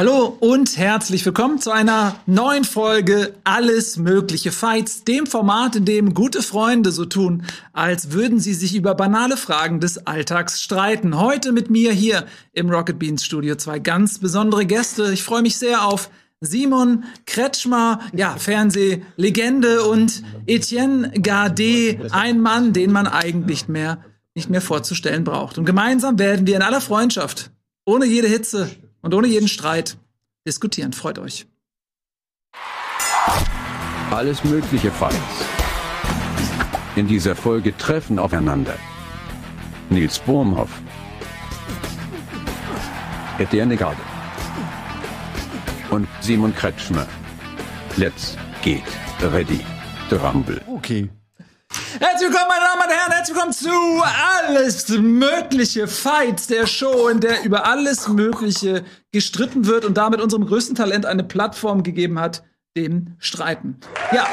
Hallo und herzlich willkommen zu einer neuen Folge Alles Mögliche Fights, dem Format, in dem gute Freunde so tun, als würden sie sich über banale Fragen des Alltags streiten. Heute mit mir hier im Rocket Beans Studio zwei ganz besondere Gäste. Ich freue mich sehr auf Simon Kretschmer, ja, Fernsehlegende und Etienne Gardet, ein Mann, den man eigentlich mehr, nicht mehr vorzustellen braucht. Und gemeinsam werden wir in aller Freundschaft, ohne jede Hitze, und ohne jeden Streit diskutieren. Freut euch. Alles mögliche Fights. In dieser Folge treffen aufeinander Nils Bohmhoff, Etienne Garde und Simon Kretschmer. Let's get ready to rumble. Okay. Herzlich willkommen, meine Damen und Herren, herzlich willkommen zu Alles Mögliche Fights, der Show, in der über alles Mögliche gestritten wird und damit unserem größten Talent eine Plattform gegeben hat, dem Streiten. Ja,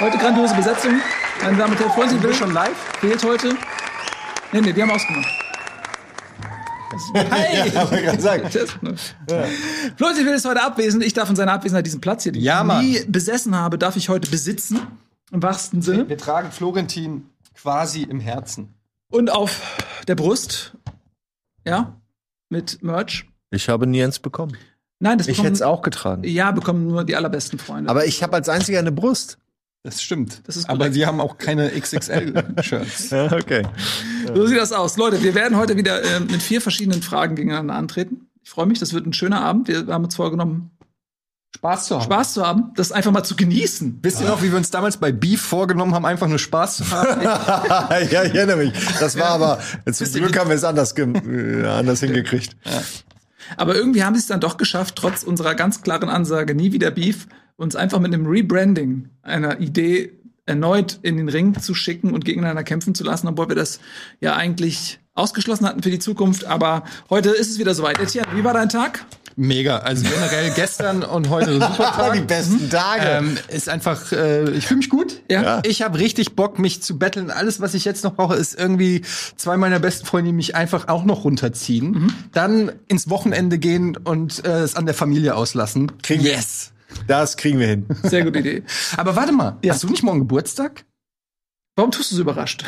heute grandiose Besetzung. Meine Damen und Herren, freuen Sie sich schon live? Fehlt heute? Nee, nee, die haben ausgemacht. Hey! Ja, gerade sagen. Florentin Will ist heute abwesend. Ich darf in seiner Abwesenheit diesen Platz hier, den Ja, ich nie besessen habe, darf ich heute besitzen. Im wahrsten Sinne. Wir tragen Florentin quasi im Herzen. Und auf der Brust, ja, mit Merch. Ich habe nie eins bekommen. Nein, das Ich bekommen, hätte es auch getragen. Ja, bekommen nur die allerbesten Freunde. Aber ich habe als einziger eine Brust. Das stimmt. Das ist Aber korrekt. sie haben auch keine XXL-Shirts. Ja, okay. so sieht das aus. Leute, wir werden heute wieder äh, mit vier verschiedenen Fragen gegeneinander antreten. Ich freue mich, das wird ein schöner Abend. Wir haben uns vorgenommen, Spaß zu haben. Spaß zu haben, das einfach mal zu genießen. Wisst ihr noch, wie wir uns damals bei Beef vorgenommen haben, einfach nur Spaß zu haben? ja, ich erinnere mich. Das war aber, zum Glück haben wir es anders, äh, anders hingekriegt. Aber irgendwie haben sie es dann doch geschafft, trotz unserer ganz klaren Ansage, nie wieder Beef, uns einfach mit einem Rebranding einer Idee erneut in den Ring zu schicken und gegeneinander kämpfen zu lassen, obwohl wir das ja eigentlich ausgeschlossen hatten für die Zukunft. Aber heute ist es wieder soweit. Etienne, wie war dein Tag? Mega. Also generell gestern und heute super Tag. Die besten Tage. Ähm, ist einfach, äh, ich fühle mich gut. Ja. Ja. Ich habe richtig Bock, mich zu betteln. Alles, was ich jetzt noch brauche, ist irgendwie zwei meiner besten Freunde, die mich einfach auch noch runterziehen. Mhm. Dann ins Wochenende gehen und äh, es an der Familie auslassen. Kriegen wir- yes. Das kriegen wir hin. Sehr gute Idee. Aber warte mal, Ja. hast du nicht morgen Geburtstag? Warum tust du so überrascht?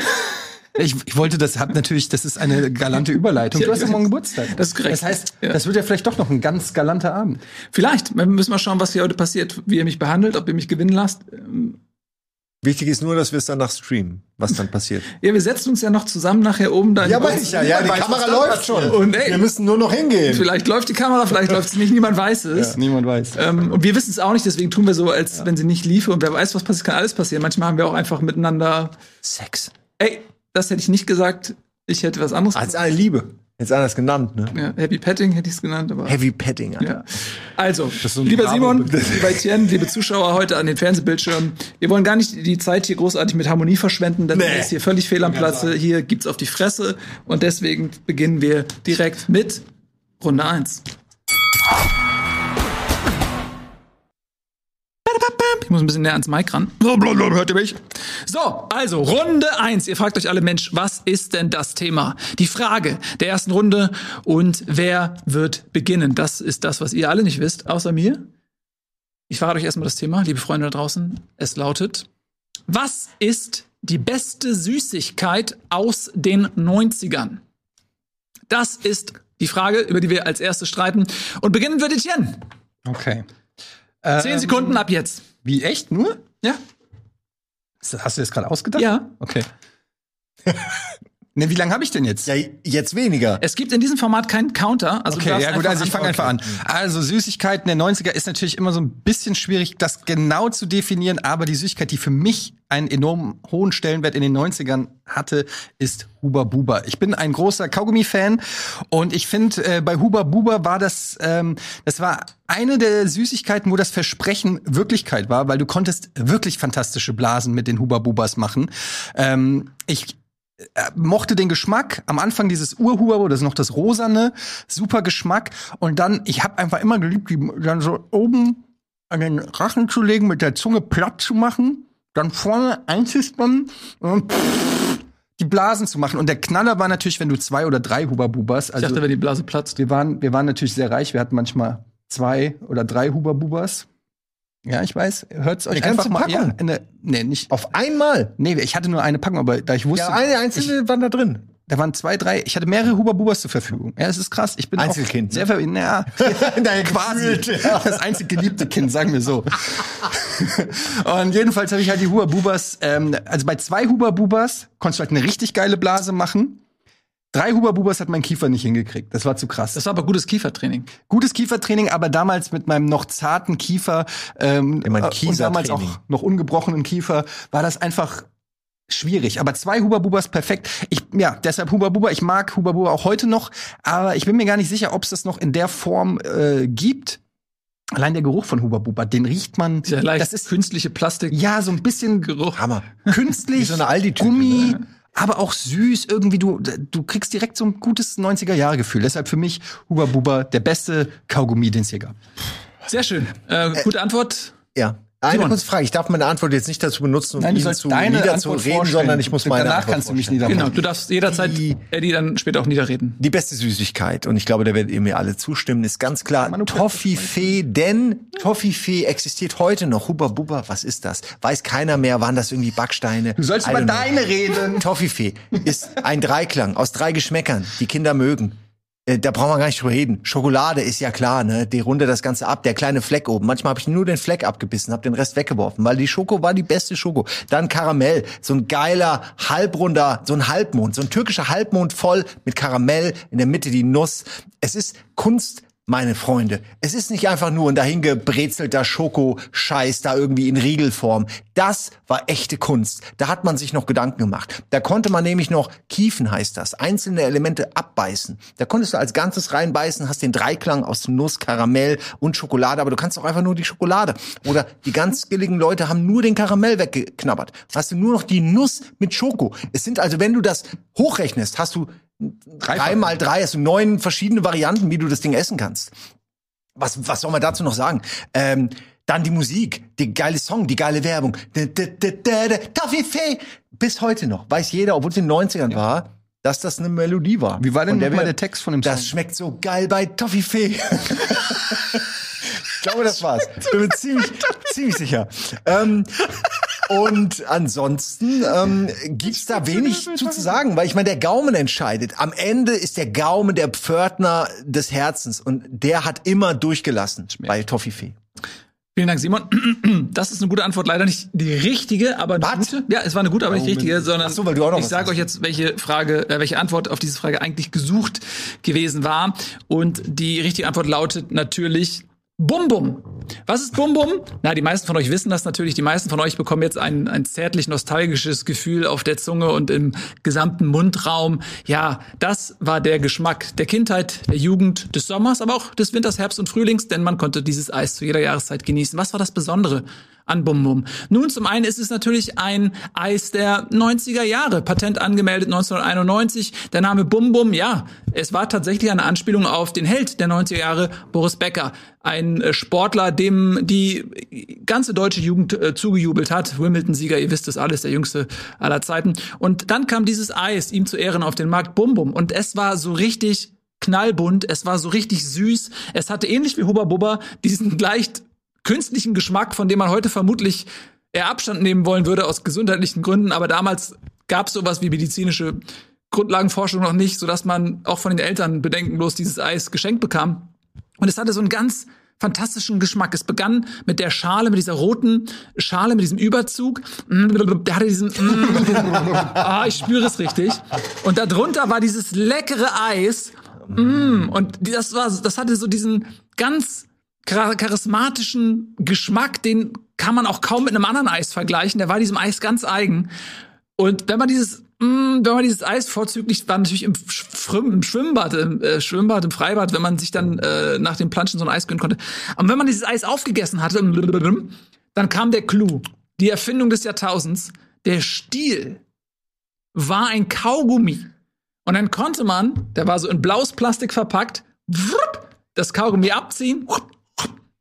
Ich, ich wollte das, hab natürlich, das ist eine galante Überleitung. Du hast ja morgen Geburtstag. Das ist korrekt. Das heißt, Ja. das wird ja vielleicht doch noch ein ganz galanter Abend. Vielleicht. Wir müssen mal schauen, was hier heute passiert, wie ihr mich behandelt, ob ihr mich gewinnen lasst. Ähm, Wichtig ist nur, dass wir es danach streamen, was dann passiert. Ja, wir setzen uns ja noch zusammen nachher oben da. in Ja, die weiß ich ja. Ja, die Kamera läuft schon. Und ey, wir müssen nur noch hingehen. Vielleicht läuft die Kamera, vielleicht läuft sie nicht, niemand weiß es. Niemand weiß. Ähm, und wir wissen es auch nicht, deswegen tun wir so, als wenn sie nicht liefe. Und wer weiß, was passiert, kann alles passieren. Manchmal haben wir auch einfach miteinander Sex. Ey, das hätte ich nicht gesagt. Ich hätte was anderes Als eine Liebe. Jetzt anders genannt, ne? Ja, Happy Petting hätte ich es genannt, aber. Heavy Petting, Alter. Ja. Also, so lieber Bravo- Simon, lieber Etienne, liebe Zuschauer heute an den Fernsehbildschirmen, wir wollen gar nicht die Zeit hier großartig mit Harmonie verschwenden, denn Nee. nee. ist hier völlig fehl am Platze. Hier gibt's auf die Fresse und deswegen beginnen wir direkt mit Runde 1. muss ein bisschen näher ans Mic ran. Hört ihr mich? So, also Runde 1. Ihr fragt euch alle, Mensch, was ist denn das Thema? Die Frage der ersten Runde und wer wird beginnen? Das ist das, was ihr alle nicht wisst, außer mir. Ich verrate euch erstmal das Thema, liebe Freunde da draußen. Es lautet, was ist die beste Süßigkeit aus den 90ern? Das ist die Frage, über die wir als erstes streiten. Und beginnen wird Etienne. Okay. Zehn Sekunden ab jetzt. Wie echt nur? Ja? Hast du das gerade ausgedacht? Ja. Okay. ne, wie lange habe ich denn jetzt? Ja, jetzt weniger. Es gibt in diesem Format keinen Counter. Also Okay, ja gut, also ich fange einfach an. Also Süßigkeiten der 90er ist natürlich immer so ein bisschen schwierig, das genau zu definieren, aber die Süßigkeit, die für mich einen enorm hohen Stellenwert in den 90ern hatte, ist Huba Buba. Ich bin ein großer Kaugummi-Fan und ich finde, äh, bei Huba Buba war das, ähm, das war eine der Süßigkeiten, wo das Versprechen Wirklichkeit war, weil du konntest wirklich fantastische Blasen mit den Huba Bubas machen. Ähm, ich mochte den Geschmack. Am Anfang dieses Urhuber, das ist noch das Rosane, super Geschmack. Und dann, ich habe einfach immer geliebt, die dann so oben an den Rachen zu legen, mit der Zunge platt zu machen, dann vorne einzuspannen und die Blasen zu machen. Und der Knaller war natürlich, wenn du zwei oder drei Huba Bubas, Ich also dachte, wenn die Blase platzt. wir waren, wir waren natürlich sehr reich, wir hatten manchmal zwei oder drei Huba Bubas. Ja, ich weiß. Hört's euch Eine einfach mal Packung? Ja, eine, nee, nicht. Auf einmal. Nee, ich hatte nur eine Packung, aber da ich wusste, Ja, eine einzelne waren da drin. da waren zwei, drei, ich hatte mehrere Huba Bubas zur Verfügung. Ja, es ist krass. Ich bin Einzelkind, auch sehr ne? ver naja, Naja, quasi gefühlt, ja. das einzig geliebte Kind, sagen wir so. Und jedenfalls habe ich halt die Huba Bubas, ähm, also bei zwei Huba Bubas konntest du halt eine richtig geile Blase machen. Drei Huba Bubas hat mein Kiefer nicht hingekriegt. Das war zu krass. Das war aber gutes Kiefertraining. gutes Kiefertraining, aber damals mit meinem noch zarten Kiefer ähm, Ja, mein äh, und damals auch noch ungebrochenen Kiefer war das einfach schwierig. Aber zwei Huba Bubas perfekt. Ich ja, deshalb Huba Buba. Ich mag Huba Buba auch heute noch, aber ich bin mir gar nicht sicher, ob es das noch in der Form äh, gibt. Allein der Geruch von Huba Buba, den riecht man. Dieser leicht das ist künstliche Plastik. ja so ein bisschen Geruch. Hammer. künstlich, Wie so eine Aldi-Tüte, Gummi, ne? Aber auch süß irgendwie. Du, du kriegst direkt so ein gutes 90er-Jahre-Gefühl. Deshalb für mich Huba Buba der beste Kaugummi, den es hier gab. Sehr schön. Äh, gute Antwort. Ja. Eine kurze Frage. Ich darf meine Antwort jetzt nicht dazu benutzen, um Nein, ihn zu niederzureden, sondern ich muss meine Danach Antwort kannst du mich niedermachen. Genau, du darfst jederzeit Die- Eddie dann später auch niederreden. Die beste Süßigkeit, und ich glaube, da werdet ihr mir alle zustimmen, ist ganz klar Toffifee, denn Toffifee existiert heute noch. Huba Buba, was ist das? Weiß keiner mehr, waren das irgendwie Backsteine? Du sollst über deine reden. Toffifee ist ein Dreiklang aus drei Geschmäckern, die Kinder mögen. Äh, Da brauchen wir gar nicht drüber reden. Schokolade ist ja klar, ne? Die runde das Ganze ab, der kleine Fleck oben. Manchmal habe ich nur den Fleck abgebissen, habe den Rest weggeworfen, weil die Schoko war die beste Schoko. Dann Karamell, so ein geiler halbrunder, so ein Halbmond, so ein türkischer Halbmond voll mit Karamell, in der Mitte die Nuss. Es ist Kunst meine Freunde. Es ist nicht einfach nur ein dahingebrezelter Schokoscheiß da irgendwie in Riegelform. Das war echte Kunst. Da hat man sich noch Gedanken gemacht. Da konnte man nämlich noch Kiefen heißt das, einzelne Elemente abbeißen. Da konntest du als Ganzes reinbeißen, hast den Dreiklang aus Nuss, Karamell und Schokolade, aber du kannst auch einfach nur die Schokolade. Oder die ganz gilligen Leute haben nur den Karamell weggeknabbert. Hast du nur noch die Nuss mit Schoko. Es sind also, wenn du das hochrechnest, hast du drei mal drei, hast du neun verschiedene Varianten, wie du das Ding essen kannst. Was, was soll man dazu noch sagen? Ähm, dann die Musik, die geile Song, die geile Werbung. Toffifee. Bis heute noch weiß jeder, obwohl es in den 90ern war, dass das eine Melodie war. Wie war denn noch mal der Text von dem Song? Das schmeckt so geil bei Toffifee. ich glaube, das war's. Bin mir ziemlich, ziemlich sicher. Ähm, und ansonsten ähm, gibt's da wenig zu, zu sagen, weil ich meine, der Gaumen entscheidet. Am Ende ist der Gaumen der Pförtner des Herzens und der hat immer durchgelassen bei Toffifee. Vielen Dank, Simon. Das ist eine gute Antwort, leider nicht die richtige, aber eine Was? gute. Ja, es war eine gute, aber nicht die richtige, sondern so, weil du auch noch ich sage euch jetzt, welche Frage, äh, welche Antwort auf diese Frage eigentlich gesucht gewesen war. Und die richtige Antwort lautet natürlich Bum Bum. Was ist Bum Bum? Na, die meisten von euch wissen das natürlich. Die meisten von euch bekommen jetzt ein, ein zärtlich nostalgisches Gefühl auf der Zunge und im gesamten Mundraum. Ja, das war der Geschmack der Kindheit, der Jugend, des Sommers, aber auch des Winters, Herbst und Frühlings, denn man konnte dieses Eis zu jeder Jahreszeit genießen. Was war das Besondere an Bum Bum? Nun, zum einen ist es natürlich ein Eis der 90er Jahre, Patent angemeldet 1991. Der Name Bum Bum, ja, es war tatsächlich eine Anspielung auf den Held der 90er Jahre, Boris Becker. Ein äh, Sportler, dem die ganze deutsche Jugend äh, zugejubelt hat. Wimbledon-Sieger, ihr wisst es alles, der jüngste aller Zeiten. Und dann kam dieses Eis ihm zu Ehren auf den Markt, Bum Bum. Und es war so richtig knallbunt, es war so richtig süß. Es hatte ähnlich wie Hubba Bubba diesen leicht künstlichen Geschmack, von dem man heute vermutlich eher Abstand nehmen wollen würde aus gesundheitlichen Gründen. Aber damals gab es sowas wie medizinische Grundlagenforschung noch nicht, sodass man auch von den Eltern bedenkenlos dieses Eis geschenkt bekam. Und es hatte so einen ganz fantastischen Geschmack. Es begann mit der Schale, mit dieser roten Schale, mit diesem Überzug. Der hatte diesen, ah, ich spüre es richtig. Und darunter war dieses leckere Eis. Mm, und das war, das hatte so diesen ganz charismatischen Geschmack, den kann man auch kaum mit einem anderen Eis vergleichen. Der war diesem Eis ganz eigen. Und wenn man dieses, mh, wenn man dieses Eis vorzüglich war natürlich im, Schwimm, im Schwimmbad, im äh, Schwimmbad, im Freibad, wenn man sich dann äh, nach dem Planschen so ein Eis gönnen konnte. Und wenn man dieses Eis aufgegessen hatte, dann kam der Clou, die Erfindung des Jahrtausends. Der Stiel war ein Kaugummi. Und dann konnte man, der war so in blaues Plastik verpackt, das Kaugummi abziehen,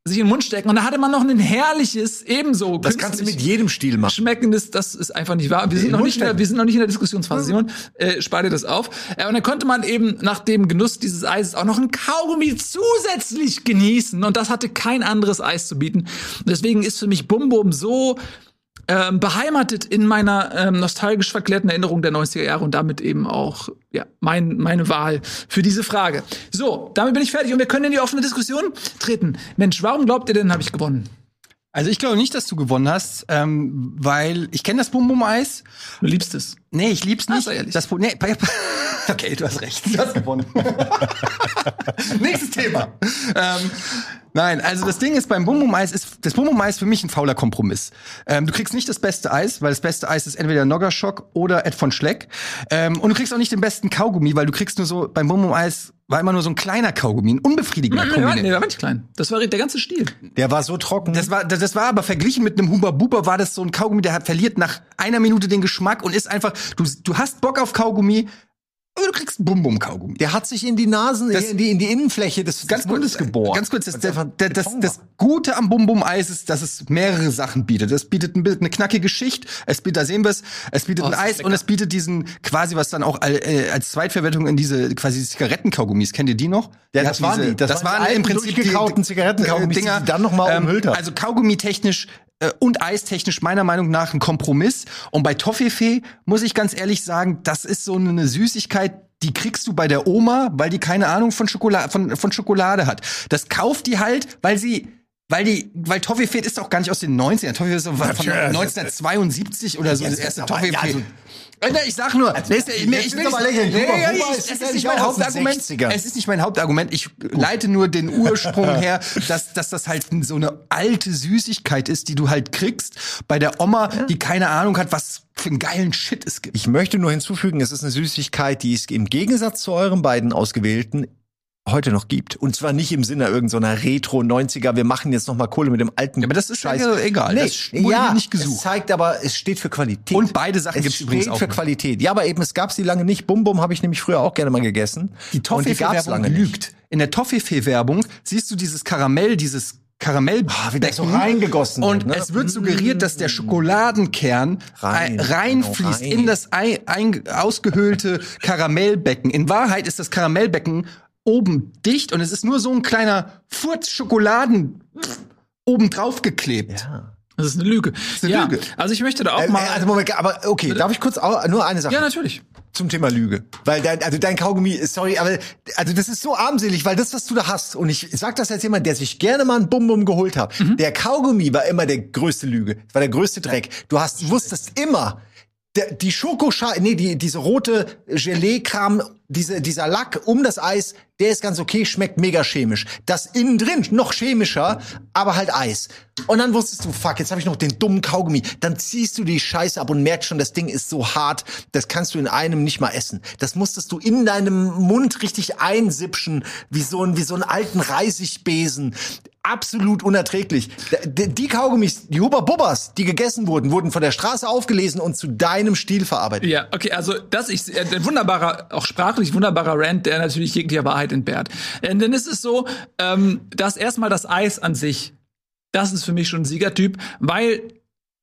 sich in den Mund stecken. Und da hatte man noch ein herrliches, ebenso Das kannst du mit jedem Stil machen. schmeckendes, das ist einfach nicht wahr. Wir sind, noch nicht, in der, stecken. wir sind noch nicht in der Diskussionsphase, Simon. Äh, spar dir das auf. Äh, und dann konnte man eben nach dem Genuss dieses Eises auch noch ein Kaugummi zusätzlich genießen. Und das hatte kein anderes Eis zu bieten. Und deswegen ist für mich Bum Bum so ähm, beheimatet in meiner ähm, nostalgisch verklärten Erinnerung der 90er Jahre und damit eben auch ja, mein, meine Wahl für diese Frage. So, damit bin ich fertig und wir können in die offene Diskussion treten. Mensch, warum glaubt ihr denn, habe ich gewonnen? Also ich glaube nicht, dass du gewonnen hast, ähm, weil ich kenne das Bum Bum Eis. Du liebst es. Nee, ich lieb's nicht. ehrlich. Das, nee, okay, du hast recht. Du hast gewonnen. Nächstes Thema. ähm, nein, also das Ding ist beim Bum Bum Eis ist das Bum Bum Eis für mich ein fauler Kompromiss. Ähm, du kriegst nicht das beste Eis, weil das beste Eis ist entweder Noggerschock oder Ed von Schleck. Ähm, und du kriegst auch nicht den besten Kaugummi, weil du kriegst nur so beim Bum Bum Eis war immer nur so ein kleiner Kaugummi, ein unbefriedigender Kaugummi. der war nicht klein. Das war der ganze Stil. Der war so trocken. Das war, das, das war aber verglichen mit einem Huber Buber war das so ein Kaugummi, der hat, verliert nach einer Minute den Geschmack und ist einfach, du, du hast Bock auf Kaugummi, aber du kriegst Bum Bum Kaugummi. der hat sich in die Nasen, Das- in, die, in die Innenfläche des, des Mundes geboren. Ganz kurz, das, das, das, das. Gute am Bum Bum Eis ist, dass es mehrere Sachen bietet. Es bietet ein, eine knackige Schicht, es bietet, da sehen wir es, es bietet Oh, ein Eis und es bietet diesen quasi, was dann auch äh, als Zweitverwertung in diese quasi Zigarettenkaugummis, kennt ihr die noch? Ja, Die das waren die. Das waren die waren im Prinzip die Zigarettenkaugummis, die Dinger, sie dann noch mal umhüllt haben. Also Kaugummi-technisch äh, und eistechnisch meiner Meinung nach ein Kompromiss. Und bei Toffifee muss ich ganz ehrlich sagen, das ist so eine Süßigkeit, die kriegst du bei der Oma, weil die keine Ahnung von Schokolade, von, von Schokolade hat. Das kauft die halt, weil sie weil die, weil Toffifee ist auch gar nicht aus den 90ern. Toffifee ist so von Natürlich. 1972 oder so, das erste Toffifee. ja, also- ich sag nur, ist, ich, ich ist aber lächerlich. Nee, Buber ich, ist es ist nicht mein Hauptargument. 60ern. Es ist nicht mein Hauptargument. Ich leite nur den Ursprung her, dass, dass das halt so eine alte Süßigkeit ist, die du halt kriegst bei der Oma, die keine Ahnung hat, was für einen geilen Shit es gibt. Ich möchte nur hinzufügen, es ist eine Süßigkeit, die es im Gegensatz zu euren beiden ausgewählten heute noch gibt. Und zwar nicht im Sinne irgendeiner Retro-90er, wir machen jetzt noch mal Kohle mit dem alten Ja, aber das ist Scheiß. ja egal. Nee, Das wurde ja, nicht gesucht. Es zeigt aber, es steht für Qualität. Und beide Sachen es gibt's steht übrigens auch für. Qualität. Ja, aber eben, es gab sie lange nicht. Bum Bum habe ich nämlich früher auch gerne mal gegessen. Die Toffifee-Werbung lange nicht. lügt. In der Toffifee-Werbung siehst du dieses Karamell, dieses Karamellbecken. Ah, wie das so reingegossen Und wird, ne? es wird suggeriert, dass der Schokoladenkern Rein, rein, reinfließt genau, rein. in das ein, ein, ausgehöhlte Karamellbecken. In Wahrheit ist das Karamellbecken oben dicht und es ist nur so ein kleiner Furz Schokoladen oben drauf geklebt. Ja. Das ist eine Lüge. eine ja, Lüge. Also ich möchte da auch Äh, mal. also Moment, aber okay, darf ich kurz auch, nur eine Sache? ja, natürlich. zum Thema Lüge. Weil dein, also dein Kaugummi ist, sorry, aber also das ist so armselig, weil das, was du da hast, und ich sag das als jemand, der sich gerne mal ein Bum-Bum geholt hat, Mhm. der Kaugummi war immer der größte Lüge. Das war der größte Dreck. Du hast, wusstest immer, der, die Schokoschale, nee, die, diese rote Gelee-Kram, diese, dieser Lack um das Eis, der ist ganz okay, schmeckt mega chemisch. Das innen drin, noch chemischer, aber halt Eis. Und dann wusstest du, fuck, jetzt habe ich noch den dummen Kaugummi. Dann ziehst du die Scheiße ab und merkst schon, das Ding ist so hart, das kannst du in einem nicht mal essen. Das musstest du in deinem Mund richtig einsipschen, wie so ein, wie so einen alten Reisigbesen. Absolut unerträglich. Die Kaugummis, die Huber Bubbers, die gegessen wurden, wurden von der Straße aufgelesen und zu deinem Stil verarbeitet. Ja, okay, also das ist äh, ein wunderbarer, auch sprachlich wunderbarer Rant, der natürlich jeglicher Wahrheit entbehrt. Äh, denn es ist so, ähm, dass erstmal das Eis an sich, das ist für mich schon ein Siegertyp, weil,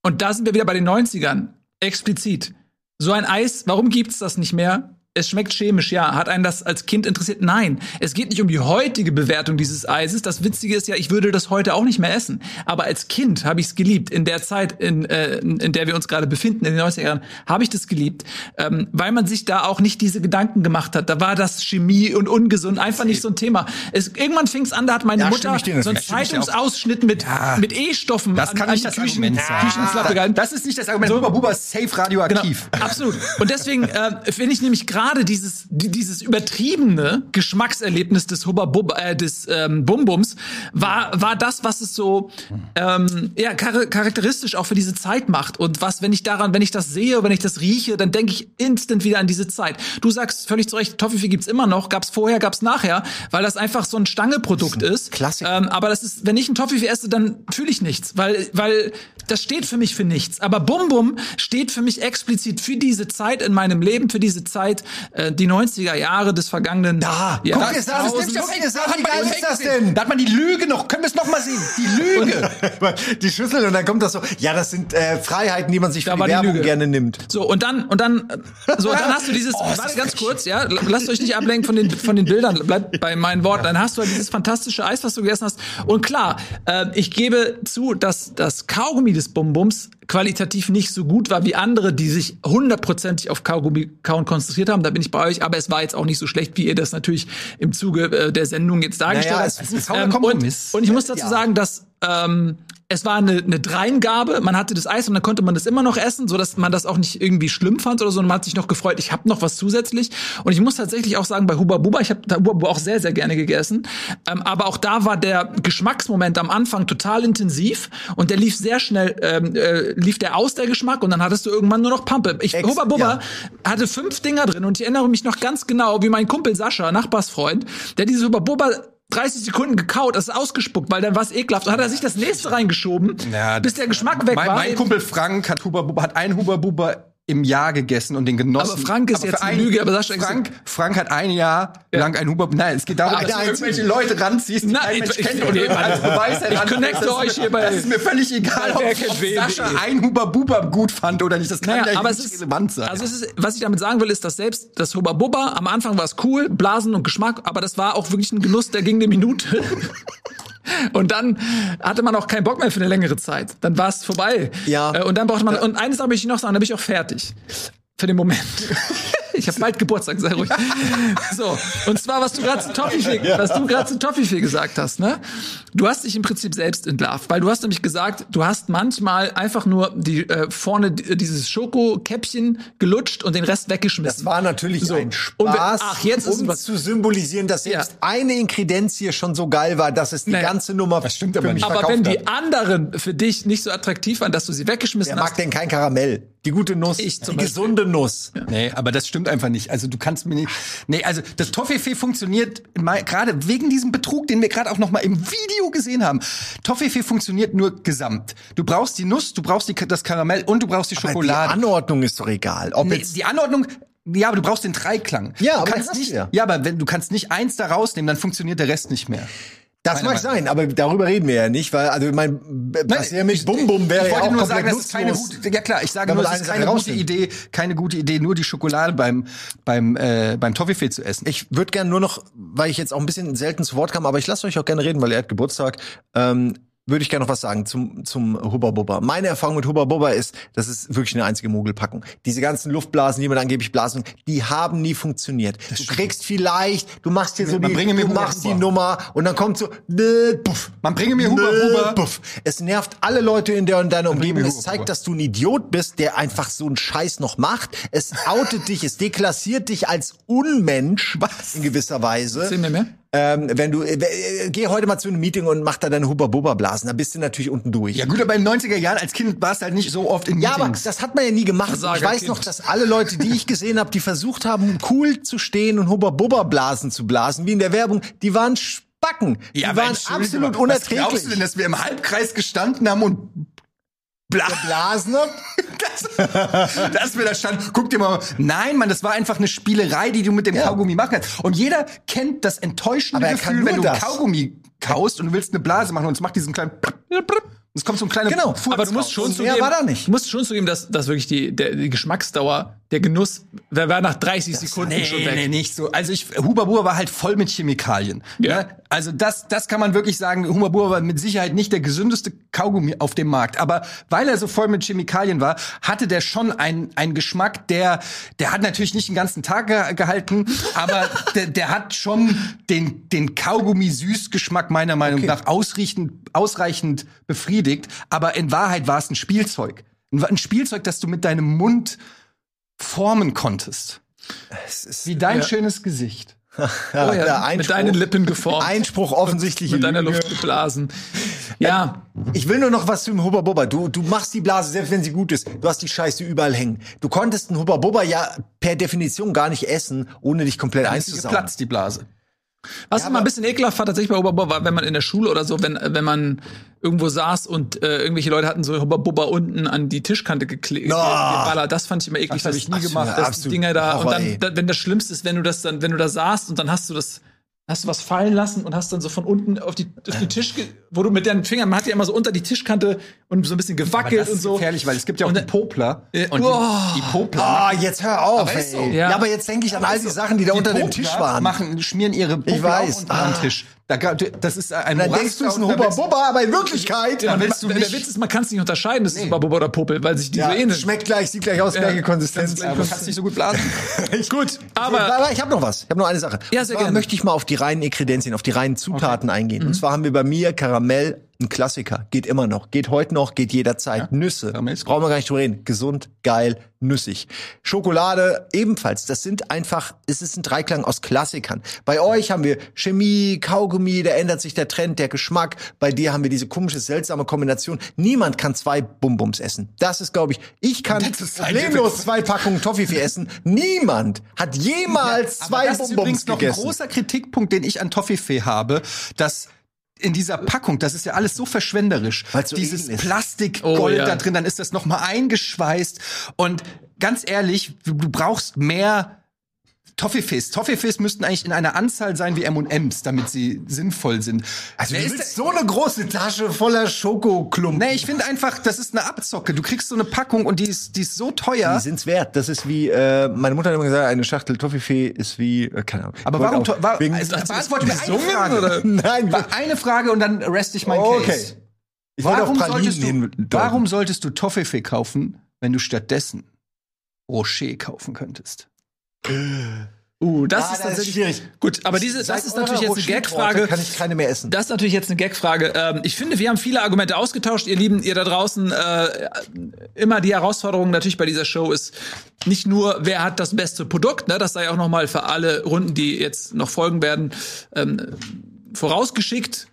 und da sind wir wieder bei den 90ern, explizit. So ein Eis, warum gibt's das nicht mehr? Es schmeckt chemisch, ja. Hat einen das als Kind interessiert? Nein. Es geht nicht um die heutige Bewertung dieses Eises. Das Witzige ist ja, ich würde das heute auch nicht mehr essen. Aber als Kind habe ich es geliebt. In der Zeit, in, äh, in der wir uns gerade befinden, in den 90er Jahren, habe ich das geliebt. Ähm, weil man sich da auch nicht diese Gedanken gemacht hat. Da war das Chemie und ungesund einfach nicht so ein Thema. Es, irgendwann fing es an, da hat meine Ja, Mutter dir so einen. Zeitungs-Ausschnitt mit, mit E-Stoffen Das an- kann an nicht die das Küchen. Küchenklappe gehalten. Das ist nicht das Argument. Huber Buber ist safe radioaktiv. Genau, absolut. Und deswegen äh, finde ich nämlich gerade dieses die, dieses übertriebene Geschmackserlebnis des Hubba Bubba, äh, des ähm, Bum-Bums war war das, was es so ähm, ja char charakteristisch auch für diese Zeit macht. Und was, wenn ich daran, wenn ich das sehe, wenn ich das rieche, dann denke ich instant wieder an diese Zeit. Du sagst völlig zu Recht, Toffifee gibt's immer noch, gab's vorher, gab's nachher, weil das einfach so ein Stangeprodukt ist. Klassiker. Ähm, aber das ist, wenn ich ein Toffifee esse, dann fühle ich nichts, weil weil das steht für mich für nichts. Aber Bum Bum steht für mich explizit für diese Zeit in meinem Leben, für diese Zeit, äh, die 90er Jahre des vergangenen Da, ja, guck es an, Jahrtausends. guck es an, wie geil ist das denn? Da hat man die Lüge noch. Können wir es noch mal sehen? Die Lüge. die Schüssel und dann kommt das so, ja, das sind äh, Freiheiten, die man sich für Da die die Werbung Lüge. gerne nimmt. So, und dann, und dann, äh, so, dann hast du dieses, Oh, warte das ganz kurz, ja, lasst euch nicht ablenken von den, von den Bildern, bleibt bei meinen Worten. Dann hast du halt dieses fantastische Eis, was du gegessen hast. Und klar, äh, ich gebe zu, dass das Kaugummi des Bum-Bums qualitativ nicht so gut war wie andere, die sich hundertprozentig auf Kaugummi kauen konzentriert haben. Da bin ich bei euch, aber es war jetzt auch nicht so schlecht, wie ihr das natürlich im Zuge äh, der Sendung jetzt dargestellt Naja, habt. es ist ein fauler und, Kompromiss. und ich muss dazu sagen, dass ähm, es war eine, eine Dreingabe. Man hatte das Eis und dann konnte man das immer noch essen, so dass man das auch nicht irgendwie schlimm fand oder so. Und man hat sich noch gefreut, ich habe noch was zusätzlich. Und ich muss tatsächlich auch sagen, bei Huba Buba, ich habe Huba Buba auch sehr, sehr gerne gegessen. Ähm, aber auch da war der Geschmacksmoment am Anfang total intensiv und der lief sehr schnell, ähm, äh, lief der aus, der Geschmack, und dann hattest du irgendwann nur noch Pampe. Ich, Ex- Huba Buba ja. hatte fünf Dinger drin und ich erinnere mich noch ganz genau, wie mein Kumpel Sascha, Nachbarsfreund, der diese Huba Buba 30 Sekunden gekaut, das ist ausgespuckt, weil dann war es ekelhaft. Und hat er sich das nächste reingeschoben, Ja, bis der Geschmack weg mein, war. mein Kumpel Frank hat, Huber hat einen Huber Buber im Jahr gegessen und den genossen. Aber Frank ist für jetzt ein- Lüge, aber Sascha ist- Frank, Frank hat ein Jahr lang ein Huber Nein, es geht darum, Aber dass du irgendwelche Leute ranziehst, die Nein, kein Mensch ich- kennt ich- und nee, als Beweis ich connecte euch hier bei- Das ist mir völlig egal, ob, ob? Sascha ein Huber Buber gut fand oder nicht. Das kann Naja, ja aber nicht es ist, relevant sein. also es ist, was ich damit sagen will, ist, dass selbst das Hubba Bubba, am Anfang war es cool, Blasen und Geschmack, aber das war auch wirklich ein Genuss, der ging eine Minute. Und dann hatte man auch keinen Bock mehr für eine längere Zeit. Dann war es vorbei. Ja. Äh, Und dann brauchte man, und eines habe ich noch sagen, da bin ich auch fertig. Für den Moment. Ich habe bald Geburtstag, sei ruhig. So, und zwar, was du gerade zu Toffifee, was du gerade zu Toffifee gesagt hast, ne? Du hast dich im Prinzip selbst entlarvt, weil du hast nämlich gesagt, du hast manchmal einfach nur die äh, vorne die- dieses Schokokäppchen gelutscht und den Rest weggeschmissen. Das war natürlich So. ein Und wir- Spaß, ach, jetzt ist um was- zu symbolisieren, dass selbst Ja. eine Inkredenz hier schon so geil war, dass es die Naja. ganze Nummer Das stimmt für aber mich nicht. aber wenn die hat. anderen für dich nicht so attraktiv waren, dass du sie weggeschmissen Wer mag hast, denn kein Karamell? Die gute Nuss, Ich die zum Beispiel. gesunde Nuss. Nee, aber das stimmt einfach nicht. Also du kannst mir nicht. Nee, also das Toffifee funktioniert mal- gerade wegen diesem Betrug, den wir gerade auch noch mal im Video gesehen haben. Toffifee funktioniert nur gesamt. Du brauchst die Nuss, du brauchst die, das Karamell und du brauchst die Aber Schokolade. Die Anordnung ist doch egal. Ob Nee, jetzt die Anordnung, ja, aber du brauchst den Dreiklang. Ja, du aber kannst nicht, ja. ja, aber wenn du kannst nicht eins da rausnehmen, dann funktioniert der Rest nicht mehr. Das Meiner mag Meinung sein, aber darüber reden wir ja nicht, weil also mein ja mit Bum Bum wäre ich ja wollte auch nur sagen, das ist keine gute, ja klar, ich sage nur, es ist eine keine gute. Idee, keine gute Idee, nur die Schokolade beim beim äh, beim Toffifee zu essen. Ich würde gerne nur noch, weil ich jetzt auch ein bisschen selten zu Wort kam, aber ich lasse euch auch gerne reden, weil er hat Geburtstag. Ähm, würde ich gerne noch was sagen zum, zum Hubba Bubba. Meine Erfahrung mit Hubba Bubba ist, das ist wirklich eine einzige Mogelpackung. Diese ganzen Luftblasen, die man angeblich blasen, die haben nie funktioniert. Du kriegst vielleicht, du machst hier so Man die, bringe mir du machst die. Nummer und dann kommt so, ne, puff. Man bringe mir Hubba Bubba. Puff. Es nervt alle Leute in, der, in deiner Umgebung. Es zeigt, dass du ein Idiot bist, der einfach so einen Scheiß noch macht. Es outet dich, es deklassiert dich als Unmensch Was? in gewisser Weise. Erzähl mir mehr. Ähm, wenn du, äh, äh, geh heute mal zu einem Meeting und mach da deine Hubba-Bubba-Blasen, da bist du natürlich unten durch. Ja gut, aber in den 90er Jahren als Kind warst du halt nicht so oft in Ja, aber Meetings. das hat man ja nie gemacht. Ich weiß noch, dass alle Leute, die ich gesehen habe, die versucht haben, cool zu stehen und Hubba-Bubba-Blasen zu blasen, wie in der Werbung, die waren Spacken. die waren absolut Was glaubst du unerträglich. denn, dass wir im Halbkreis gestanden haben und bla Blasen? das, dass wir da standen. Guck dir mal. Nein, Mann, das war einfach eine Spielerei, die du mit dem Ja. Kaugummi machen kannst. Und jeder kennt das enttäuschende Aber er kann Gefühl, wenn du das. Kaugummi kaust und du willst eine Blase machen und es macht diesen kleinen es kommt so ein kleiner Genau. Furz Aber du musst schon zugeben, war da nicht. du musst schon zugeben, dass, dass wirklich die, der, die Geschmacksdauer, der Genuss, der war nach 30 Sekunden Nee, schon weg. nee, nicht so. Also ich, Huba Buba war halt voll mit Chemikalien. Ja. Ne? Also das, das kann man wirklich sagen. Huba Buba war mit Sicherheit nicht der gesündeste Kaugummi auf dem Markt. Aber weil er so voll mit Chemikalien war, hatte der schon einen, einen Geschmack, der, der hat natürlich nicht den ganzen Tag ge gehalten, aber der, der hat schon den, den Kaugummi-Süßgeschmack meiner Meinung nach ausreichend, ausreichend befriedigt. Aber in Wahrheit war es ein Spielzeug. Ein ein Spielzeug, das du mit deinem Mund formen konntest. Wie dein Ja. schönes Gesicht. Ja, Oh ja, der mit Einspruch, deinen Lippen geformt. Einspruch offensichtlich. mit deiner. Luft geblasen. Ja, Ich will nur noch was zum Hubba Bubba. Du, du machst die Blase, selbst wenn sie gut ist. Du hast die Scheiße überall hängen. Du konntest einen Hubba Bubba ja per Definition gar nicht essen, ohne dich komplett einzusaugen. geplatzt, die Blase. Was ich mal ein bisschen ekelhaft war tatsächlich bei Bubba, war, wenn man in der Schule oder so, wenn, wenn man irgendwo saß und äh, irgendwelche Leute hatten so Hubba Bubba unten an die Tischkante gekle No. geballert. Das fand ich immer eklig. Das hab ich nie dass- gemacht. Dass die Absolut Dinger da und Horror, dann, ey. da, wenn das Schlimmste ist, wenn du das dann, wenn du da saßt und dann hast du das hast du was fallen lassen und hast dann so von unten auf die auf den Tisch, ge- wo du mit deinen Fingern, man hat ja immer so unter die Tischkante und so ein bisschen Aber gewackelt das und ist so. gefährlich, weil es gibt ja auch Und die Popler. Äh, Und oh. die, die Popler. Ah, jetzt hör auf, Aber ey. ist so. Ja. Ja. aber jetzt denke ich an all die Sachen, die da die unter dem Popler Tisch waren. Machen, schmieren ihre Popler Ich weiß. unter den Ah. Tisch. Da, das ist ein dann denkst du, es ist ein Hubba Bubba, aber in Wirklichkeit. Ja, willst du der nicht- Witz ist, man kann es nicht unterscheiden, das ist Nee. Hubba Bubba oder Popel, weil sich die ja, so ähneln. schmeckt gleich, sieht gleich aus, gleiche Konsistenz. Aber du kannst nicht so gut blasen. Gut, Aber, ich habe noch was. Ich habe noch eine Sache. Ja, sehr zwar gerne. möchte ich mal auf die reinen Inkredenzien, auf die reinen Zutaten eingehen. Und zwar haben wir bei mir Karamell, ein Klassiker. Geht immer noch. Geht heute noch, geht jederzeit. Nüsse. Ist gut. Brauchen wir gar nicht drüber reden. Gesund, geil, nüssig. Schokolade ebenfalls. Das sind einfach, es ist ein Dreiklang aus Klassikern. Bei euch haben wir Chemie, Kaugummi, da ändert sich der Trend, der Geschmack. Bei dir haben wir diese komische, seltsame Kombination. Niemand kann zwei Bumbums essen. Das ist, glaube ich, ich kann problemlos zwei Packungen Toffifee essen. Niemand hat jemals Aber zwei das ist übrigens noch ein gegessen. großer Kritikpunkt, den ich an Toffifee habe, dass in dieser Packung, das ist ja alles so verschwenderisch. Weil's so Dieses. Plastikgold Oh, ja. da drin, dann ist das noch mal eingeschweißt und ganz ehrlich, du brauchst mehr Toffifees. Toffifees müssten eigentlich in einer Anzahl sein wie M&M's, damit sie sinnvoll sind. Also Wer du ist willst so eine große Tasche voller Schokoklumpen. Nee, ich finde einfach, das ist eine Abzocke. Du kriegst so eine Packung und die ist, die ist so teuer. Die sind's wert. Das ist wie, äh, meine Mutter hat immer gesagt, eine Schachtel Toffifee ist wie, äh, keine Ahnung. Aber warum? auch War, wegen- also, beantworte mir eine Frage. oder? Nein, War eine Frage und dann rest ich mein Okay. Case. ich Warum solltest, du, warum solltest du Toffifee kaufen, wenn du stattdessen Rocher kaufen könntest? Uh, das Ah, ist das ist tatsächlich schwierig. Gut, aber diese, Seit das ist natürlich jetzt eine Gagfrage. Kann ich keine mehr essen. Das ist natürlich jetzt eine Gagfrage. Ähm, ich finde, wir haben viele Argumente ausgetauscht, ihr Lieben, ihr da draußen. Äh, immer die Herausforderung natürlich bei dieser Show ist nicht nur, wer hat das beste Produkt, ne, das sei auch noch mal für alle Runden, die jetzt noch folgen werden, ähm, vorausgeschickt.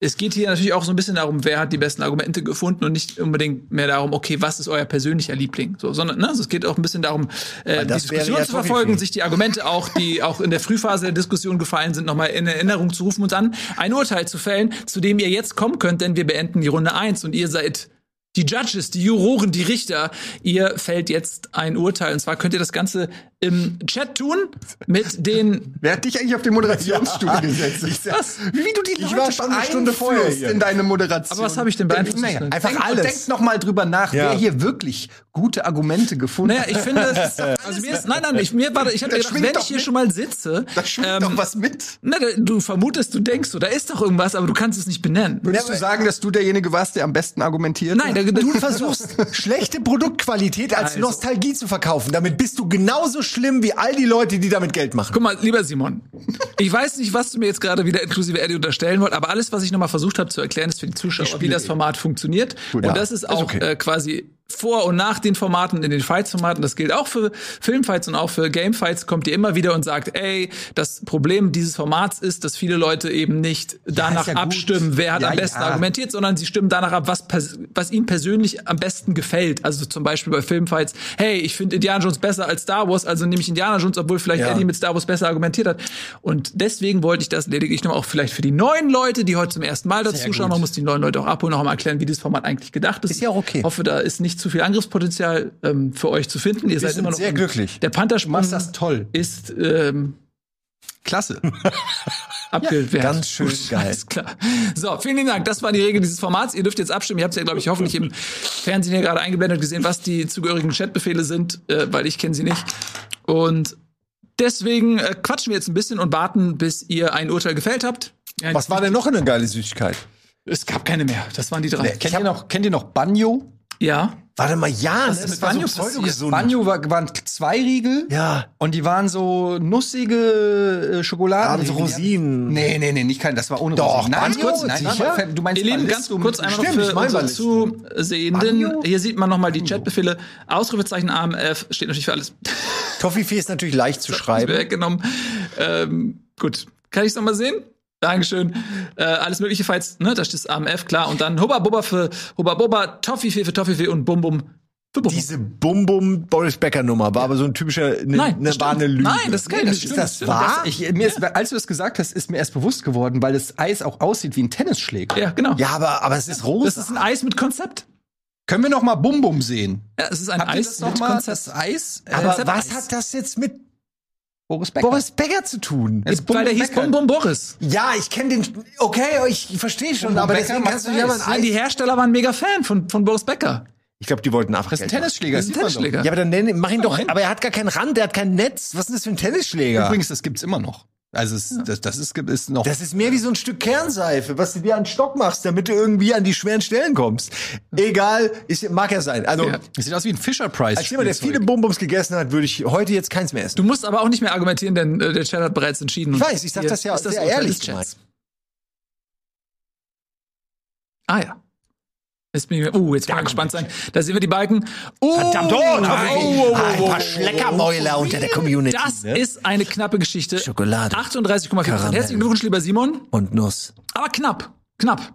Es geht hier natürlich auch so ein bisschen darum, wer hat die besten Argumente gefunden und nicht unbedingt mehr darum, okay, was ist euer persönlicher Liebling, so, sondern ne, also es geht auch ein bisschen darum, äh, die Diskussion ja zu verfolgen, sich die Argumente auch, die auch in der Frühphase der Diskussion gefallen sind, nochmal in Erinnerung zu rufen und dann ein Urteil zu fällen, zu dem ihr jetzt kommen könnt, denn wir beenden die Runde eins und ihr seid die Judges, die Juroren, die Richter. Ihr fällt jetzt ein Urteil. Und zwar könnt ihr das Ganze im Chat tun mit den Wer hat dich eigentlich auf den Moderationsstuhl gesetzt? Was? Wie du die Ich Leute war schon eine Stunde vorher hier. in deine Moderation. Aber was habe ich denn beeinflusst? Naja, Einfach denk, alles. Denk noch mal drüber nach, Ja. wer hier wirklich gute Argumente gefunden Naja, hat. ich finde, also mir ist, nein, nein, ich, mir war, ich habe Da gedacht, wenn ich hier mit. schon mal sitze, Da schwingt ähm, doch was mit. na, du vermutest, du denkst, so, da ist doch irgendwas, aber du kannst es nicht benennen. Würdest du sagen, dass du derjenige warst, der am besten argumentiert? Nein, Du versuchst, schlechte Produktqualität als Also. Nostalgie zu verkaufen. Damit bist du genauso schlimm wie all die Leute, die damit Geld machen. Guck mal, lieber Simon, ich weiß nicht, was du mir jetzt gerade wieder inklusive Eddie unterstellen wollt, aber alles, was ich nochmal versucht habe zu erklären, ist für die Zuschauer, wie das Format funktioniert. und ja. das ist Ist auch okay. äh, quasi vor und nach den Formaten, in den Fights-Formaten, das gilt auch für Filmfights und auch für Gamefights, kommt ihr immer wieder und sagt, ey, das Problem dieses Formats ist, dass viele Leute eben nicht danach ja abstimmen, wer hat Ja, am besten argumentiert, sondern sie stimmen danach ab, was, was ihnen persönlich am besten gefällt. Also zum Beispiel bei Filmfights, hey, ich finde Indiana Jones besser als Star Wars, also nehme ich Indiana Jones, obwohl vielleicht. Eddie mit Star Wars besser argumentiert hat. Und deswegen wollte ich das lediglich noch auch vielleicht für die neuen Leute, die heute zum ersten Mal dazu schauen, man muss die neuen Leute auch abholen, noch mal erklären, wie dieses Format eigentlich gedacht ist. Ist ja auch okay. Ich hoffe, da ist nicht zu viel Angriffspotenzial ähm, für euch zu finden. Ihr seid sind immer noch sehr glücklich. Der Panther machst das toll. ist ähm, Klasse. abgewehrt. ganz schön Gut, geil. Alles klar. So, vielen lieben Dank. Das war die Regel dieses Formats. Ihr dürft jetzt abstimmen. Ihr habt ja, glaube ich, hoffentlich im Fernsehen hier gerade eingeblendet gesehen, was die zugehörigen Chatbefehle sind, äh, weil ich kenne sie nicht. Und deswegen äh, quatschen wir jetzt ein bisschen und warten, bis ihr ein Urteil gefällt habt. Ja, Was war denn noch eine geile Süßigkeit? Es gab keine mehr. Das waren die drei. Kennt ihr noch, kennt ihr noch Banjo? Ja. Warte mal, ja, Was ist das mit war so Banjo passiert? pseudogesund. Banjo war, waren zwei Riegel. Ja. Und die waren so nussige äh, Schokolade. Ah, mit so Rosinen. Nee, nee, nee, nicht kein, das war ohne Doch, Rosinen. Nein, Banjo, kurz, nein, sicher? nein, du meinst Ihr Lieben, Ballisto ganz kurz einmal noch Stimmt, für ich mein unsere. Zusehenden. Banjo? Hier sieht man noch mal die Chatbefehle. Ausrufezeichen AMF steht natürlich für alles. Toffifee ist natürlich leicht zu schreiben. weggenommen. Ähm, gut. Kann ich es nochmal sehen? Dankeschön. Äh, alles mögliche, falls, ne, da steht das AMF, klar. Und dann Hubba Bubba für Hubba Bubba, Toffifee für Toffifee und Bum Bum Für Bum Bum. Diese Bum-Bum Boris Becker Nummer war aber so ein typischer, ne, Nein, ne, das war eine Lüge. Nein, das ist keine Nee, Lüge. Ist das stimmt. wahr? Ich, mir ist, als du das gesagt hast, ist mir erst bewusst geworden, weil das Eis auch aussieht wie ein Tennisschläger. Ja, genau. Ja, aber, aber es ist rosa. Das ist ein Eis mit Konzept. Können wir noch mal Bum Bum sehen? Ja, es ist ein Habt ihr Eis das noch mit mal? Konzept. Das Eis? äh, aber was hat das jetzt mit Boris Becker. Boris Becker zu tun? Bum Weil der hieß Bum Boris. Ja, ich kenne den. Okay, ich verstehe schon, Bum aber Becker deswegen kannst du ja mal die. Hersteller waren mega Fan von, von Boris Becker. Ich glaube, die wollten einfach Das ist ein. Tennisschläger. Das ist ein. Tennisschläger. Ja, aber dann nenn, mach ihn doch. Aber er hat gar keinen Rand, der hat kein Netz. Was ist denn das für ein Tennisschläger? Übrigens, das gibt's immer noch. Also es, das, das ist, ist noch. Das ist mehr wie so ein Stück Kernseife, was du dir an den Stock machst, damit du irgendwie an die schweren Stellen kommst. Egal, ich, mag ja sein. Also, Ja. sieht aus wie ein Fisher Price. als jemand, der viele Bonbons gegessen hat, würde ich heute jetzt keins mehr essen. Du musst aber auch nicht mehr argumentieren, denn äh, der Chat hat bereits entschieden. Ich weiß, ich sag Hier das ja ist das sehr ehrlich des Chats. Ah ja. Jetzt bin ich, uh, jetzt kann ich gespannt sein. Da sehen wir die Balken. Oh, Verdammt, oh, oh, oh, oh, oh, ein oh, paar oh. Schleckermäuler unter der Community. Das ne? ist eine knappe Geschichte. Schokolade. 38,4 Karamell. Herzlichen Glückwunsch, lieber Simon. Und Nuss. Aber knapp. Knapp.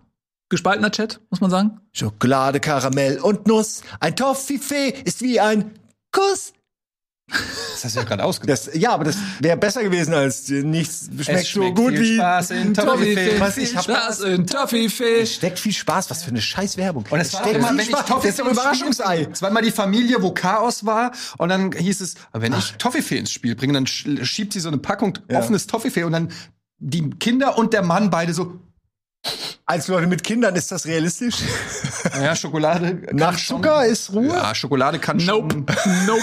Gespaltener Chat, muss man sagen. Schokolade, Karamell und Nuss. Ein Toffifee ist wie ein Kuss. Das hast du ja gerade ausgedrückt. Das, ja, aber das wäre besser gewesen als nichts schmeckt, so schmeckt gut viel wie Spaß in Toffifee. Was ich hab Spaß in Toffifee. steckt viel Spaß, was für eine scheiß Werbung. Und es war steckt immer, wenn ich Spaß. Toffifee Das ist doch ein Überraschungsei. Es war immer die Familie, wo Chaos war. Und dann hieß es, wenn ich Toffifee ins Spiel bringe, dann sch- schiebt sie so eine Packung offenes Toffifee und dann die Kinder und der Mann beide so, Als Leute mit Kindern ist das realistisch. naja, Schokolade. kann Nach schon- Zucker ist Ruhe. Ja, Schokolade kann Nope. schon. Nope.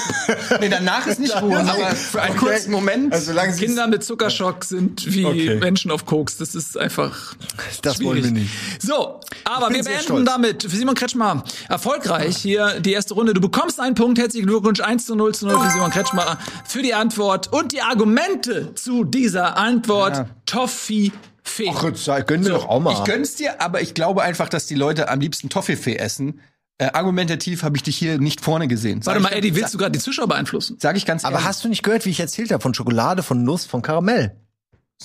Nee, danach ist nicht Ruhe, aber für einen Okay. kurzen Moment. Also Kinder mit Zuckerschock sind wie Okay. Menschen auf Koks. Das ist einfach Das schwierig. wollen wir nicht. So, aber wir beenden stolz. damit für Simon Kretschmer erfolgreich hier die erste Runde. Du bekommst einen Punkt. Herzlichen Glückwunsch 1 zu 0 zu 0 für Simon Kretschmer für die Antwort und die Argumente zu dieser Antwort. Ja. Toffifee. Ach, jetzt gönnen wir doch auch mal. Ich gönn's dir, aber ich glaube einfach, dass die Leute am liebsten Toffifee essen. Äh, argumentativ habe ich dich hier nicht vorne gesehen. Sag Warte mal, Eddie, willst du gerade die Zuschauer beeinflussen? Sag ich ganz aber ehrlich. hast du nicht gehört, wie ich erzählt habe von Schokolade, von Nuss, von Karamell?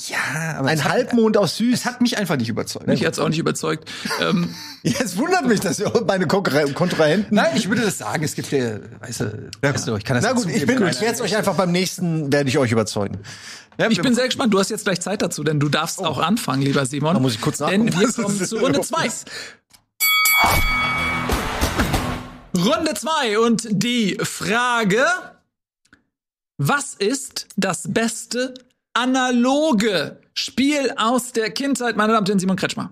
Ja, aber Ein es hat, Halbmond aus süß. es hat mich einfach nicht überzeugt. Mich hat's auch nicht überzeugt. ähm, Jetzt wundert mich, dass meine Kontrahenten. Nein, ich würde das sagen. Es gibt ja, weißt du, weißt du ich kann das Na ja gut, ich, bin, ich werde es euch einfach beim nächsten, werde ich euch überzeugen. Ja, ich bin sehr gespannt. Du hast jetzt gleich Zeit dazu, denn du darfst auch anfangen, lieber Simon. Oh. Da muss ich kurz Denn nachgucken, wir was das kommen zu Runde 2. Runde 2 und die Frage, was ist das beste analoge Spiel aus der Kindheit, meine Damen und Herren, Simon Kretschmer?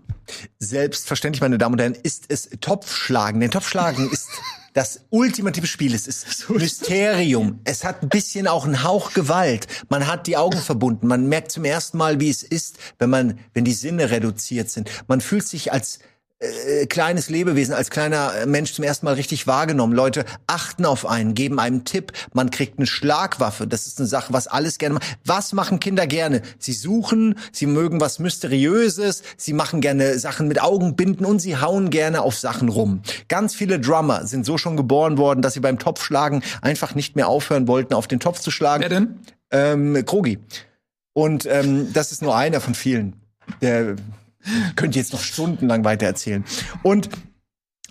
Selbstverständlich, meine Damen und Herren, ist es Topfschlagen. Denn Topfschlagen ist das ultimative Spiel. Es ist Mysterium. Es hat ein bisschen auch einen Hauch Gewalt. Man hat die Augen verbunden. Man merkt zum ersten Mal, wie es ist, wenn man, wenn die Sinne reduziert sind. Man fühlt sich als äh, kleines Lebewesen, als kleiner äh, Mensch zum ersten Mal richtig wahrgenommen. Leute achten auf einen, geben einem Tipp. Man kriegt eine Schlagwaffe. Das ist eine Sache, was alles gerne macht. Was machen Kinder gerne? Sie suchen, sie mögen was Mysteriöses, sie machen gerne Sachen mit Augenbinden und sie hauen gerne auf Sachen rum. Ganz viele Drummer sind so schon geboren worden, dass sie beim Topfschlagen einfach nicht mehr aufhören wollten, auf den Topf zu schlagen. Wer denn? Ähm, Krogi. Und ähm, das ist nur einer von vielen. Der könnte jetzt noch stundenlang weiter erzählen. Und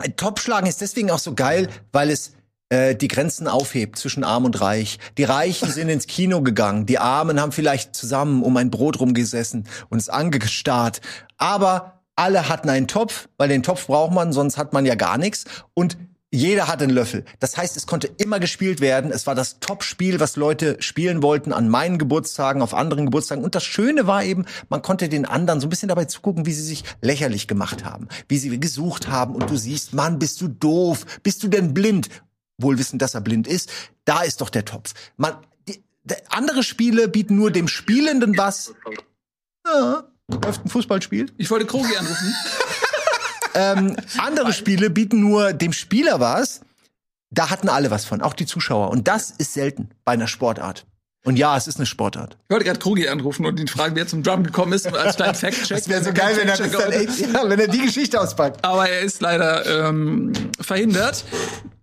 äh, Topschlagen ist deswegen auch so geil, weil es äh, die Grenzen aufhebt zwischen Arm und Reich. Die Reichen sind ins Kino gegangen, die Armen haben vielleicht zusammen um ein Brot rumgesessen und es angestarrt. Aber alle hatten einen Topf, weil den Topf braucht man, sonst hat man ja gar nichts. Und jeder hatte einen Löffel. Das heißt, es konnte immer gespielt werden. Es war das Top-Spiel, was Leute spielen wollten an meinen Geburtstagen, auf anderen Geburtstagen. Und das Schöne war eben, man konnte den anderen so ein bisschen dabei zugucken, wie sie sich lächerlich gemacht haben, wie sie gesucht haben. Und du siehst, Mann, bist du doof? Bist du denn blind? Wohl wissend, dass er blind ist. Da ist doch der Topf. Man, die, die, andere Spiele bieten nur dem Spielenden was. Ja, läuft ein Fußballspiel. Ich wollte Krogi anrufen. Ähm, andere Spiele bieten nur dem Spieler was. Da hatten alle was von, auch die Zuschauer. Und das ist selten bei einer Sportart. Und ja, es ist eine Sportart. Ich wollte gerade Krogi anrufen und ihn fragen, wie er zum Drum gekommen ist, als kleinen Fact-Check. Das wäre so geil, wenn er, dann echt, ja, wenn er die Geschichte auspackt. Aber er ist leider ähm, verhindert.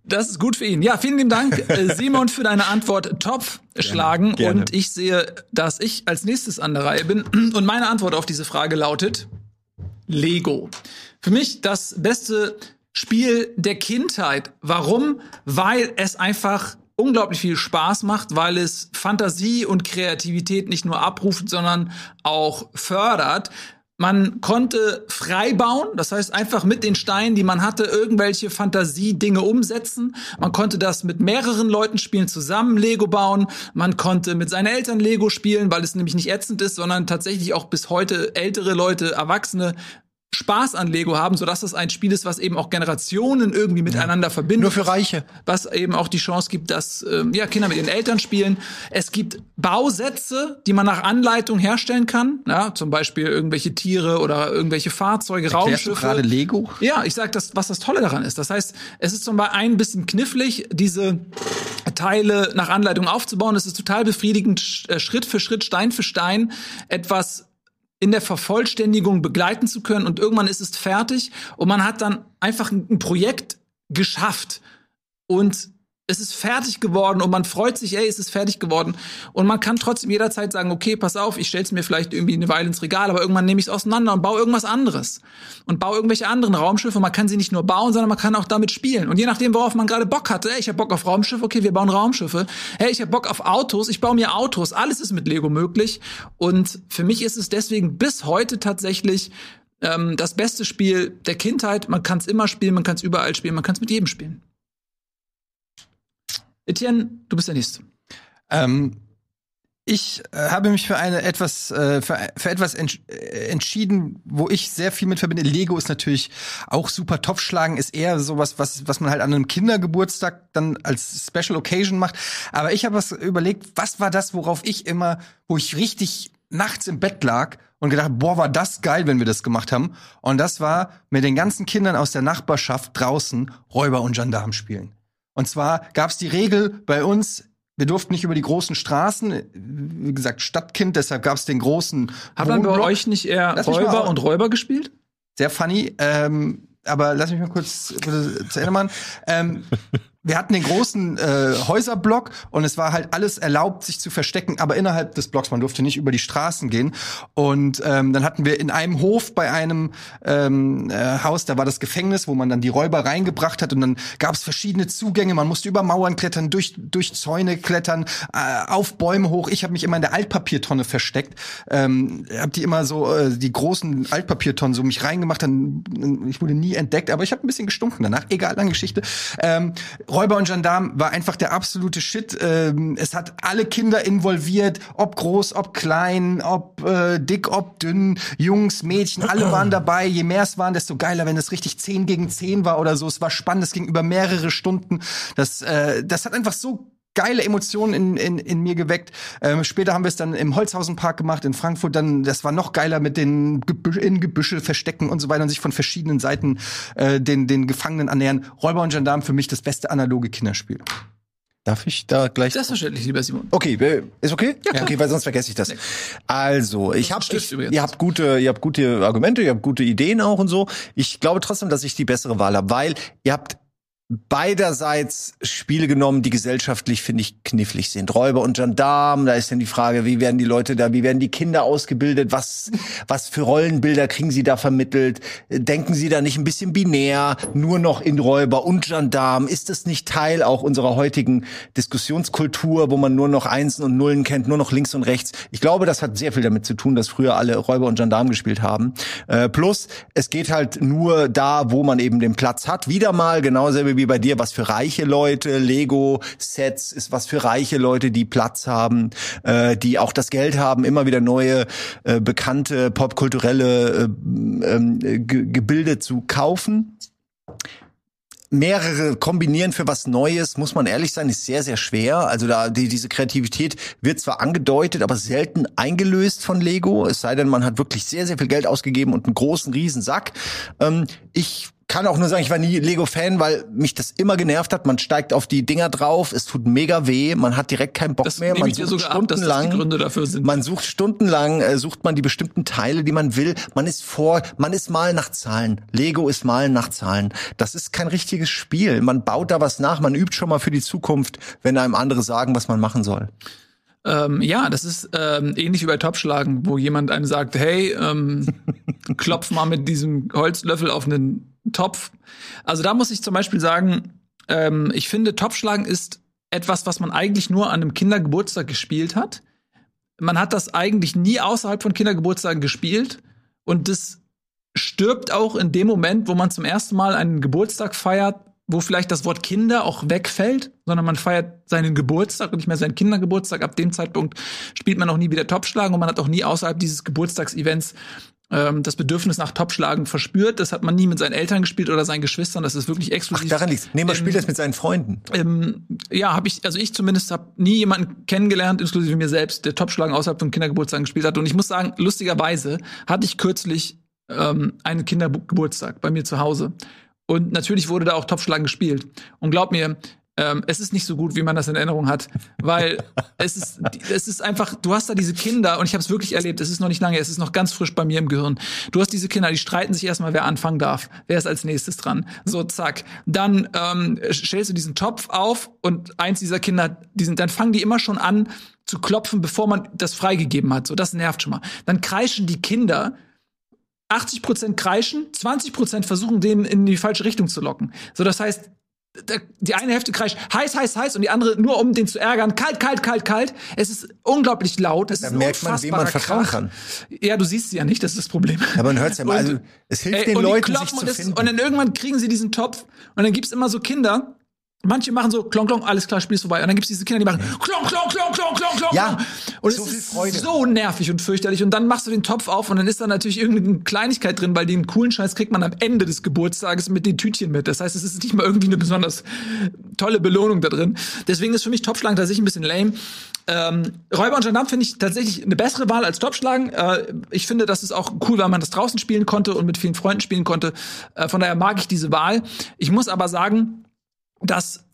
Das ist gut für ihn. Ja, vielen lieben Dank, äh, Simon, für deine Antwort. Topf schlagen. gerne. Und ich sehe, dass ich als nächstes an der Reihe bin. Und meine Antwort auf diese Frage lautet Lego. Für mich das beste Spiel der Kindheit. Warum? Weil es einfach unglaublich viel Spaß macht, weil es Fantasie und Kreativität nicht nur abruft, sondern auch fördert. Man konnte frei bauen, das heißt einfach mit den Steinen, die man hatte, irgendwelche Fantasiedinge umsetzen. Man konnte das mit mehreren Leuten spielen, zusammen Lego bauen. Man konnte mit seinen Eltern Lego spielen, weil es nämlich nicht ätzend ist, sondern tatsächlich auch bis heute ältere Leute, Erwachsene Spaß an Lego haben, sodass das ein Spiel ist, was eben auch Generationen irgendwie miteinander verbindet. Nur für Reiche. Was eben auch die Chance gibt, dass ähm, ja, Kinder mit ihren Eltern spielen. Es gibt Bausätze, die man nach Anleitung herstellen kann. Ja, zum Beispiel irgendwelche Tiere oder irgendwelche Fahrzeuge, Erklärst du Raumschiffe. gerade Lego? Ja, ich sag das, was das Tolle daran ist. Das heißt, es ist zum Beispiel ein bisschen knifflig, diese Teile nach Anleitung aufzubauen. Es ist total befriedigend, äh, Schritt für Schritt, Stein für Stein etwas in der Vervollständigung begleiten zu können und irgendwann ist es fertig und man hat dann einfach ein Projekt geschafft und es ist fertig geworden und man freut sich, ey, es ist fertig geworden und man kann trotzdem jederzeit sagen, okay, pass auf, ich stell's mir vielleicht irgendwie eine Weile ins Regal, aber irgendwann nehme ich es auseinander und baue irgendwas anderes und baue irgendwelche anderen Raumschiffe. Man kann sie nicht nur bauen, sondern man kann auch damit spielen und je nachdem, worauf man gerade Bock hatte, ey, ich habe Bock auf Raumschiffe, okay, wir bauen Raumschiffe. Hey, ich habe Bock auf Autos, ich baue mir Autos. Alles ist mit Lego möglich und für mich ist es deswegen bis heute tatsächlich ähm, das beste Spiel der Kindheit. Man kann es immer spielen, man kann es überall spielen, man kann es mit jedem spielen. Etienne, du bist der Nächste. Ähm, ich äh, habe mich für eine etwas äh, für, für etwas entsch äh, entschieden, wo ich sehr viel mit verbinde. Lego ist natürlich auch super Topfschlagen, ist eher sowas, was was man halt an einem Kindergeburtstag dann als Special Occasion macht. Aber ich habe was überlegt, was war das, worauf ich immer, wo ich richtig nachts im Bett lag und gedacht, boah, war das geil, wenn wir das gemacht haben. Und das war mit den ganzen Kindern aus der Nachbarschaft draußen Räuber und Gendarm spielen. Und zwar gab es die Regel bei uns, wir durften nicht über die großen Straßen, wie gesagt, Stadtkind, deshalb gab es den großen Hat man bei Wohnblock. euch nicht eher Lass Räuber und Räuber gespielt? Sehr funny. Ähm, aber lass mich mal kurz bitte zu Ende machen. Ähm, wir hatten den großen äh, Häuserblock und es war halt alles erlaubt, sich zu verstecken, aber innerhalb des Blocks. Man durfte nicht über die Straßen gehen. Und ähm, dann hatten wir in einem Hof bei einem ähm, äh, Haus, da war das Gefängnis, wo man dann die Räuber reingebracht hat und dann gab es verschiedene Zugänge. Man musste über Mauern klettern, durch durch Zäune klettern, äh, auf Bäume hoch. Ich habe mich immer in der Altpapiertonne versteckt. Ähm, hab die immer so äh, die großen Altpapiertonnen so mich reingemacht. Dann ich wurde nie entdeckt, aber ich habe ein bisschen gestunken danach. Egal, lange Geschichte. Ähm, Räuber und Gendarm war einfach der absolute Shit. Ähm, es hat alle Kinder involviert, ob groß, ob klein, ob äh, dick, ob dünn, Jungs, Mädchen, alle waren dabei. Je mehr es waren, desto geiler, wenn es richtig 10 gegen 10 war oder so. Es war spannend, es ging über mehrere Stunden. Das, äh, das hat einfach so geile Emotionen in, in, in mir geweckt. Ähm, später haben wir es dann im Holzhausenpark gemacht in Frankfurt. Dann, das war noch geiler mit den Gebüsch, in Gebüsche verstecken und so weiter und sich von verschiedenen Seiten äh, den, den Gefangenen annähern. Räuber und Gendarm für mich das beste analoge Kinderspiel. Darf ich da gleich Selbstverständlich, lieber Simon. Okay, ist okay? Okay, weil sonst vergesse ich das. Also, ich habe ihr habt gute, ihr habt gute Argumente, ihr habt gute Ideen auch und so. Ich glaube trotzdem, dass ich die bessere Wahl habe, weil ihr habt beiderseits Spiele genommen, die gesellschaftlich, finde ich, knifflig sind. Räuber und Gendarm, da ist dann die Frage, wie werden die Leute da, wie werden die Kinder ausgebildet, was, was für Rollenbilder kriegen sie da vermittelt? Denken sie da nicht ein bisschen binär, nur noch in Räuber und Gendarm? Ist das nicht Teil auch unserer heutigen Diskussionskultur, wo man nur noch Einsen und Nullen kennt, nur noch links und rechts? Ich glaube, das hat sehr viel damit zu tun, dass früher alle Räuber und Gendarm gespielt haben. Äh, plus, es geht halt nur da, wo man eben den Platz hat. Wieder mal, genauso wie bei dir, was für reiche Leute. Lego-Sets ist was für reiche Leute, die Platz haben, äh, die auch das Geld haben, immer wieder neue, äh, bekannte, popkulturelle äh, ähm, Ge Gebilde zu kaufen mehrere kombinieren für was Neues, muss man ehrlich sein, ist sehr, sehr schwer. Also da die, diese Kreativität wird zwar angedeutet, aber selten eingelöst von Lego. Es sei denn, man hat wirklich sehr, sehr viel Geld ausgegeben und einen großen Riesensack. Ähm, ich kann auch nur sagen, ich war nie Lego-Fan, weil mich das immer genervt hat. Man steigt auf die Dinger drauf, es tut mega weh, man hat direkt keinen Bock Das mehr. Man sucht ab, stundenlang. Sind. Man sucht stundenlang, äh, sucht man die bestimmten Teile, die man will. Man ist vor, man ist mal nach Zahlen. Lego ist mal nach Zahlen. Das ist kein richtiges Spiel. Man baut da was nach, man übt schon mal für die Zukunft, wenn einem andere sagen, was man machen soll. Ähm, ja, das ist ähm, ähnlich wie bei Topschlagen, wo jemand einem sagt, hey, ähm, klopf mal mit diesem Holzlöffel auf einen Topf. Also da muss ich zum Beispiel sagen, ähm, ich finde, Topfschlagen ist etwas, was man eigentlich nur an einem Kindergeburtstag gespielt hat. Man hat das eigentlich nie außerhalb von Kindergeburtstagen gespielt. Und das stirbt auch in dem Moment, wo man zum ersten Mal einen Geburtstag feiert, wo vielleicht das Wort Kinder auch wegfällt, sondern man feiert seinen Geburtstag und nicht mehr seinen Kindergeburtstag. Ab dem Zeitpunkt spielt man auch nie wieder Topfschlagen und man hat auch nie außerhalb dieses Geburtstagsevents ähm, das Bedürfnis nach Topfschlagen verspürt. Das hat man nie mit seinen Eltern gespielt oder seinen Geschwistern. Das ist wirklich Ach, exklusiv. daran liegt's. Nee, man Ähm, spielt das mit seinen Freunden. ähm, ja, habe ich, also ich zumindest habe nie jemanden kennengelernt, inklusive mir selbst, der Topfschlagen außerhalb von Kindergeburtstagen gespielt hat. Und ich muss sagen, lustigerweise hatte ich kürzlich ähm, einen Kindergeburtstag bei mir zu Hause. Und natürlich wurde da auch Topfschlagen gespielt. Und glaub mir, ähm, es ist nicht so gut, wie man das in Erinnerung hat, weil es ist, es ist einfach, du hast da diese Kinder und ich habe es wirklich erlebt. Es ist noch nicht lange, es ist noch ganz frisch bei mir im Gehirn. Du hast diese Kinder, die streiten sich erstmal, wer anfangen darf, wer ist als nächstes dran. So zack, dann ähm, stellst du diesen Topf auf und eins dieser Kinder, die sind, dann fangen die immer schon an zu klopfen, bevor man das freigegeben hat. So, das nervt schon mal. Dann kreischen die Kinder 80 Prozent kreischen, 20 Prozent versuchen, den in die falsche Richtung zu locken. So, das heißt, die eine Hälfte kreischt heiß, heiß, heiß und die andere nur um den zu ärgern. Kalt, kalt, kalt, kalt. Es ist unglaublich laut. Es Da merkt man, wem man vertrauen Krach. kann. Ja, du siehst sie ja nicht, das ist das Problem. Ja, man hört's ja mal. Also, es hilft Ey, den Leuten, sich zu und, finden. und dann irgendwann kriegen sie diesen Topf und dann gibt's immer so Kinder. Manche machen so klong klong, alles klar, Spiel ist vorbei. Und dann gibt's diese Kinder, die machen klong klong klong klong klong klong. Ja, und so es ist Freude. so nervig und fürchterlich. Und dann machst du den Topf auf und dann ist da natürlich irgendeine Kleinigkeit drin, weil den coolen Scheiß kriegt man am Ende des Geburtstages mit den Tütchen mit. Das heißt, es ist nicht mal irgendwie eine besonders tolle Belohnung da drin. Deswegen ist für mich Topfschlagen tatsächlich ein bisschen lame. Ähm, Räuber und Gendarm finde ich tatsächlich eine bessere Wahl als Topfschlagen. Äh, ich finde, das ist auch cool, weil man das draußen spielen konnte und mit vielen Freunden spielen konnte. Äh, von daher mag ich diese Wahl. Ich muss aber sagen, dass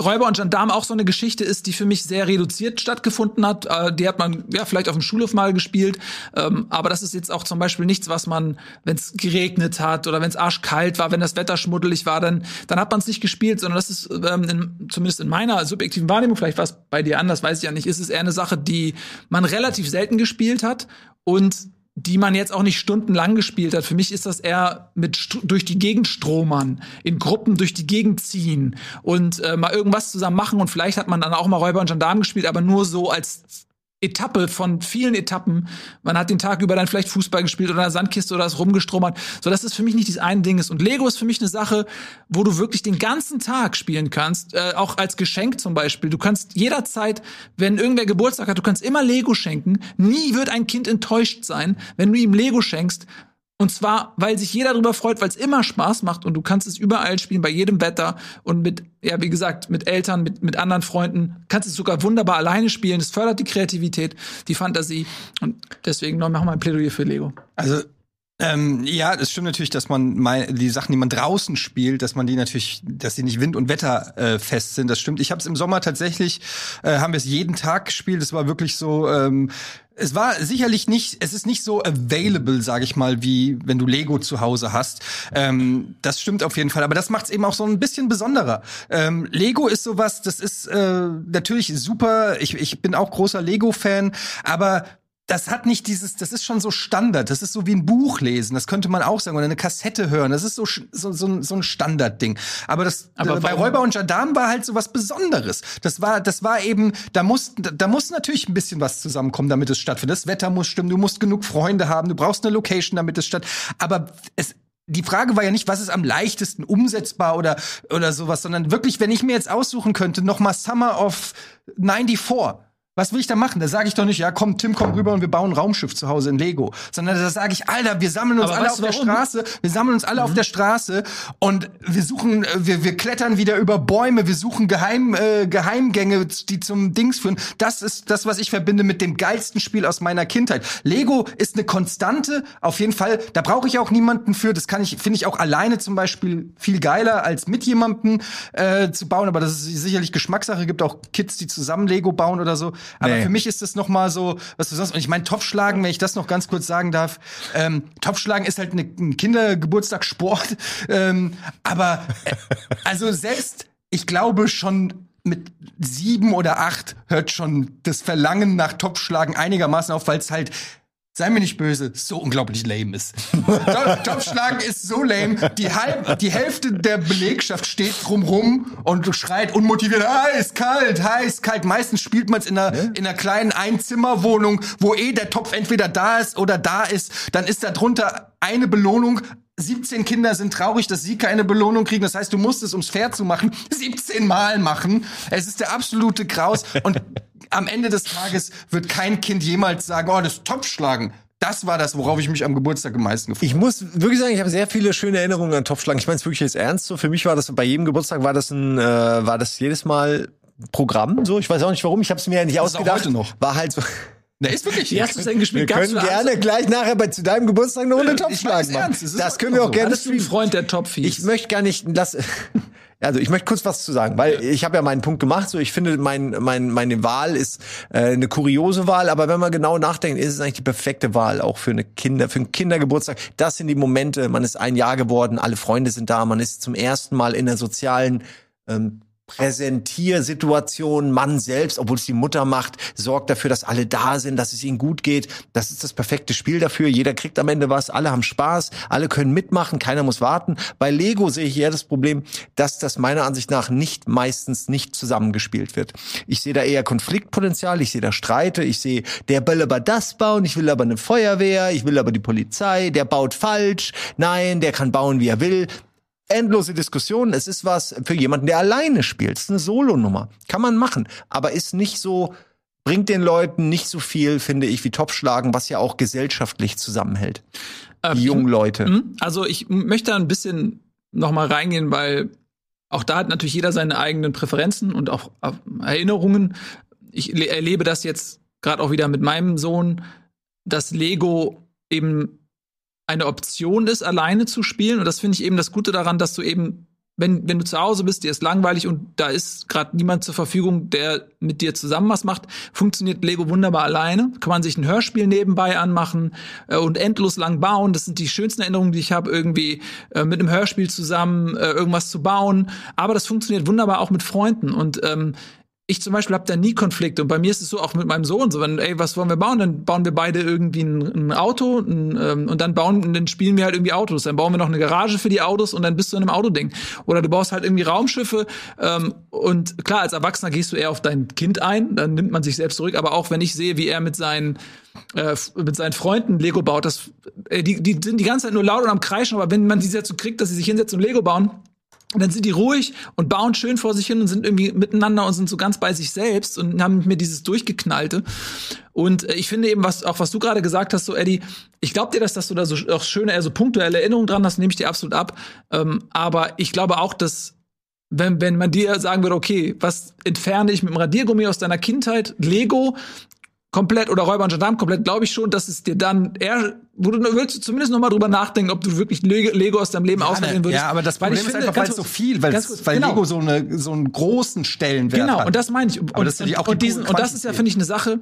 Räuber und Gendarm auch so eine Geschichte ist, die für mich sehr reduziert stattgefunden hat. Äh, die hat man ja vielleicht auf dem Schulhof mal gespielt, ähm, aber das ist jetzt auch zum Beispiel nichts, was man, wenn es geregnet hat oder wenn es arschkalt war, wenn das Wetter schmuddelig war, dann dann hat man es nicht gespielt, sondern das ist ähm, in, zumindest in meiner subjektiven Wahrnehmung, vielleicht war es bei dir anders, weiß ich ja nicht, ist es eher eine Sache, die man relativ selten gespielt hat und die man jetzt auch nicht stundenlang gespielt hat. Für mich ist das eher mit durch die Gegend stromern, in Gruppen durch die Gegend ziehen und äh, mal irgendwas zusammen machen und vielleicht hat man dann auch mal Räuber und Gendarmen gespielt, aber nur so als Etappe von vielen Etappen. Man hat den Tag über dann vielleicht Fußball gespielt oder eine Sandkiste oder ist rumgestromert. So dass es für mich nicht dieses eine Ding ist. Und Lego ist für mich eine Sache, wo du wirklich den ganzen Tag spielen kannst. Äh, auch als Geschenk zum Beispiel. Du kannst jederzeit, wenn irgendwer Geburtstag hat, du kannst immer Lego schenken. Nie wird ein Kind enttäuscht sein, wenn du ihm Lego schenkst. Und zwar, weil sich jeder darüber freut, weil es immer Spaß macht und du kannst es überall spielen, bei jedem Wetter und mit, ja, wie gesagt, mit Eltern, mit, mit anderen Freunden. Kannst es sogar wunderbar alleine spielen. Das fördert die Kreativität, die Fantasie. Und deswegen noch wir ein Plädoyer für Lego. Also ähm, ja, es stimmt natürlich, dass man mal die Sachen, die man draußen spielt, dass man die natürlich, dass sie nicht wind- und wetterfest äh, sind. Das stimmt. Ich habe es im Sommer tatsächlich, äh, haben wir es jeden Tag gespielt. Es war wirklich so. Ähm, es war sicherlich nicht, es ist nicht so available, sage ich mal, wie wenn du Lego zu Hause hast. Ähm, das stimmt auf jeden Fall, aber das macht es eben auch so ein bisschen besonderer. Ähm, Lego ist sowas, das ist äh, natürlich super. Ich, ich bin auch großer Lego-Fan, aber das hat nicht dieses, das ist schon so Standard. Das ist so wie ein Buch lesen. Das könnte man auch sagen oder eine Kassette hören. Das ist so so, so, ein- so ein Standardding. Aber das Aber äh, bei Räuber und Gendarm war halt so was Besonderes. Das war, das war eben, da muss, da muss natürlich ein bisschen was zusammenkommen, damit es stattfindet. Das Wetter muss stimmen. Du musst genug Freunde haben. Du brauchst eine Location, damit es statt. Aber es die Frage war ja nicht, was ist am leichtesten umsetzbar oder oder sowas, sondern wirklich, wenn ich mir jetzt aussuchen könnte, noch mal Summer of 94. Was will ich da machen? Da sage ich doch nicht, ja komm, Tim, komm rüber und wir bauen ein Raumschiff zu Hause in Lego. Sondern da sage ich, Alter, wir sammeln uns Aber alle auf der? Mhm. Straße, wir sammeln uns alle auf der Straße und wir suchen, äh, wir, wir klettern wieder über Bäume, wir suchen Geheim, äh, Geheimgänge, die zum Dings führen. Das ist das, was ich verbinde mit dem geilsten Spiel aus meiner Kindheit. Lego ist eine Konstante, auf jeden Fall. Da brauche ich auch niemanden für. Das kann ich, finde ich auch alleine zum Beispiel viel geiler als mit jemandem äh, zu bauen. Aber das ist sicherlich Geschmackssache. Gibt auch Kids, die zusammen Lego bauen oder so. Aber Nee. für mich ist das noch mal so, was du sagst. Und ich meine, Topfschlagen, wenn ich das noch ganz kurz sagen darf. Ähm, Topfschlagen ist halt eine, ein Kindergeburtstagssport. Ähm, aber äh, also selbst, ich glaube schon mit sieben oder acht hört schon das Verlangen nach Topfschlagen einigermaßen auf, weil es halt sei mir nicht böse, so unglaublich lame ist. Top- Topfschlagen ist so lame. Die, halb, die Hälfte der Belegschaft steht drumrum und schreit unmotiviert, heiß, kalt, heiß, kalt. Meistens spielt man es in einer, in einer kleinen Einzimmerwohnung, wo eh der Topf entweder da ist oder da ist. Dann ist da drunter eine Belohnung. 17 Kinder sind traurig, dass sie keine Belohnung kriegen. Das heißt, du musst es, ums fair zu machen, 17 Mal machen. Es ist der absolute Graus. Und am Ende des Tages wird kein Kind jemals sagen, oh, das Topfschlagen. Das war das, worauf ich mich am Geburtstag am meisten gefreut Ich muss wirklich sagen, ich habe sehr viele schöne Erinnerungen an Topfschlagen. Ich meine es wirklich jetzt ernst. So für mich war das bei jedem Geburtstag war das ein, äh, war das jedes Mal Programm. So, ich weiß auch nicht warum. Ich habe es mir ja nicht ist auch ausgedacht. heute noch. War halt so. Der ist wirklich. Wie hast du es denn Wir gespielt? können Gab's für gerne Angst? gleich nachher bei zu deinem Geburtstag eine Runde Topfschlagen machen. ernst, Das auch können wir auch so. gerne Bist du ein. Freund der Topfies? Ich möchte gar nicht lass also ich möchte kurz was zu sagen, weil ich habe ja meinen Punkt gemacht. So, ich finde, mein, mein, meine Wahl ist äh, eine kuriose Wahl, aber wenn man genau nachdenkt, ist es eigentlich die perfekte Wahl auch für eine Kinder, für einen Kindergeburtstag. Das sind die Momente. Man ist ein Jahr geworden, alle Freunde sind da, man ist zum ersten Mal in der sozialen ähm, Präsentiersituation, Mann selbst, obwohl es die Mutter macht, sorgt dafür, dass alle da sind, dass es ihnen gut geht. Das ist das perfekte Spiel dafür. Jeder kriegt am Ende was, alle haben Spaß, alle können mitmachen, keiner muss warten. Bei Lego sehe ich eher das Problem, dass das meiner Ansicht nach nicht meistens nicht zusammengespielt wird. Ich sehe da eher Konfliktpotenzial, ich sehe da Streite, ich sehe, der will aber das bauen, ich will aber eine Feuerwehr, ich will aber die Polizei, der baut falsch, nein, der kann bauen, wie er will endlose Diskussionen. Es ist was für jemanden, der alleine spielt. Es ist eine Solonummer. Kann man machen. Aber ist nicht so, bringt den Leuten nicht so viel, finde ich, wie Topfschlagen, was ja auch gesellschaftlich zusammenhält. Die jungen Leute. Also ich möchte da ein bisschen noch mal reingehen, weil auch da hat natürlich jeder seine eigenen Präferenzen und auch Erinnerungen. Ich le- erlebe das jetzt gerade auch wieder mit meinem Sohn, dass Lego eben eine Option ist, alleine zu spielen. Und das finde ich eben das Gute daran, dass du eben, wenn, wenn du zu Hause bist, dir ist langweilig und da ist gerade niemand zur Verfügung, der mit dir zusammen was macht, funktioniert Lego wunderbar alleine. Kann man sich ein Hörspiel nebenbei anmachen äh, und endlos lang bauen. Das sind die schönsten Erinnerungen, die ich habe, irgendwie äh, mit einem Hörspiel zusammen äh, irgendwas zu bauen. Aber das funktioniert wunderbar auch mit Freunden. Und ähm, ich zum Beispiel habe da nie Konflikte. Und bei mir ist es so auch mit meinem Sohn so, wenn, ey, was wollen wir bauen? Dann bauen wir beide irgendwie ein, ein Auto ein, ähm, und dann bauen, dann spielen wir halt irgendwie Autos. Dann bauen wir noch eine Garage für die Autos und dann bist du in einem Autoding. Oder du baust halt irgendwie Raumschiffe. Ähm, und klar, als Erwachsener gehst du eher auf dein Kind ein, dann nimmt man sich selbst zurück. Aber auch wenn ich sehe, wie er mit seinen äh, mit seinen Freunden Lego baut, das, äh, die, die sind die ganze Zeit nur laut und am Kreischen, aber wenn man die dazu kriegt, dass sie sich hinsetzen und Lego bauen, und dann sind die ruhig und bauen schön vor sich hin und sind irgendwie miteinander und sind so ganz bei sich selbst und haben mir dieses durchgeknallte. Und äh, ich finde eben, was auch was du gerade gesagt hast, so Eddie, ich glaube dir, dass, dass du da so auch schöne, eher so punktuelle Erinnerungen dran hast, nehme ich dir absolut ab. Ähm, aber ich glaube auch, dass wenn, wenn man dir sagen würde, okay, was entferne ich mit dem Radiergummi aus deiner Kindheit, Lego komplett oder Räuber und Gendarm komplett, glaube ich schon, dass es dir dann eher, wo du willst zumindest noch mal drüber nachdenken, ob du wirklich Lego, aus deinem Leben ausradieren würdest. Ja, aber das Weil Problem ich ist finde, einfach, weil es so viel, weil, kurz, weil genau. Lego so, eine, so einen großen Stellenwert Genau, hat. und das meine ich. Und, das die und, diesen, und das ist ja, finde ich, eine Sache,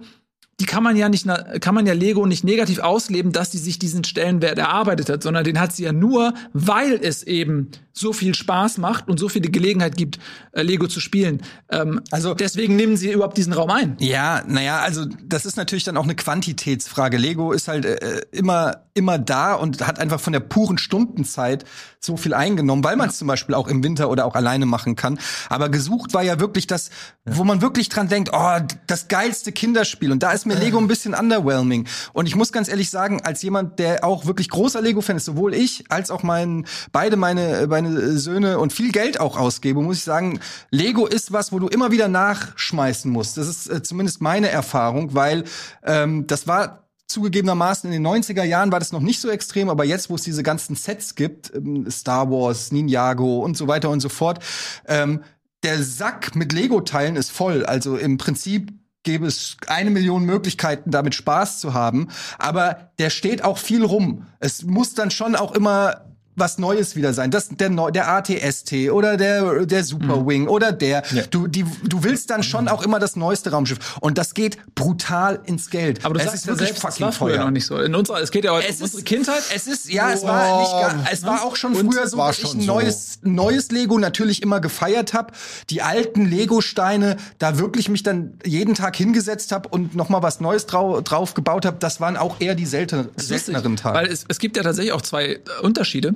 die kann man ja nicht, kann man ja Lego nicht negativ ausleben, dass die sich diesen Stellenwert erarbeitet hat, sondern den hat sie ja nur, weil es eben so viel Spaß macht und so viele Gelegenheit gibt, äh, Lego zu spielen. Ähm, Also- deswegen nehmen sie überhaupt diesen Raum ein. Ja, naja, also das ist natürlich dann auch eine Quantitätsfrage. Lego ist halt äh, immer immer da und hat einfach von der puren Stundenzeit so viel eingenommen, weil man es zum Beispiel auch im Winter oder auch alleine machen kann. Aber gesucht war ja wirklich das, wo man wirklich dran denkt, oh, das geilste Kinderspiel. Und da ist mir Lego ein bisschen underwhelming. Und ich muss ganz ehrlich sagen, als jemand, der auch wirklich großer Lego-Fan ist, sowohl ich als auch mein, beide meine, meine Söhne und viel Geld auch ausgebe, muss ich sagen, Lego ist was, wo du immer wieder nachschmeißen musst. Das ist äh, zumindest meine Erfahrung, weil ähm, das war zugegebenermaßen in den 90er Jahren war das noch nicht so extrem, aber jetzt, wo es diese ganzen Sets gibt, ähm, Star Wars, Ninjago und so weiter und so fort, ähm, der Sack mit Lego-Teilen ist voll. Also im Prinzip gäbe es eine Million Möglichkeiten, damit Spaß zu haben, aber der steht auch viel rum. Es muss dann schon auch immer was Neues wieder sein. Das, der, Neu- der ATST oder der, der Super Wing oder der. Du, die, du willst dann schon auch immer das neueste Raumschiff. Und das geht brutal ins Geld. Aber du es sagst ist ja wirklich selbst, das fucking war früher teuer. noch nicht so. In unserer, es geht ja heute Es um unsere ist- Kindheit. Es ist, ja, es war nicht gar, es war auch schon Und früher es so, war dass ich ein so. neues, neues Lego natürlich immer gefeiert habe. Die alten Lego-Steine, da wirklich mich dann jeden Tag hingesetzt habe und noch mal was Neues drau drauf gebaut habe, das waren auch eher die selten, selteneren Tage. Weil es, es gibt ja tatsächlich auch zwei Unterschiede.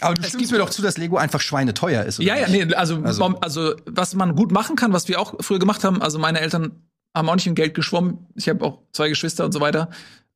Aber du stimmst mir doch zu, dass Lego einfach schweineteuer ist. Ja, ja, nicht? nee, also, also. also was man gut machen kann, was wir auch früher gemacht haben, also meine Eltern haben auch nicht in Geld geschwommen. Ich habe auch zwei Geschwister und so weiter.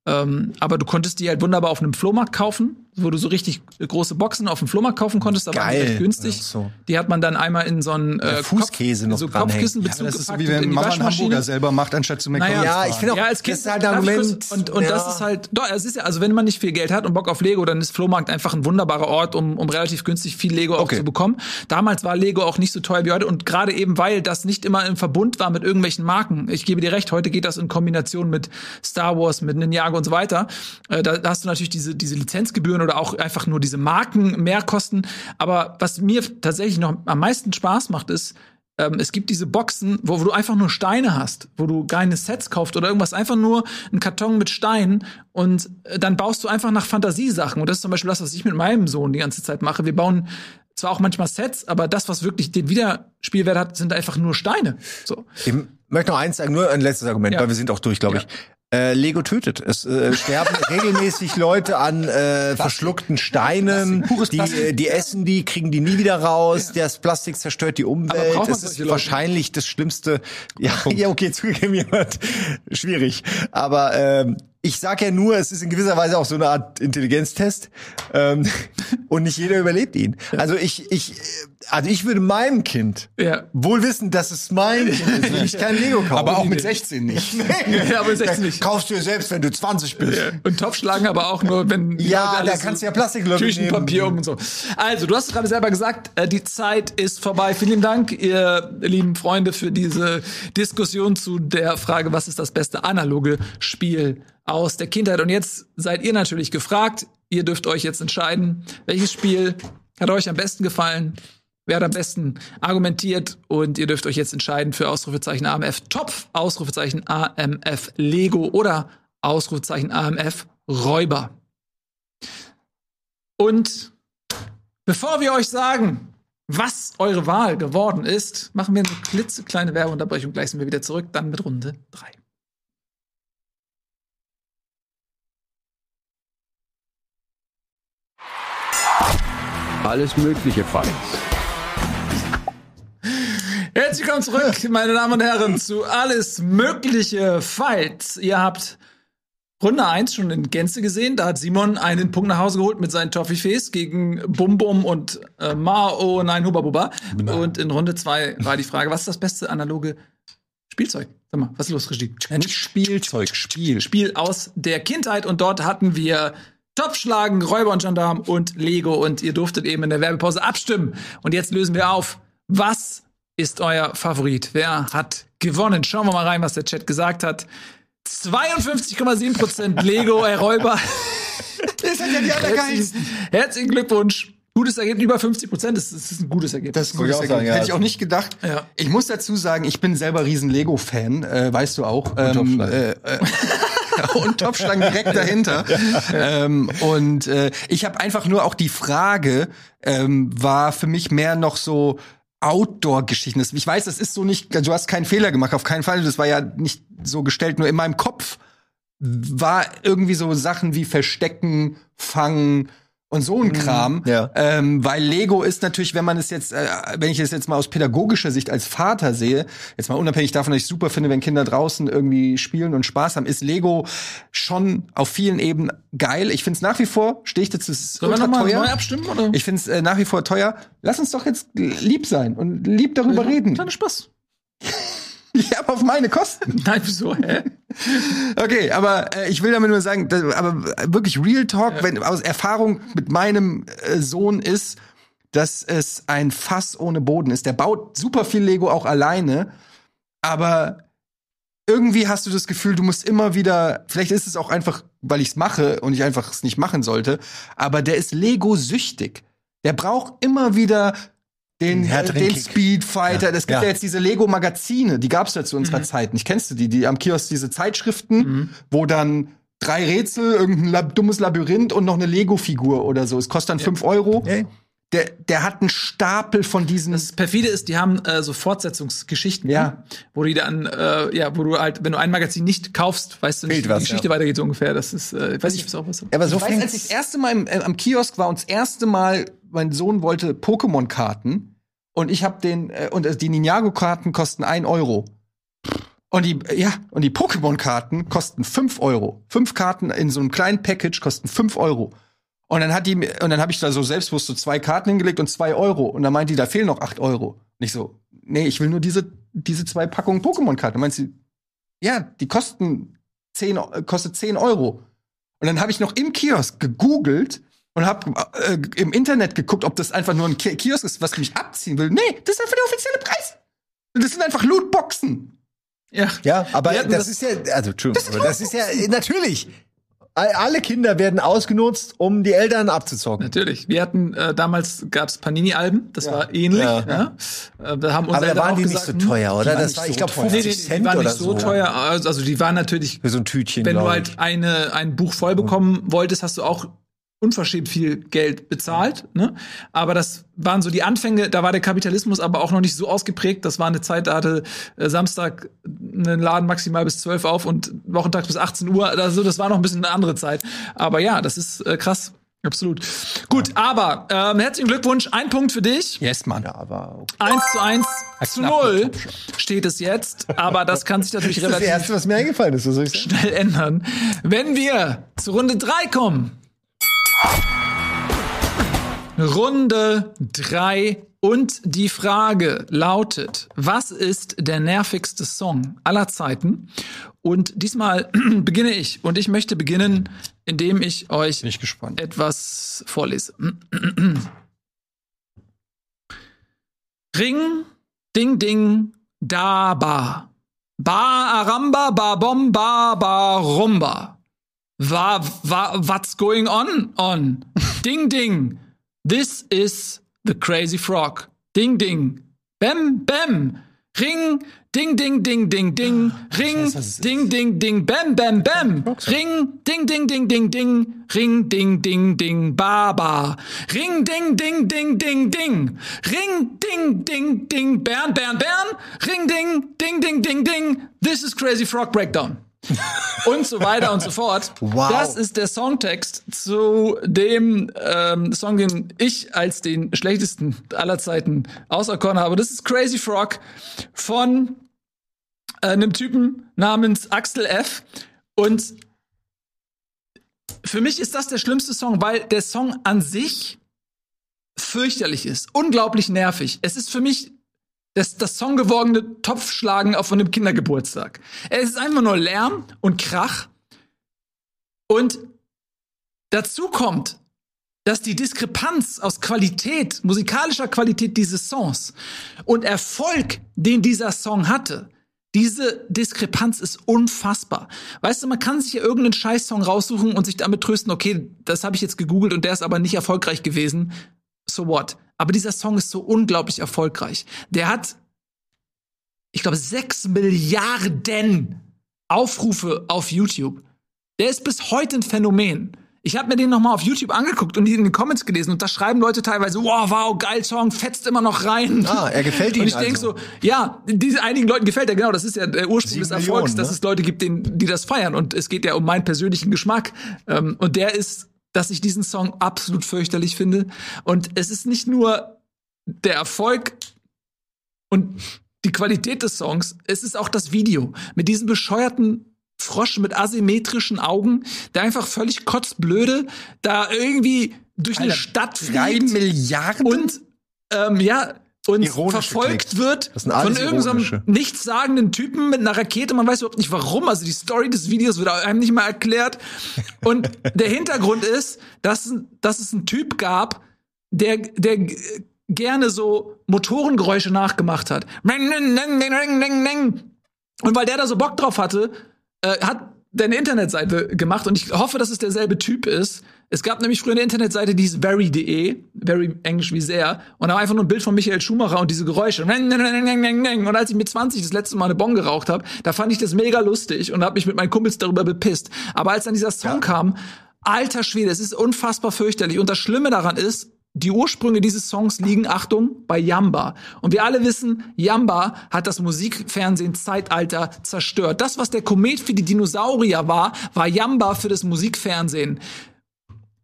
Ähm, aber du konntest die halt wunderbar auf einem Flohmarkt kaufen, wo du so richtig große Boxen auf dem Flohmarkt kaufen konntest, da waren die Geil. recht günstig. Ja, so. Die hat man dann einmal in so einen äh, Fußkäse Kopf, noch so. Kopfkissenbezug Ja, das ist so wie wenn Mama einen. Hamburger selber macht, anstatt zu McDonald's Ja, zu ich finde auch, Ja, als Kind das ist halt ein Argument. kurz- und und ja. das ist halt, doch, es ist ja, also wenn man nicht viel Geld hat und Bock auf Lego, dann ist Flohmarkt einfach ein wunderbarer Ort, um, um relativ günstig viel Lego auch Okay. zu bekommen. Damals war Lego auch nicht so teuer wie heute und gerade eben, weil das nicht immer im Verbund war mit irgendwelchen Marken. Ich gebe dir recht, heute geht das in Kombination mit Star Wars, mit Ninjago und so weiter. Äh, da, da hast du natürlich diese, diese Lizenzgebühren oder auch einfach nur diese Marken Mehrkosten. Aber was mir tatsächlich noch am meisten Spaß macht, ist, ähm, es gibt diese Boxen, wo, wo du einfach nur Steine hast, wo du keine Sets kaufst oder irgendwas, einfach nur ein Karton mit Steinen und äh, dann baust du einfach nach Fantasiesachen. Und das ist zum Beispiel das, was ich mit meinem Sohn die ganze Zeit mache. Wir bauen zwar auch manchmal Sets, aber das, was wirklich den Wiederspielwert hat, sind einfach nur Steine. So. Ich möchte noch eins sagen, nur ein letztes Argument, Ja. weil wir sind auch durch, glaube Ja. ich. Äh, Lego tötet. Es äh, sterben regelmäßig Leute an äh, verschluckten Steinen. Pures Die, äh, die essen die, kriegen die nie wieder raus. Das Plastik zerstört die Umwelt. Es ist solche Leute? wahrscheinlich das Schlimmste. Ja, ja okay, zugegeben jemand. Schwierig. Aber ähm, ich sag ja nur, es ist in gewisser Weise auch so eine Art Intelligenztest. Ähm, und nicht jeder überlebt ihn. Also ich, ich, also ich würde meinem Kind Ja. wohl wissen, dass es mein Kind ist, wenn ich kein Lego kaufe. Aber auch mit 16 nicht. Ja, aber 16 nicht. Kaufst du dir selbst, wenn du 20 bist. Und Topf schlagen aber auch nur, wenn Ja, Leute da kannst du ja Plastiklöffel Küchenpapier nehmen. um und so. Also, du hast es gerade selber gesagt, äh, die Zeit ist vorbei. Vielen Dank, ihr lieben Freunde, für diese Diskussion zu der Frage, was ist das beste analoge Spiel aus der Kindheit. Und jetzt seid ihr natürlich gefragt. Ihr dürft euch jetzt entscheiden, welches Spiel hat euch am besten gefallen. Wer hat am besten argumentiert? Und ihr dürft euch jetzt entscheiden für Ausrufezeichen AMF Topf, Ausrufezeichen AMF Lego oder Ausrufezeichen AMF Räuber. Und bevor wir euch sagen, was eure Wahl geworden ist, machen wir eine klitzekleine Werbeunterbrechung. Gleich sind wir wieder zurück, dann mit Runde 3. Alles mögliche Fights. Herzlich willkommen zurück, meine Damen und Herren, zu alles mögliche Fights. Ihr habt Runde 1 schon in Gänze gesehen. Da hat Simon einen Punkt nach Hause geholt mit seinen Toffifees gegen Bum Bum und äh, Mao, nein, Huba Buba. Und in Runde 2 war die Frage, was ist das beste analoge Spielzeug? Sag mal, was ist los, Regie? Nicht Spielzeug, Spiel. Spiel aus der Kindheit und dort hatten wir Topfschlagen, Räuber und Gendarm und Lego und ihr durftet eben in der Werbepause abstimmen. Und jetzt lösen wir auf, was ist euer Favorit? Wer hat gewonnen? Schauen wir mal rein, was der Chat gesagt hat. 52,7% Lego, äh, Räuber. Das hat ja die Herzlichen, herzlichen Glückwunsch. Gutes Ergebnis, über 50 Prozent, das, das ist ein gutes Ergebnis. Das ist ein gutes auch sagen, Ergebnis. ja. Hätte ich auch nicht gedacht. Ja. Ich muss dazu sagen, ich bin selber riesen Lego-Fan, äh, weißt du auch. Ähm, Topfschlagen. äh, äh, und Topfschlagen direkt dahinter. Ähm, und äh, ich habe einfach nur auch die Frage, ähm, war für mich mehr noch so Outdoor-Geschichten. Ich weiß, das ist so nicht, du hast keinen Fehler gemacht, auf keinen Fall. Das war ja nicht so gestellt, nur in meinem Kopf war irgendwie so Sachen wie Verstecken, Fangen und so ein Kram. ja. Ähm, weil Lego ist natürlich, wenn man es jetzt, äh, wenn ich es jetzt mal aus pädagogischer Sicht als Vater sehe, jetzt mal unabhängig davon, dass ich super finde, wenn Kinder draußen irgendwie spielen und Spaß haben, ist Lego schon auf vielen Ebenen geil. Ich finde es nach wie vor, stehe ich dazu, ist Sollen wir ultra nochmal teuer. neu abstimmen? Oder? Ich finde es äh, nach wie vor teuer. Lass uns doch jetzt lieb sein und lieb darüber reden. Kleiner Spaß. Ja, aber auf meine Kosten. Nein, wieso? Hä? Okay, aber äh, ich will damit nur sagen, dass, aber wirklich Real Talk, wenn aus Erfahrung mit meinem äh, Sohn ist, dass es ein Fass ohne Boden ist. Der baut super viel Lego auch alleine, aber irgendwie hast du das Gefühl, du musst immer wieder, vielleicht ist es auch einfach, weil ich es mache und ich einfach es nicht machen sollte, aber der ist Lego-süchtig. Der braucht immer wieder den, Den äh, den Kick. Speed Fighter. Es gibt ja. Ja. jetzt diese Lego-Magazine, die gab's ja zu unserer Zeit nicht. Kennst du die? Die am Kiosk diese Zeitschriften, wo dann drei Rätsel, irgendein Lab dummes Labyrinth und noch eine Lego-Figur oder so. Es kostet dann fünf Euro. Ja. Der, der hat einen Stapel von diesen. Das perfide ist, die haben äh, so Fortsetzungsgeschichten, Ja. wo die dann, äh, ja, wo du halt, wenn du ein Magazin nicht kaufst, weißt du nicht, wie was, die Geschichte ja. weitergeht so ungefähr. Das ist, äh, ich weiß nicht, ob es auch was. Aber so ich weiß, als ich das erste Mal im, äh, am Kiosk war und das erste Mal, mein Sohn wollte Pokémon-Karten und ich habe den, äh, und äh, die Ninjago-Karten kosten ein Euro. Und die, äh, ja, und die Pokémon-Karten kosten fünf Euro. Fünf Karten in so einem kleinen Package kosten fünf Euro. Und dann hat die, und dann habe ich da so selbstbewusst so zwei Karten hingelegt und zwei Euro. Und dann meint die, da fehlen noch acht Euro. Nicht so, nee, ich will nur diese, diese zwei Packungen Pokémon-Karten. Meint sie, ja, die kosten zehn, äh, kostet zehn Euro. Und dann habe ich noch im Kiosk gegoogelt und habe äh, im Internet geguckt, ob das einfach nur ein Ki Kiosk ist, was mich abziehen will. Nee, das ist einfach der offizielle Preis. Das sind einfach Lootboxen. Ja. Ja, aber das, das- ist ja, also Entschuldigung, aber das ist ja natürlich. All- Alle Kinder werden ausgenutzt, um die Eltern abzuzocken. Natürlich. Wir hatten äh, damals gab's Panini-Alben, das war ähnlich. Ja. Ja. Äh, da haben unsere Aber da waren die gesagt, nicht so teuer, oder? waren Das war, so ich glaube, teuer. 50 Nee, die Cent waren oder nicht so, so. teuer. Also also die waren natürlich, Für so ein Tütchen. wenn du halt ich. eine, ein Buch voll bekommen wolltest, hast du auch unverschämt viel Geld bezahlt. Ne? Aber das waren so die Anfänge, da war der Kapitalismus aber auch noch nicht so ausgeprägt. Das war eine Zeit, da hatte äh, Samstag einen Laden maximal bis 12 auf und wochentags bis 18 Uhr. Also das war noch ein bisschen eine andere Zeit. Aber ja, das ist äh, krass. Absolut. Gut, aber ähm, herzlichen Glückwunsch. Ein Punkt für dich. Yes, Mann. Ja, aber okay. 1 zu 1 zu knapp 0 steht es jetzt. Aber das kann sich natürlich Das ist das relativ Erste, was mir eingefallen ist, schnell ändern. Wenn wir zu Runde 3 kommen. Runde 3 und die Frage lautet, was ist der nervigste Song aller Zeiten? Und diesmal beginne ich und ich möchte beginnen, indem ich euch ich etwas vorlese. Ring, ding, ding, da, ba. Ba, aramba, ba, bom, ba, ba, rumba. Wa, wa, what's going on, on? ding, ding. This is the crazy frog. Ding, ding. Bam, bam. Ring, ding, ding, ding, ding, ding. Ring, weiß, was es ist. ding, ding, ding, bam, bam, bam. Ring, ding, ding, ding, ding, ding. Ring, ding, ding, ding, ba, ba. Ring, ding, ding, ding, ding, ding. Ring, ding, ding, ding, Bern, Bern, Bern. Ring, ding, ding, ding, ding, ding. This is Crazy Frog Breakdown. und so weiter und so fort. Wow. Das ist der Songtext zu dem ähm, Song, den ich als den schlechtesten aller Zeiten auserkoren habe. Das ist Crazy Frog von äh, einem Typen namens Axel F. Und für mich ist das der schlimmste Song, weil der Song an sich fürchterlich ist, unglaublich nervig. Es ist für mich das, das songgewogene Topfschlagen auf einem Kindergeburtstag. Es ist einfach nur Lärm und Krach. Und dazu kommt, dass die Diskrepanz aus Qualität, musikalischer Qualität dieses Songs und Erfolg, den dieser Song hatte, diese Diskrepanz ist unfassbar. Weißt du, man kann sich ja irgendeinen Scheiß-Song raussuchen und sich damit trösten, okay, das habe ich jetzt gegoogelt und der ist aber nicht erfolgreich gewesen. So what? Aber dieser Song ist so unglaublich erfolgreich. Der hat, ich glaube, sechs Milliarden Aufrufe auf YouTube. Der ist bis heute ein Phänomen. Ich habe mir den noch mal auf YouTube angeguckt und die in den Comments gelesen und da schreiben Leute teilweise, wow, wow, geil Song, fetzt immer noch rein. Ah, er gefällt Und Ihnen ich denk also. so, ja, diese einigen Leuten gefällt er, genau, das ist ja der Ursprung des Erfolgs, Millionen, dass ne? es Leute gibt, denen, die das feiern. Und es geht ja um meinen persönlichen Geschmack. Ähm, und der ist, dass ich diesen Song absolut fürchterlich finde. Und es ist nicht nur der Erfolg und die Qualität des Songs, es ist auch das Video mit diesem bescheuerten Frosch mit asymmetrischen Augen, der einfach völlig kotzblöde da irgendwie durch eine Alter, Stadt Drei fliegt Milliarden? und ähm, ja und Ironische verfolgt Klicks. wird von irgendeinem nichtssagenden Typen mit einer Rakete. Man weiß überhaupt nicht warum. Also die Story des Videos wird einem nicht mal erklärt. Und der Hintergrund ist, dass, dass es einen Typ gab, der, der gerne so Motorengeräusche nachgemacht hat. Und weil der da so Bock drauf hatte, äh, hat der eine Internetseite gemacht und ich hoffe, dass es derselbe Typ ist. Es gab nämlich früher eine Internetseite, die hieß very.de, very englisch wie sehr, und da war einfach nur ein Bild von Michael Schumacher und diese Geräusche. Und als ich mit 20 das letzte Mal eine Bon geraucht habe, da fand ich das mega lustig und habe mich mit meinen Kumpels darüber bepisst. Aber als dann dieser Song ja. kam, alter Schwede, es ist unfassbar fürchterlich. Und das Schlimme daran ist, die Ursprünge dieses Songs liegen, Achtung, bei Yamba. Und wir alle wissen, Yamba hat das Musikfernsehen Zeitalter zerstört. Das, was der Komet für die Dinosaurier war, war Yamba für das Musikfernsehen.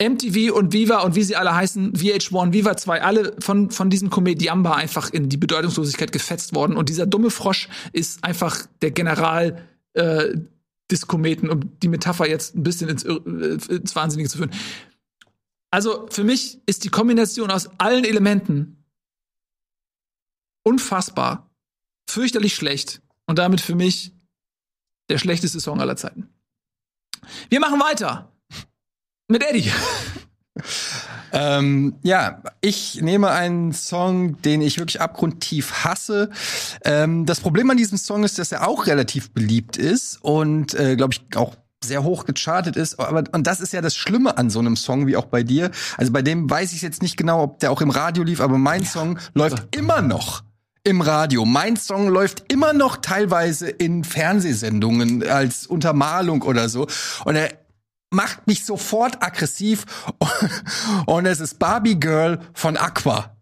MTV und Viva und wie sie alle heißen, VH1, Viva 2, alle von, von diesem Komet Yamba einfach in die Bedeutungslosigkeit gefetzt worden. Und dieser dumme Frosch ist einfach der General äh, des Kometen, um die Metapher jetzt ein bisschen ins, äh, ins Wahnsinnige zu führen. Also für mich ist die Kombination aus allen Elementen unfassbar, fürchterlich schlecht und damit für mich der schlechteste Song aller Zeiten. Wir machen weiter mit Eddie. Ähm, ja, ich nehme einen Song, den ich wirklich abgrundtief hasse. Ähm, das Problem an diesem Song ist, dass er auch relativ beliebt ist und, äh, glaube ich, auch sehr hoch gechartet ist. Aber, und das ist ja das Schlimme an so einem Song wie auch bei dir. Also bei dem weiß ich jetzt nicht genau, ob der auch im Radio lief, aber mein ja. Song läuft immer noch im Radio. Mein Song läuft immer noch teilweise in Fernsehsendungen als Untermalung oder so. Und er macht mich sofort aggressiv. Und es ist Barbie Girl von Aqua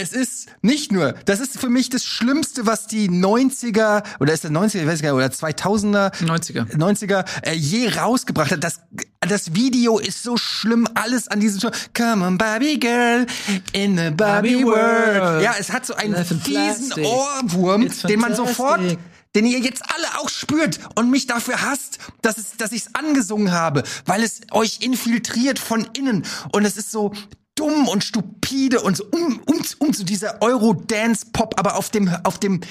es ist nicht nur, das ist für mich das Schlimmste, was die 90er, oder ist der 90er, ich weiß gar nicht, oder 2000er, 90er, 90er äh, je rausgebracht hat. Das, das Video ist so schlimm, alles an diesem Show. Come on, Barbie Girl, in the Barbie, Barbie world. Ja, es hat so einen fiesen Ohrwurm, den man sofort den ihr jetzt alle auch spürt und mich dafür hasst, dass, es, dass ich es angesungen habe, weil es euch infiltriert von innen. Und es ist so dumm und stupide und so um, um, um zu dieser Euro-Dance-Pop, aber auf dem, auf dem,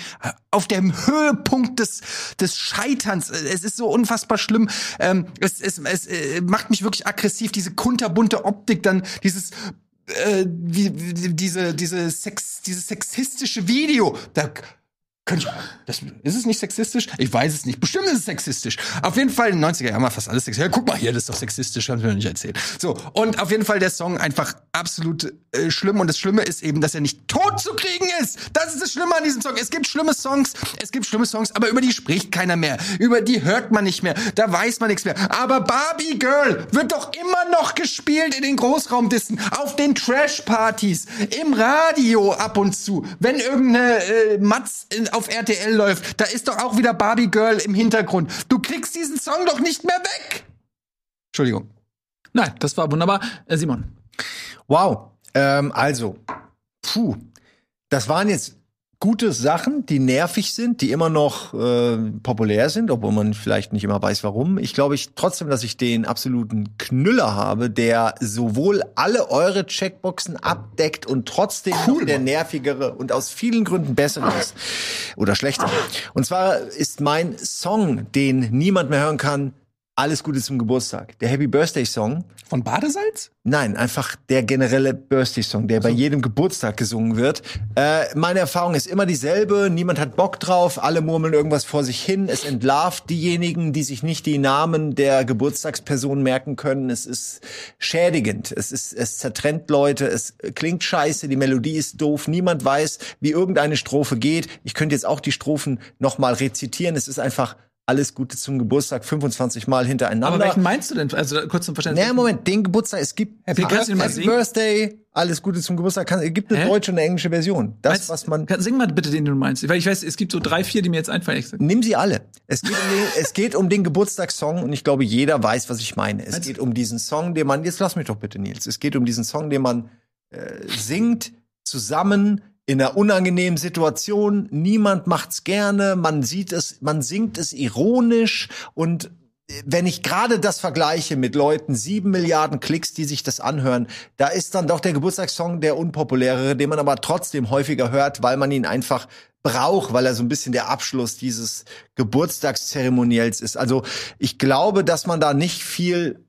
auf dem Höhepunkt des, des Scheiterns. Es ist so unfassbar schlimm. Ähm, es, es, es äh, macht mich wirklich aggressiv, diese kunterbunte Optik, dann dieses äh, wie, wie, diese diese Sex dieses sexistische Video da könnte ich, das, ist es nicht sexistisch? Ich weiß es nicht. Bestimmt ist es sexistisch. Auf jeden Fall in den 90er Jahren war fast alles sexistisch. Ja, guck mal hier, das ist doch sexistisch, haben wir nicht erzählt. So, und auf jeden Fall der Song einfach absolut äh, schlimm. Und das Schlimme ist eben, dass er nicht tot zu kriegen ist. Das ist das Schlimme an diesem Song. Es gibt schlimme Songs, es gibt schlimme Songs, aber über die spricht keiner mehr. Über die hört man nicht mehr. Da weiß man nichts mehr. Aber Barbie Girl wird doch immer noch gespielt in den Großraumdissen, auf den Trash-Partys, im Radio ab und zu. Wenn irgendeine äh, Matz in, auf RTL läuft, da ist doch auch wieder Barbie Girl im Hintergrund. Du kriegst diesen Song doch nicht mehr weg. Entschuldigung. Nein, das war wunderbar. Äh, Simon. Wow. Ähm, also, puh. Das waren jetzt gute Sachen, die nervig sind, die immer noch äh, populär sind, obwohl man vielleicht nicht immer weiß, warum. Ich glaube ich trotzdem, dass ich den absoluten Knüller habe, der sowohl alle eure Checkboxen abdeckt und trotzdem cool, der nervigere und aus vielen Gründen bessere ist oder schlechter. Und zwar ist mein Song, den niemand mehr hören kann, alles Gute zum Geburtstag. Der Happy Birthday Song. Von Badesalz? Nein, einfach der generelle Birthday Song, der also. bei jedem Geburtstag gesungen wird. Äh, meine Erfahrung ist immer dieselbe. Niemand hat Bock drauf. Alle murmeln irgendwas vor sich hin. Es entlarvt diejenigen, die sich nicht die Namen der Geburtstagsperson merken können. Es ist schädigend. Es ist, es zertrennt Leute. Es klingt scheiße. Die Melodie ist doof. Niemand weiß, wie irgendeine Strophe geht. Ich könnte jetzt auch die Strophen nochmal rezitieren. Es ist einfach alles Gute zum Geburtstag 25 Mal hintereinander. Aber welchen meinst du denn? Also kurz zum Verständnis. Naja, Moment, den Geburtstag, es gibt Happy, Happy Birthday, alles Gute zum Geburtstag. Es gibt eine Hä? deutsche und eine englische Version. Das, meinst, was man. Sing mal bitte den, den du meinst. Weil ich weiß, es gibt so drei, vier, die mir jetzt einfallen. Nimm sie alle. Es geht um den, es geht um den Geburtstagssong und ich glaube, jeder weiß, was ich meine. Es geht um diesen Song, den man, jetzt lass mich doch bitte, Nils. Es geht um diesen Song, den man äh, singt, zusammen in einer unangenehmen Situation. Niemand macht's gerne. Man sieht es, man singt es ironisch und wenn ich gerade das vergleiche mit Leuten, sieben Milliarden Klicks, die sich das anhören, da ist dann doch der Geburtstagssong der unpopulärere, den man aber trotzdem häufiger hört, weil man ihn einfach braucht, weil er so ein bisschen der Abschluss dieses Geburtstagszeremoniells ist. Also ich glaube, dass man da nicht viel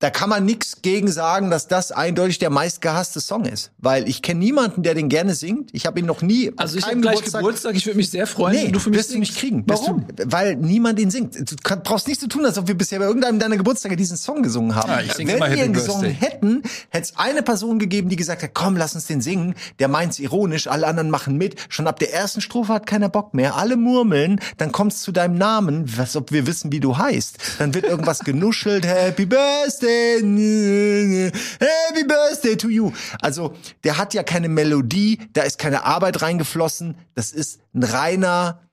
da kann man nichts gegen sagen, dass das eindeutig der meistgehasste Song ist. Weil ich kenne niemanden, der den gerne singt. Ich habe ihn noch nie. Also ich habe gleich Geburtstag. Ich würde mich sehr freuen, Nee, wenn du für mich wirst du nicht singst. kriegen. Warum? Du, weil niemand ihn singt. Du kann, brauchst nichts zu tun, als ob wir bisher bei irgendeinem deiner Geburtstage diesen Song gesungen haben. Ah, ich sing Wenn wir ihn gesungen Birthday. hätten, hätte es eine Person gegeben, die gesagt hat, komm, lass uns den singen. Der meint's ironisch, alle anderen machen mit. Schon ab der ersten Strophe hat keiner Bock mehr. Alle murmeln, dann kommt's zu deinem Namen, was ob wir wissen, wie du heißt. Dann wird irgendwas genuschelt, Happy Birthday, Happy Birthday to you. Also, der hat ja keine Melodie, da ist keine Arbeit reingeflossen. Das ist ein reiner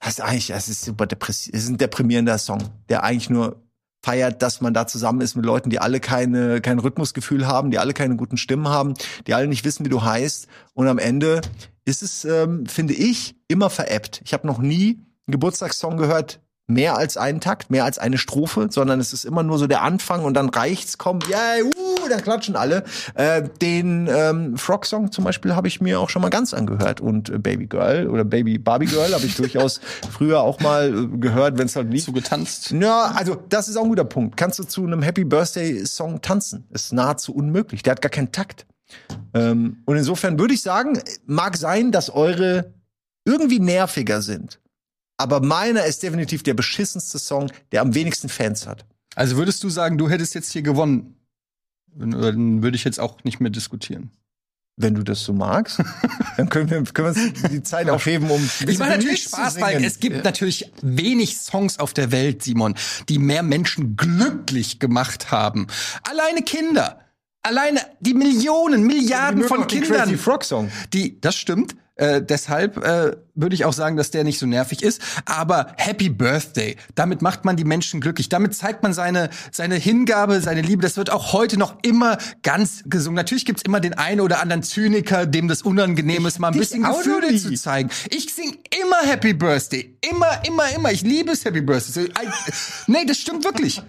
das ist eigentlich, das ist super depressiv. Es ist ein deprimierender Song, der eigentlich nur feiert, dass man da zusammen ist mit Leuten, die alle keine, kein Rhythmusgefühl haben, die alle keine guten Stimmen haben, die alle nicht wissen, wie du heißt. Und am Ende ist es, ähm, finde ich, immer veräppt. Ich habe noch nie einen Geburtstagssong gehört, mehr als einen Takt, mehr als eine Strophe, sondern es ist immer nur so der Anfang und dann reicht's, komm, yeah, uh, dann klatschen alle. Äh, den ähm, Frog-Song zum Beispiel habe ich mir auch schon mal ganz angehört und äh, Baby Girl oder Baby Barbie Girl habe ich durchaus früher auch mal äh, gehört, wenn es halt lief. So getanzt. Ja, also das ist auch ein guter Punkt. Kannst du zu einem Happy Birthday Song tanzen? Ist nahezu unmöglich. Der hat gar keinen Takt. Ähm, und insofern würde ich sagen, mag sein, dass eure irgendwie nerviger sind. Aber meiner ist definitiv der beschissenste Song, der am wenigsten Fans hat. Also würdest du sagen, du hättest jetzt hier gewonnen? Dann würde ich jetzt auch nicht mehr diskutieren. Wenn du das so magst, dann können wir, können wir uns die Zeit aufheben, um. Ich meine natürlich Spaß, weil es gibt natürlich wenig Songs auf der Welt, Simon, die mehr Menschen glücklich gemacht haben. Alleine Kinder. Alleine die Millionen, Milliarden mögen von Kindern. Crazy Frog Song. Die, das stimmt. Äh, deshalb äh, würde ich auch sagen, dass der nicht so nervig ist. Aber Happy Birthday, damit macht man die Menschen glücklich. Damit zeigt man seine, seine Hingabe, seine Liebe. Das wird auch heute noch immer ganz gesungen. Natürlich gibt's immer den einen oder anderen Zyniker, dem das unangenehm ist, mal ein bisschen Gefühle zu zeigen. Ich sing immer Happy Birthday. Immer, immer, immer. Ich liebe es, Happy Birthday. Nee, das stimmt wirklich.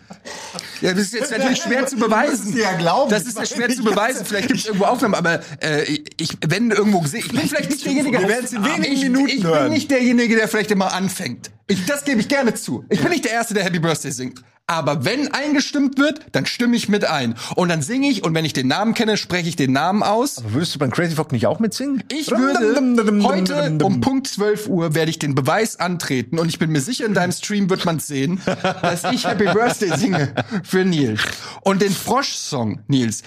Ja, das ist jetzt natürlich schwer zu beweisen. ja glauben. Das ist ja schwer zu beweisen. Vielleicht gibt es irgendwo Aufnahmen, aber äh, ich, wenn irgendwo gesehen, ich bin vielleicht nicht derjenige, Wir in wenigen Minuten ich bin hören. nicht derjenige, der vielleicht immer anfängt. Ich, das gebe ich gerne zu. Ich bin nicht der Erste, der Happy Birthday singt. Aber wenn eingestimmt wird, dann stimme ich mit ein. Und dann singe ich und wenn ich den Namen kenne, spreche ich den Namen aus. Würdest du beim Crazy Frog nicht auch mitsingen? Ich würde heute um Punkt 12 Uhr werde ich den Beweis antreten und ich bin mir sicher, in deinem Stream wird man sehen, dass ich Happy Birthday singe für Nils. Und den Frosch-Song, Nils,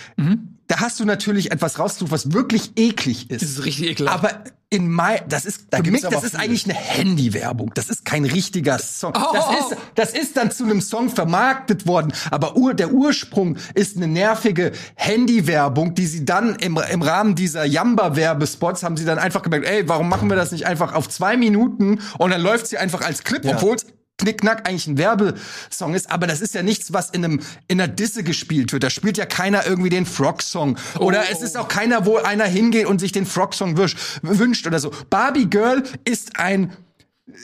da hast du natürlich etwas rausgesucht, was wirklich eklig ist. Das ist richtig ekelhaft. Aber in Mai, das ist für gibt's mich, das ist eigentlich eine Handywerbung. Das ist kein richtiger Song. Oh, Das oh, ist, das ist dann zu einem Song vermarktet worden. Aber ur, der Ursprung ist eine nervige Handywerbung, die sie dann im, im Rahmen dieser Jamba-Werbespots haben sie dann einfach gemerkt, ey, warum machen wir das nicht einfach auf zwei Minuten und dann läuft sie einfach als Clip, Ja. obwohl es Knickknack eigentlich ein Werbesong ist, aber das ist ja nichts, was in einem in einer Disse gespielt wird. Da spielt ja keiner irgendwie den Frog-Song oder es ist auch keiner, wo einer hingeht und sich den Frog-Song wünscht, wünscht oder so. Barbie Girl ist ein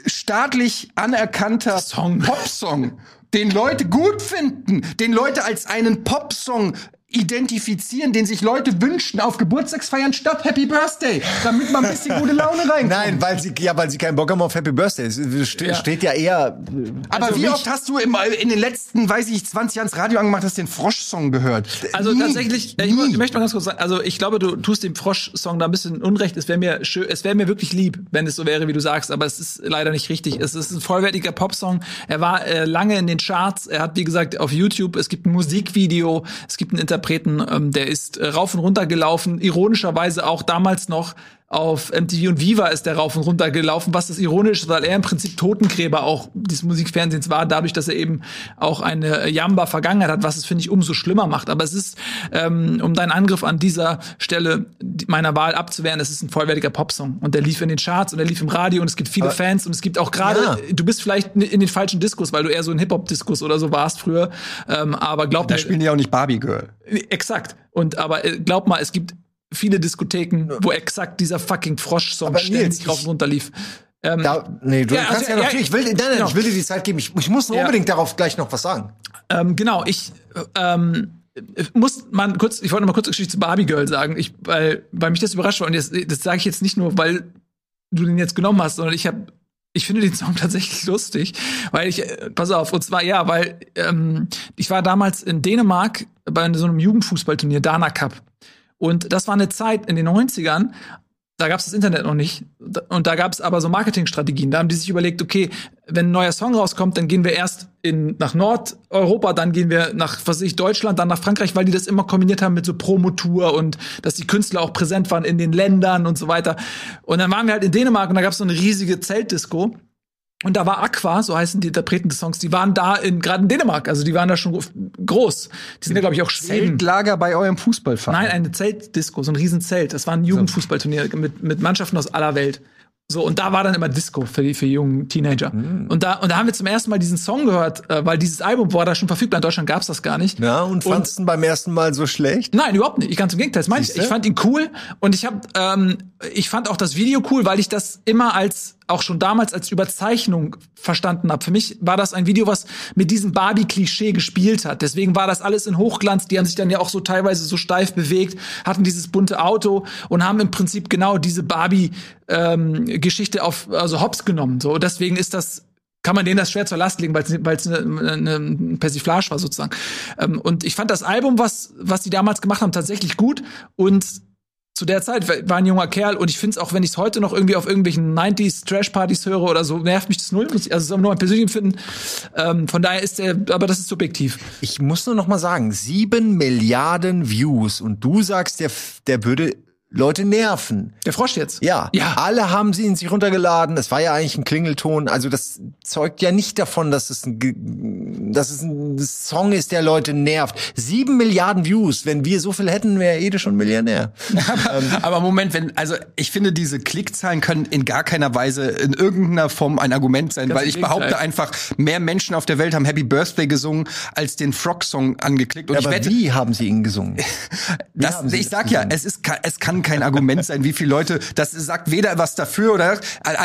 staatlich anerkannter Song. Popsong, den Leute gut finden, den Leute als einen Popsong identifizieren, den sich Leute wünschen auf Geburtstagsfeiern statt Happy Birthday, damit man ein bisschen gute Laune reinkommt. Nein, weil sie, ja, weil sie keinen Bock haben auf Happy Birthday. Es ste- Ja. steht ja eher. Aber Also wie oft hast du im, in den letzten, weiß ich, 20 Jahren das Radio angemacht, hast den Frosch-Song gehört? Also Nie. tatsächlich, äh, ich, möchte mal ganz kurz sagen, also ich glaube, du tust dem Frosch-Song da ein bisschen Unrecht. Es wäre mir schön, es wäre mir wirklich lieb, wenn es so wäre, wie du sagst, aber es ist leider nicht richtig. Es ist ein vollwertiger Popsong. Er war äh, lange in den Charts. Er hat, wie gesagt, auf YouTube, es gibt ein Musikvideo, es gibt einen Interpreten, ähm, der ist äh, rauf und runter gelaufen, ironischerweise auch damals noch auf MTV und Viva ist der rauf und runter gelaufen, was das ironisch ist, weil er im Prinzip Totengräber auch des Musikfernsehens war, dadurch, dass er eben auch eine Jamba-Vergangenheit hat, was es, finde ich, umso schlimmer macht. Aber es ist, ähm, um deinen Angriff an dieser Stelle meiner Wahl abzuwehren, es ist ein vollwertiger Popsong. Und der lief in den Charts und der lief im Radio und es gibt viele Fans und es gibt auch gerade, Ja. du bist vielleicht in den falschen Diskus, weil du eher so ein Hip-Hop-Diskus oder so warst früher. Ähm, aber glaub Da mir, spielen die auch nicht Barbie Girl. Exakt. Und aber äh, glaub mal, es gibt viele Diskotheken, wo exakt dieser fucking Frosch-Song ständig rauf ich- und runter lief. Ähm, Da, nee, du Ja, kannst also, ja noch, ja, ich will, nein, nein, genau. ich will dir die Zeit geben. Ich, ich muss Ja. unbedingt darauf gleich noch was sagen. ähm, genau, ich äh, ähm, muss man kurz, ich wollte noch mal kurz eine Geschichte zu Barbie Girl sagen, ich, weil, weil mich das überrascht war. Und das, das sage ich jetzt nicht nur, weil du den jetzt genommen hast, sondern ich habe Ich finde den Song tatsächlich lustig, weil ich, äh, pass auf, und zwar ja, weil ähm, ich war damals in Dänemark bei so einem Jugendfußballturnier, Dana Cup. Und das war eine Zeit in den 90ern, da gab es das Internet noch nicht. Und da gab es aber so Marketingstrategien. Da haben die sich überlegt, okay, wenn ein neuer Song rauskommt, dann gehen wir erst in, nach Nordeuropa, dann gehen wir nach, was weiß ich, Deutschland, dann nach Frankreich, weil die das immer kombiniert haben mit so Promotour und dass die Künstler auch präsent waren in den Ländern und so weiter. Und dann waren wir halt in Dänemark und da gab es so eine riesige Zeltdisco. Und da war Aqua, so heißen die Interpreten des Songs, die waren da in gerade in Dänemark, also die waren da schon groß. Die sind ja glaube ich auch Schweden. Zeltlager bei eurem Fußballverein. Nein, eine Zeltdisco, so ein Riesenzelt. Das war ein Jugendfußballturnier mit, mit Mannschaften aus aller Welt. So, und da war dann immer Disco für die für jungen Teenager. Und da und da haben wir zum ersten Mal diesen Song gehört, äh, weil dieses Album war da schon verfügbar. In Deutschland gab's das gar nicht. Ja, und fandst du ihn beim ersten Mal so schlecht? Nein, überhaupt nicht. Ich ganz im Gegenteil. Das meine ich. Ich fand ihn cool und ich habe, ähm, ich fand auch das Video cool, weil ich das immer als auch schon damals als Überzeichnung verstanden habe. Für mich war das ein Video, was mit diesem Barbie-Klischee gespielt hat. Deswegen war das alles in Hochglanz. Die haben sich dann ja auch so teilweise so steif bewegt, hatten dieses bunte Auto und haben im Prinzip genau diese Barbie-Geschichte auf also Hops genommen. So deswegen ist das kann man denen das schwer zur Last legen, weil es eine, eine Persiflage war sozusagen. Ähm, und ich fand das Album, was was die damals gemacht haben, tatsächlich gut und zu der Zeit war ein junger Kerl und ich finde es auch, wenn ich es heute noch irgendwie auf irgendwelchen 90s Trash-Partys höre oder so, nervt mich das null. Also es ist nur mein persönliches Empfinden. Ähm, von daher ist der, aber das ist subjektiv. Ich muss nur noch mal sagen, sieben Milliarden Views und du sagst, der, der würde Leute nerven. Der Frosch jetzt. Ja, Ja. alle haben sie in sich runtergeladen. Es war ja eigentlich ein Klingelton. Also das zeugt ja nicht davon, dass es ein, dass es ein Song ist, der Leute nervt. Sieben Milliarden Views. Wenn wir so viel hätten, wäre Ede schon Millionär. Aber Moment, wenn, also ich finde, diese Klickzahlen können in gar keiner Weise in irgendeiner Form ein Argument sein, Ganz weil ich behaupte einfach, mehr Menschen auf der Welt haben Happy Birthday gesungen, als den Frog-Song angeklickt. Und ich Aber wette, wie haben sie ihn gesungen? das, Sie ich das sag ja, gesungen? es ist, es kann kein Argument sein, wie viele Leute, das sagt weder was dafür oder,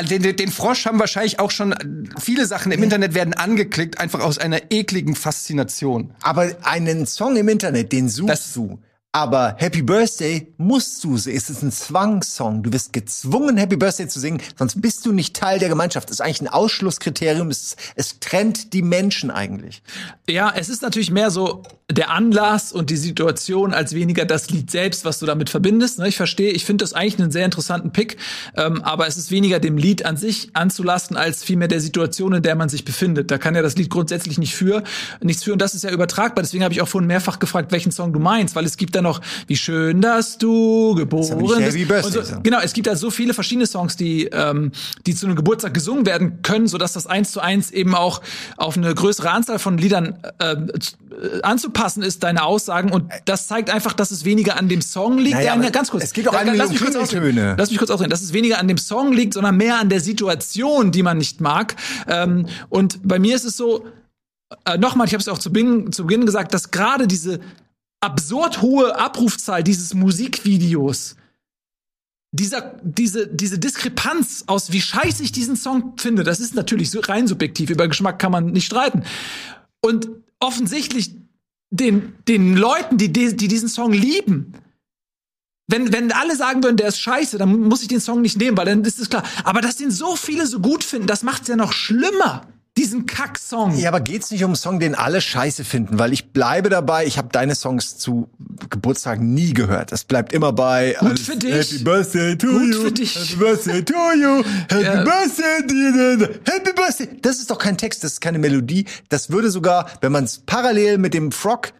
den, den- den Frosch haben wahrscheinlich auch schon, viele Sachen im Internet werden angeklickt, einfach aus einer ekligen Faszination. Aber einen Song im Internet, den suchst Das- du. Aber Happy Birthday musst du. Es ist ein Zwangssong. Du wirst gezwungen, Happy Birthday zu singen, sonst bist du nicht Teil der Gemeinschaft. Das ist eigentlich ein Ausschlusskriterium. Es, es trennt die Menschen eigentlich. Ja, es ist natürlich mehr so der Anlass und die Situation als weniger das Lied selbst, was du damit verbindest. ne? Ich verstehe, ich finde das eigentlich einen sehr interessanten Pick, ähm, aber es ist weniger dem Lied an sich anzulasten, als vielmehr der Situation, in der man sich befindet. Da kann ja das Lied grundsätzlich nicht für, nichts für und das ist ja übertragbar. Deswegen habe ich auch vorhin mehrfach gefragt, welchen Song du meinst, weil es gibt da noch, wie schön, dass du geboren der bist. So. Genau, es gibt da so viele verschiedene Songs, die, ähm, die zu einem Geburtstag gesungen werden können, sodass das eins zu eins eben auch auf eine größere Anzahl von Liedern ähm, äh, anzupassen ist, deine Aussagen. Und das zeigt einfach, dass es weniger an dem Song liegt. Naja, Ja, ganz kurz. es geht Ja, eigentlich lass mich kurz ausreden. Klingeltöne. Lass mich kurz ausreden. Dass es weniger an dem Song liegt, sondern mehr an der Situation, die man nicht mag. Ähm, und bei mir ist es so, äh, nochmal, ich habe es auch zu Beginn, zu Beginn gesagt, dass gerade diese absurd hohe Abrufzahl dieses Musikvideos, dieser, diese, diese Diskrepanz aus, wie scheiße ich diesen Song finde, das ist natürlich so rein subjektiv. Über Geschmack kann man nicht streiten. Und offensichtlich den, den Leuten, die, die, die diesen Song lieben, wenn, wenn alle sagen würden, der ist scheiße, dann muss ich den Song nicht nehmen, weil dann ist es klar. Aber dass den so viele so gut finden, das macht's ja noch schlimmer. Diesen Kack-Song. Ja, aber geht's nicht um einen Song, den alle scheiße finden? Weil ich bleibe dabei, ich habe deine Songs zu Geburtstagen nie gehört. Es bleibt immer bei Gut für dich. Happy Birthday to Gut you. für dich. Happy Birthday to you. Happy Ja. Birthday dear. Happy Birthday. Das ist doch kein Text, das ist keine Melodie. Das würde sogar, wenn man es parallel mit dem Frog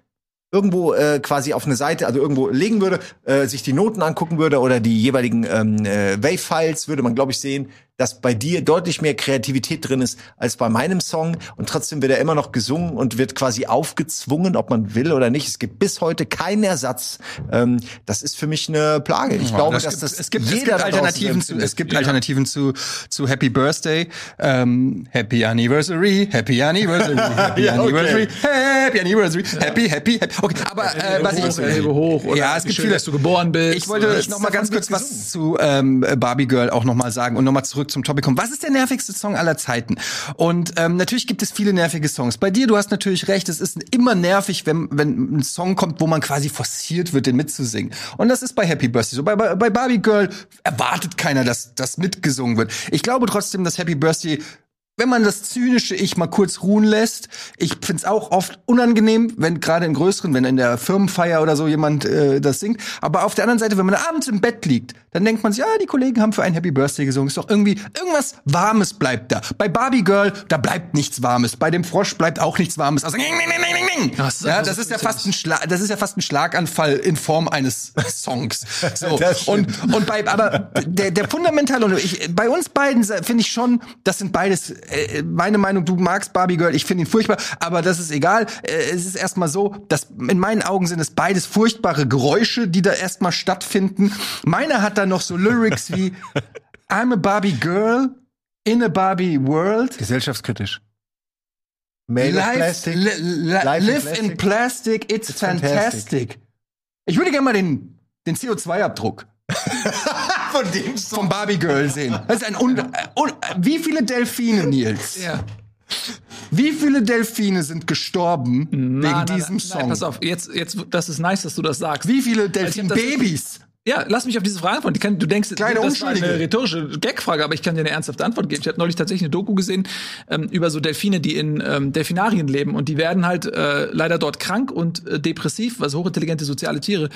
irgendwo äh, quasi auf eine Seite, also irgendwo legen würde, äh, sich die Noten angucken würde oder die jeweiligen ähm, äh, Wave-Files, würde man, glaube ich, sehen, dass bei dir deutlich mehr Kreativität drin ist als bei meinem Song. Und trotzdem wird er immer noch gesungen und wird quasi aufgezwungen, ob man will oder nicht. Es gibt bis heute keinen Ersatz. Ähm, das ist für mich eine Plage. Ich glaube, dass gibt- das es gibt, es jeder gibt da draußen Alternativen zu, es gibt Alternativen zu, zu Happy Birthday, ähm, Happy Anniversary, Happy Anniversary, Happy Ja, okay. Anniversary, Happy Anniversary, Happy, Happy, Happy. Okay, aber äh, was hoch, ich Hebe hoch oder ja, es gibt schön, viele, dass du geboren bist. Ich wollte noch mal ganz kurz was zu ähm, Barbie Girl auch noch mal sagen und noch mal zurück zum Topic kommen. Was ist der nervigste Song aller Zeiten? Und ähm, natürlich gibt es viele nervige Songs. Bei dir, du hast natürlich recht, es ist immer nervig, wenn wenn ein Song kommt, wo man quasi forciert wird, den mitzusingen. Und das ist bei Happy Birthday so. Bei, bei, bei Barbie Girl erwartet keiner, dass das mitgesungen wird. Ich glaube trotzdem, dass Happy Birthday wenn man das zynische Ich mal kurz ruhen lässt, ich find's auch oft unangenehm, wenn gerade in größeren, wenn in der Firmenfeier oder so jemand äh, das singt. Aber auf der anderen Seite, wenn man abends im Bett liegt, dann denkt man sich, ja, die Kollegen haben für ein Happy Birthday gesungen. Ist doch irgendwie irgendwas Warmes bleibt da. Bei Barbie Girl, da bleibt nichts Warmes. Bei dem Frosch bleibt auch nichts Warmes. Also, das ist ja, das ist ja fast ein Schlag, das ist ja fast ein Schlaganfall in Form eines Songs. So. Und und bei aber der der fundamentale und ich bei uns beiden finde ich schon, das sind beides meine Meinung, du magst Barbie Girl, ich finde ihn furchtbar, aber das ist egal. Äh, es ist erstmal so, dass in meinen Augen sind es beides furchtbare Geräusche, die da erstmal stattfinden. Meiner hat da noch so Lyrics wie I'm a Barbie Girl in a Barbie World. Gesellschaftskritisch. Made Life, plastic. li, li, Life in live in plastic, it's, It's fantastic. fantastic. Ich würde gerne mal den, den CO2-Abdruck Von dem vom Barbie Girl sehen. Das ist ein un, äh, un, wie viele Delfine, Nils? Ja. Wie viele Delfine sind gestorben wegen Na, na, diesem na, Song? Pass auf, jetzt, jetzt, das ist nice, dass du das sagst. Wie viele das- Delfin-Babys? Ja, lass mich auf diese Frage antworten. Kann, du denkst, Kleine das war eine rhetorische Gagfrage, aber ich kann dir eine ernsthafte Antwort geben. Ich habe neulich tatsächlich eine Doku gesehen ähm, über so Delfine, die in ähm, Delfinarien leben und die werden halt äh, leider dort krank und äh, depressiv, also hochintelligente soziale Tiere.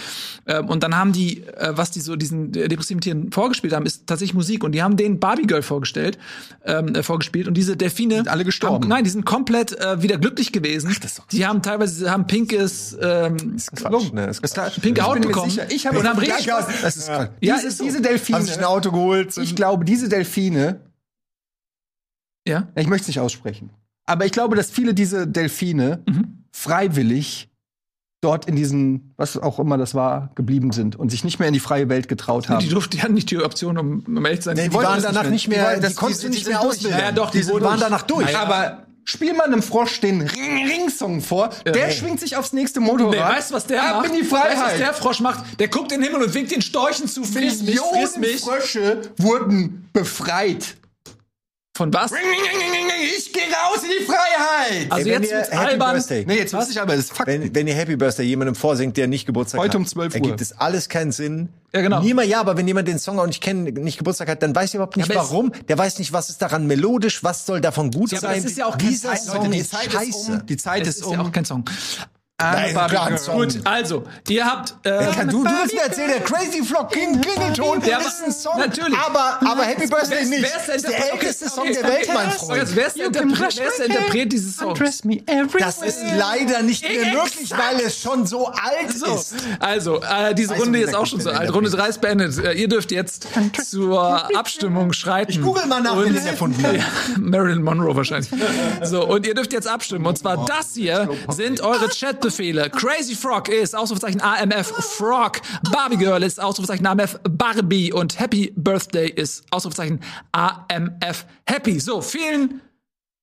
Ähm, und dann haben die, äh, was die so diesen äh, depressiven Tieren vorgespielt haben, ist tatsächlich Musik und die haben den Barbie Girl vorgestellt, ähm, äh, vorgespielt und diese Delfine Sind alle gestorben? Haben, nein, die sind komplett äh, wieder glücklich gewesen. das ist doch- die haben teilweise haben pinkes ähm, Quatsch, ne? Ist Quatsch. Pinke Haut bekommen. Ich habe Und haben richtig Das ist Ja. ja, diese, ist so. diese Delfine. Haben sich ein Auto geholt. ich glaube, diese Delfine ja. Ich möchte es nicht aussprechen. Aber ich glaube, dass viele diese Delfine Mhm. freiwillig dort in diesen, was auch immer das war, geblieben sind und sich nicht mehr in die freie Welt getraut haben. Die, durften, die hatten nicht die Option, um, um ehrlich zu sein. Nee, die wollten waren das danach nicht mehr, Die die die- nicht die mehr auswählen. Ja, doch, die die waren durch. danach durch. Naja. Aber spiel mal einem Frosch den Ring-Ring-Song vor, der nee. schwingt sich aufs nächste Motorrad. Nee, weißt du, was der Ab macht? in die Weißt was der Frosch macht? Der guckt in den Himmel und winkt den Storchen zu. Friss mich, friss Millionen mich. Frösche wurden befreit. Von was? Ring, ring, ring, ring, ring, Ich gehe raus in die Freiheit. Also Ey, wenn jetzt ihr wird's Happy albern. Birthday- nee, jetzt weiß ich aber, das ist Fakt. Wenn, wenn ihr Happy Birthday jemandem vorsingt, der nicht Geburtstag Heute hat, um 12 Uhr. ergibt es alles keinen Sinn. Ja, genau. Niemand, ja, aber wenn jemand den Song auch nicht kennt, nicht Geburtstag hat, dann weiß er überhaupt nicht aber es- warum. Der weiß nicht, was ist daran melodisch, was soll davon gut Ja, aber sein. das ist ja auch kein Dieser Zeit, Song Leute, die ist Zeit ist um. Die Zeit Das ist ist ja auch um. kein Song. Nein, klar, ein Girl. Song. Gut, also, ihr habt. Äh, Kann du, du willst mir erzählen, der Crazy Flock King Klingelton Ja, ist ein Song. natürlich. Aber, aber Happy Birthday wer nicht. ist, wer ist der der älteste Okay, Song okay, der. Welt, mein Freund. wer ist der Interpret, der dieses Songs? Das ist leider nicht mehr möglich, weil es schon so alt So, ist. also, äh, diese du, Runde ist der auch schon so alt. der Runde 3 ist beendet. Äh, ihr dürft jetzt zur Abstimmung schreiten. Ich google mal nach, wer den erfunden hat. Ja, Marilyn Monroe wahrscheinlich. So, und ihr dürft jetzt abstimmen. Und zwar das hier sind eure Chatbefehle. Crazy Frog ist Ausrufezeichen AMF Frog. Barbie Girl ist Ausrufezeichen AMF Barbie. Und Happy Birthday ist Ausrufezeichen AMF Happy. So, vielen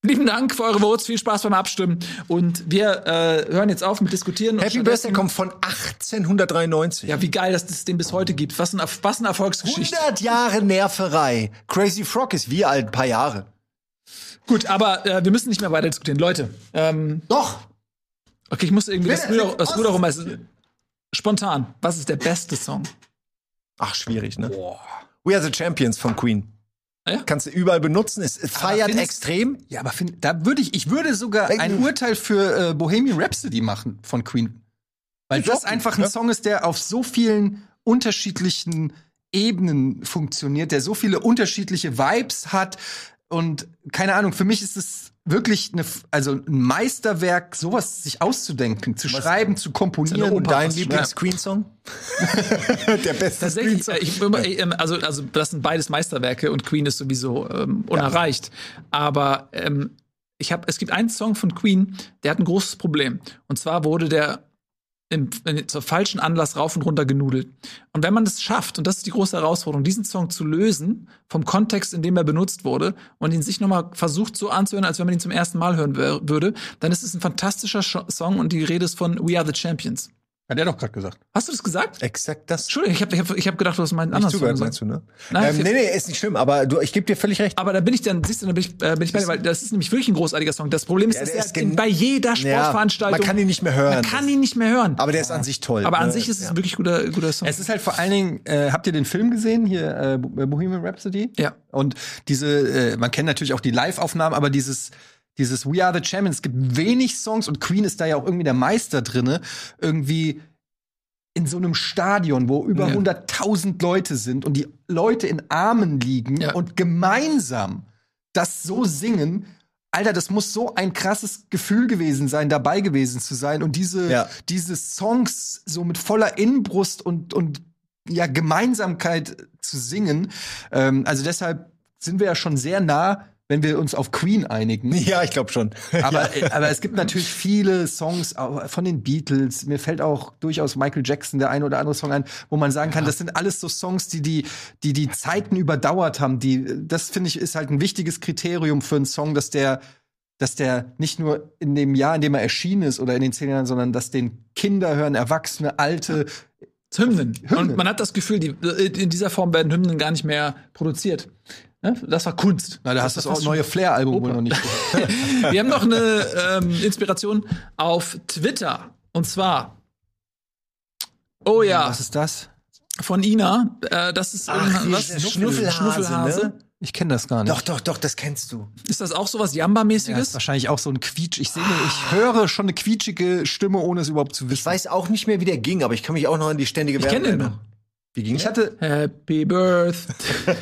lieben Dank für eure Votes. Viel Spaß beim Abstimmen. Und wir äh, hören jetzt auf mit Diskutieren. Happy Birthday kommt von 1893. Ja, wie geil, dass es den bis heute gibt. Was, ein, was eine Erfolgsgeschichte. 100 Jahre Nerverei. Crazy Frog ist wie alt? Ein paar Jahre. Gut, aber äh, wir müssen nicht mehr weiter diskutieren. Leute, ähm, Doch. Okay, ich muss irgendwie das Ruder, rumreißen. Spontan, was ist der beste Song? Ach, schwierig, ne? We are the Champions von Queen. Ja? Kannst du überall benutzen. Es es feiert findest- extrem. Ja, aber find, da würde ich, ich würde sogar ein Urteil für äh, Bohemian Rhapsody machen von Queen. Weil Ich das einfach ein ja. Song ist, der auf so vielen unterschiedlichen Ebenen funktioniert, der so viele unterschiedliche Vibes hat. Und keine Ahnung, für mich ist es wirklich eine, also ein Meisterwerk, sowas sich auszudenken, zu schreiben, zu komponieren. Und dein. Lieblings-Queen-Song? Der beste Tatsächlich, ich, äh, ähm, also, also das sind beides Meisterwerke und Queen ist sowieso ähm, unerreicht. Aber ähm, ich habe, es gibt einen Song von Queen, der hat ein großes Problem. Und zwar wurde der im, in, zur falschen Anlass rauf und runter genudelt. Und wenn man es schafft, und das ist die große Herausforderung, diesen Song zu lösen vom Kontext, in dem er benutzt wurde und ihn sich nochmal versucht so anzuhören, als wenn man ihn zum ersten Mal hören würde, dann ist es ein fantastischer Sch- Song und die Rede ist von We Are the Champions. Hat er doch gerade gesagt. Hast du das gesagt? Exakt das. Entschuldigung, ich habe ich hab, ich hab gedacht, du hast meinen anderen zugehört, Song meinst du, ne? Nein, ähm, nee, nee, ist nicht schlimm, aber du, ich gebe dir völlig recht. Aber da bin ich dann, siehst du, da bin ich, äh, bin ich bei dir, weil das ist nämlich wirklich ein großartiger Song. Das Problem ist, Ja, dass er ist in, bei jeder Sportveranstaltung. man kann ihn nicht mehr hören. Man kann ihn nicht mehr hören. Aber der ist an sich toll. Aber an ne? sich ist es Ja. ein wirklich guter, guter Song. Es ist halt vor allen Dingen, äh, habt ihr den Film gesehen, hier äh, Bo- Bohemian Rhapsody? Ja. Und diese, äh, man kennt natürlich auch die Live-Aufnahmen, aber dieses, dieses We Are the Champions, es gibt wenig Songs und Queen ist da ja auch irgendwie der Meister drinne, irgendwie in so einem Stadion, wo über Ja. 100.000 Leute sind und die Leute in Armen liegen Ja. und gemeinsam das so singen. Alter, das muss so ein krasses Gefühl gewesen sein, dabei gewesen zu sein und diese, Ja. diese Songs so mit voller Inbrust und, und ja, Gemeinsamkeit zu singen. Ähm, also deshalb sind wir ja schon sehr nah, wenn wir uns auf Queen einigen. Ja, ich glaube schon. Aber, äh, aber es gibt natürlich viele Songs auch von den Beatles. Mir fällt auch durchaus Michael Jackson der ein oder andere Song ein, wo man sagen kann, das sind alles so Songs, die die, die, die Zeiten überdauert haben. Die, das finde ich ist halt ein wichtiges Kriterium für einen Song, dass der, dass der nicht nur in dem Jahr, in dem er erschienen ist oder in den zehn Jahren, sondern dass den Kinder hören, Erwachsene, Alte. Hymnen. Hymnen. Und man hat das Gefühl, die, in dieser Form werden Hymnen gar nicht mehr produziert. Ne? Das war Kunst. Na, da hast du auch neue Flair-Album wohl noch nicht. Wir haben noch eine ähm, Inspiration auf Twitter. Und zwar, oh ja, Was ist das? von Ina. Äh, das ist irgendwas- dieser Schnuffelhase, ne? Ich kenne das gar nicht. Doch, doch, doch, das kennst du. Ist das auch sowas Ja, Jamba-mäßiges? ist wahrscheinlich auch so ein Quietsch. Ich sehe, ich höre schon eine quietschige Stimme, ohne es überhaupt zu wissen. Ich weiß auch nicht mehr, wie der ging, aber ich kann mich auch noch an die ständige Ich Werbung erinnern. Wie ging Ich hatte, Happy Birthday.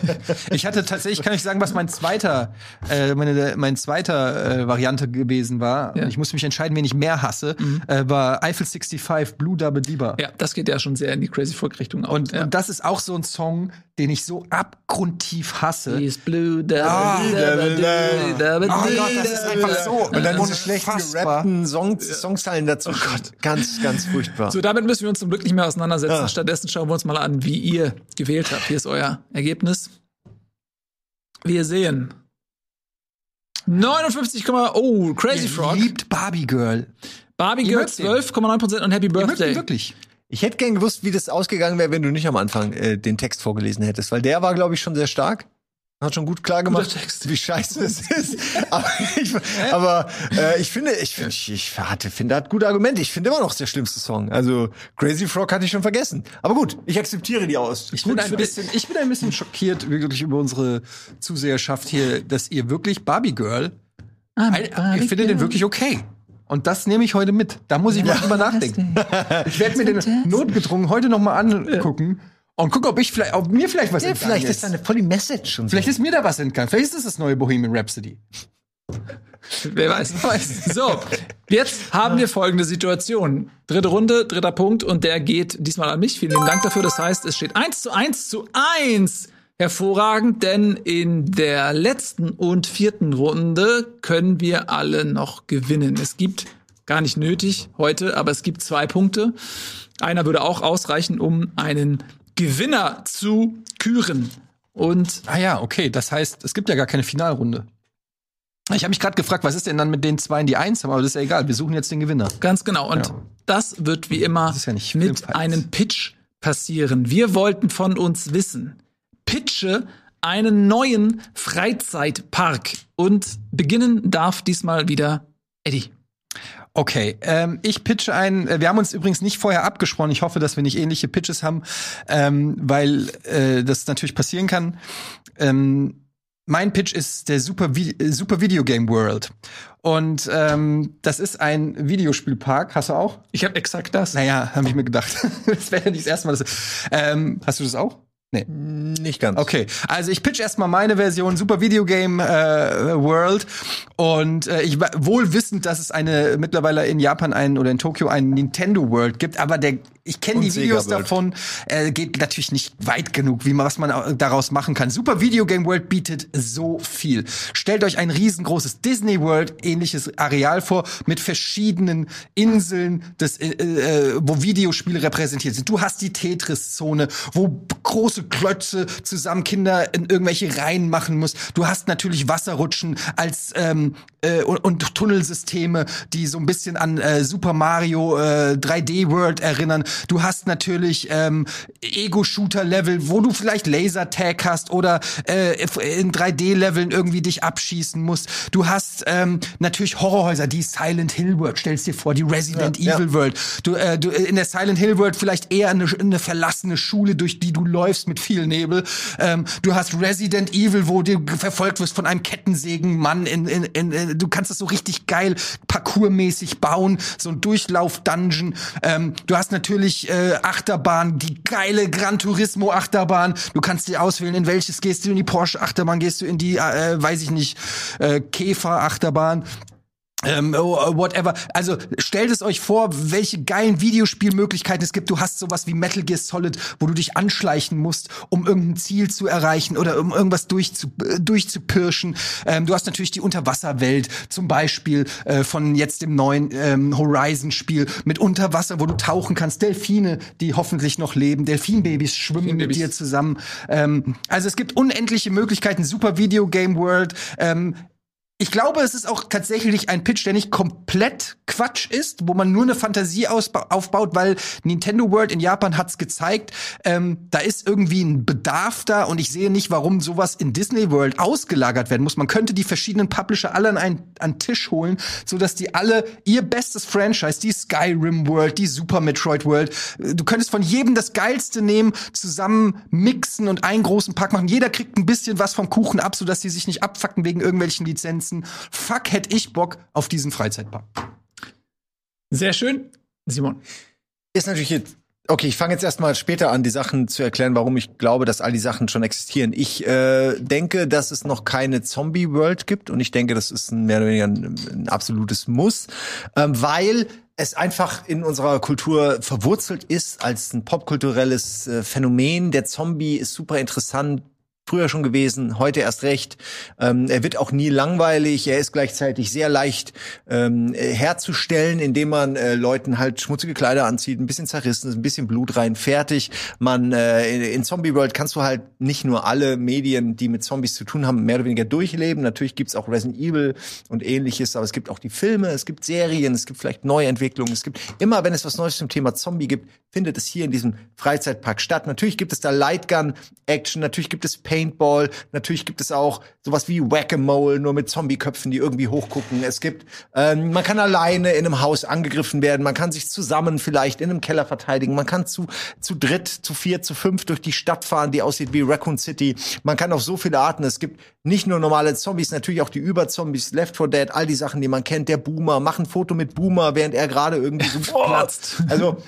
ich hatte tatsächlich, kann ich sagen, was mein zweiter, äh, meine, mein zweiter äh, Variante gewesen war. Ja. Ich musste mich entscheiden, wen ich mehr hasse. Äh, war Eiffel 65 Blue Double Diva. Ja, das geht ja schon sehr in die Crazy Folk Richtung. auch. Und, ja. und das ist auch so ein Song, den ich so abgrundtief hasse. He's blue, da, Ah, da, da, da, da, Oh Gott, das ist einfach so. Und dann diese schlecht gerappten Song Songzeilen dazu. Oh Gott. Ganz, ganz furchtbar. So, damit müssen wir uns zum Glück nicht mehr auseinandersetzen. Ja. Stattdessen schauen wir uns mal an, wie ihr gewählt habt. Hier ist euer Ergebnis. Wir sehen 59, oh, Crazy Frog. Liebt Barbie Girl. Barbie Ihr Girl mögt den. 12,9% und Happy Ihr mögt ihn Birthday. wirklich. Ich hätte gern gewusst, wie das ausgegangen wäre, wenn du nicht am Anfang äh, den Text vorgelesen hättest, weil der war, glaube ich, schon sehr stark. Hat schon gut klar gemacht, wie scheiße es ist. aber ich, aber, äh, ich finde, ich, ich, ich hatte, finde, er hat gute Argumente. Ich finde immer noch der schlimmste Song. Also Crazy Frog hatte ich schon vergessen. Aber gut, ich akzeptiere die aus. Ich bin, ein bisschen, ich bin ein bisschen schockiert wirklich über unsere Zuseherschaft hier, dass ihr wirklich Barbie Girl, ein, ich finde den wirklich okay. Und das nehme ich heute mit. Da muss ich mal drüber nachdenken. Ich werde mir den notgedrungen heute noch mal angucken und gucken, ob ich vielleicht, ob mir vielleicht was ja, entgangen vielleicht ist da eine voll die Message und so. Vielleicht ist mir da was entgangen. Vielleicht ist das das neue Bohemian Rhapsody. Wer weiß. So, jetzt haben wir folgende Situation. Dritte Runde, dritter Punkt und der geht diesmal an mich. Vielen lieben Dank dafür. Das heißt, es steht 1 zu 1 zu 1. Hervorragend, denn in der letzten und vierten Runde können wir alle noch gewinnen. Es gibt gar nicht nötig heute, aber es gibt zwei Punkte. Einer würde auch ausreichen, um einen Gewinner zu küren. Und Ah ja, okay. Das heißt, es gibt ja gar keine Finalrunde. Ich habe mich gerade gefragt, was ist denn dann mit den zwei, die eins haben? Aber das ist ja egal. Wir suchen jetzt den Gewinner. Ganz genau. Und Ja. das wird wie immer ja mit einem Pitch passieren. Wir wollten von uns wissen, pitche einen neuen Freizeitpark. Und beginnen darf diesmal wieder Eddie. Okay, ähm, ich pitche einen. äh, Wir haben uns übrigens nicht vorher abgesprochen. Ich hoffe, dass wir nicht ähnliche Pitches haben, ähm, weil äh, das natürlich passieren kann. Ähm, mein Pitch ist der Super, Vi Super Video Game World. Und ähm, das ist ein Videospielpark. Hast du auch? Ich habe exakt das. Naja, habe ich mir gedacht. das wäre ja nicht das erste Mal. Dass, ähm, hast du das auch? Nee. Nicht ganz. Okay, also ich pitch erstmal meine Version, Super Video Game äh, World. Und äh, ich wohl wissend, dass es eine mittlerweile in Japan einen oder in Tokio einen Nintendo World gibt, aber der ich kenne die Videos World. davon, äh, geht natürlich nicht weit genug, wie man was man au- daraus machen kann. Super Video Game World bietet so viel. Stellt euch ein riesengroßes Disney World ähnliches Areal vor mit verschiedenen Inseln, das, äh, äh, wo Videospiele repräsentiert sind. Du hast die Tetris-Zone, wo große Klötze zusammen Kinder in irgendwelche Reihen machen muss. Du hast natürlich Wasserrutschen als ähm, äh, und, und Tunnelsysteme, die so ein bisschen an äh, Super Mario äh, 3D World erinnern. Du hast natürlich ähm, Ego-Shooter-Level, wo du vielleicht Laser-Tag hast oder äh, in 3D-Leveln irgendwie dich abschießen musst. Du hast ähm, natürlich Horrorhäuser, die Silent Hill World, stellst dir vor, die Resident Ja, Evil ja. World. Du, äh, du in der Silent Hill World vielleicht eher eine, eine verlassene Schule, durch die du läufst mit viel Nebel. Ähm, du hast Resident Evil, wo du verfolgt wirst von einem Kettensägenmann. In, in, in, du kannst das so richtig geil parkourmäßig bauen, so ein Durchlauf-Dungeon. Ähm, du hast natürlich äh, Achterbahn, die geile Gran Turismo Achterbahn. Du kannst dir auswählen, in welches gehst du, in die Porsche Achterbahn, gehst du in die, äh, weiß ich nicht, äh, Käfer Achterbahn. Ähm, oh, oh, whatever. Also stellt es euch vor, welche geilen Videospielmöglichkeiten es gibt. Du hast sowas wie Metal Gear Solid, wo du dich anschleichen musst, um irgendein Ziel zu erreichen oder um irgendwas durchzu, äh, durchzupirschen. Ähm, du hast natürlich die Unterwasserwelt, zum Beispiel äh, von jetzt dem neuen ähm, Horizon-Spiel mit Unterwasser, wo du tauchen kannst. Delfine, die hoffentlich noch leben. Delfinbabys schwimmen mit Delfinbabys. dir zusammen. Ähm, also es gibt unendliche Möglichkeiten. Super Video Game World. Ähm, ich glaube, es ist auch tatsächlich ein Pitch, der nicht komplett Quatsch ist, wo man nur eine Fantasie aufbaut, weil Nintendo World in Japan hat's gezeigt, ähm, da ist irgendwie ein Bedarf da und ich sehe nicht, warum sowas in Disney World ausgelagert werden muss. Man könnte die verschiedenen Publisher alle an einen an Tisch holen, so dass die alle ihr bestes Franchise, die Skyrim World, die Super Metroid World, äh, du könntest von jedem das geilste nehmen, zusammen mixen und einen großen Pack machen. Jeder kriegt ein bisschen was vom Kuchen ab, so dass sie sich nicht abfacken wegen irgendwelchen Lizenzen. Fuck, hätte ich Bock auf diesen Freizeitpark. Sehr schön. Simon. Ist natürlich jetzt. Okay, ich fange jetzt erstmal später an, die Sachen zu erklären, warum ich glaube, dass all die Sachen schon existieren. Ich äh, denke, dass es noch keine Zombie-World gibt und ich denke, das ist ein, mehr oder weniger ein, ein absolutes Muss, ähm, weil es einfach in unserer Kultur verwurzelt ist als ein popkulturelles äh, Phänomen. Der Zombie ist super interessant. Früher schon gewesen, heute erst recht. Ähm, er wird auch nie langweilig. Er ist gleichzeitig sehr leicht ähm, äh, herzustellen, indem man äh, Leuten halt schmutzige Kleider anzieht, ein bisschen zerrissen ein bisschen Blut rein, fertig. Man äh, in, Zombie World kannst du halt nicht nur alle Medien, die mit Zombies zu tun haben, mehr oder weniger durchleben. Natürlich gibt's auch Resident Evil und ähnliches, aber es gibt auch die Filme, es gibt Serien, es gibt vielleicht Neuentwicklungen. Es gibt immer, wenn es was Neues zum Thema Zombie gibt, findet es hier in diesem Freizeitpark statt. Natürlich gibt es da Lightgun-Action, natürlich gibt es Paintball, natürlich gibt es auch sowas wie Whack-a-Mole, nur mit Zombieköpfen, die irgendwie hochgucken. Es gibt, ähm, man kann alleine in einem Haus angegriffen werden, man kann sich zusammen vielleicht in einem Keller verteidigen, man kann zu, zu dritt, zu vier, zu fünf durch die Stadt fahren, die aussieht wie Raccoon City. Man kann auf so viele Arten. Es gibt nicht nur normale Zombies, natürlich auch die Überzombies, Left 4 Dead, all die Sachen, die man kennt. Der Boomer, mach ein Foto mit Boomer, während er gerade irgendwie so platzt. Also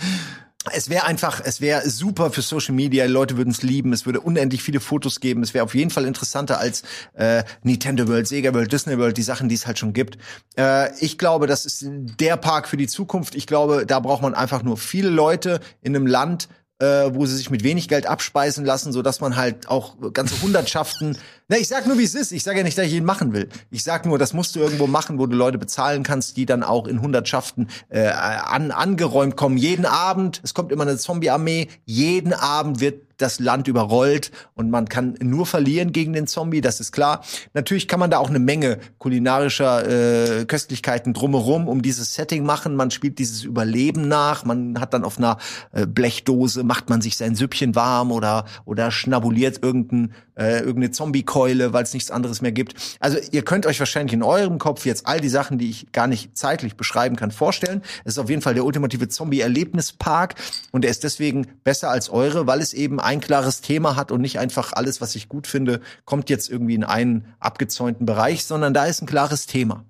es wäre einfach, es wäre super für Social Media. Leute würden es lieben. Es würde unendlich viele Fotos geben. Es wäre auf jeden Fall interessanter als äh, Nintendo World, Sega World, Disney World, die Sachen, die es halt schon gibt. Äh, ich glaube, das ist der Park für die Zukunft. Ich glaube, da braucht man einfach nur viele Leute in einem Land, äh, wo sie sich mit wenig Geld abspeisen lassen, so dass man halt auch ganze Hundertschaften. Na, ich sag nur, wie es ist. Ich sage ja nicht, dass ich ihn machen will. Ich sag nur, das musst du irgendwo machen, wo du Leute bezahlen kannst, die dann auch in Hundertschaften äh, an, angeräumt kommen. Jeden Abend, es kommt immer eine Zombie-Armee, jeden Abend wird das Land überrollt und man kann nur verlieren gegen den Zombie, das ist klar. Natürlich kann man da auch eine Menge kulinarischer äh, Köstlichkeiten drumherum um dieses Setting machen. Man spielt dieses Überleben nach. Man hat dann auf einer äh, Blechdose macht man sich sein Süppchen warm oder oder schnabuliert irgendein äh, irgendeine Zombie-Keule, weil es nichts anderes mehr gibt. Also ihr könnt euch wahrscheinlich in eurem Kopf jetzt all die Sachen, die ich gar nicht zeitlich beschreiben kann, vorstellen. Es ist auf jeden Fall der ultimative Zombie-Erlebnispark und er ist deswegen besser als eure, weil es eben ein klares Thema hat und nicht einfach alles, was ich gut finde, kommt jetzt irgendwie in einen abgezäunten Bereich, sondern da ist ein klares Thema.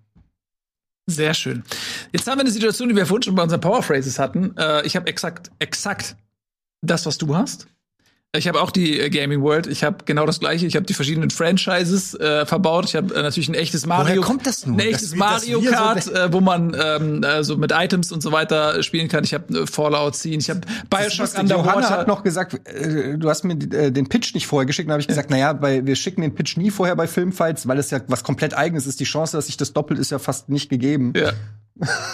Sehr schön. Jetzt haben wir eine Situation, die wir vorhin schon bei unseren Power Phrases hatten. Äh, ich habe exakt, exakt das, was du hast. Ich habe auch die äh, Gaming World. Ich habe genau das gleiche. Ich habe die verschiedenen Franchises äh, verbaut. Ich habe äh, natürlich ein echtes Mario. kommt das nur? Ein echtes wir- Mario dass wir so Kart, äh, wo man ähm, äh, so mit Items und so weiter spielen kann. Ich habe äh, Fallout ziehen. Ich habe Bioshock Johanna hat Underwater. noch gesagt, äh, du hast mir äh, den Pitch nicht vorher geschickt. Dann habe ich gesagt, naja, bei, wir schicken den Pitch nie vorher bei Filmfights, weil es ja was komplett eigenes ist. Die Chance, dass sich das doppelt, ist ja fast nicht gegeben. Ja.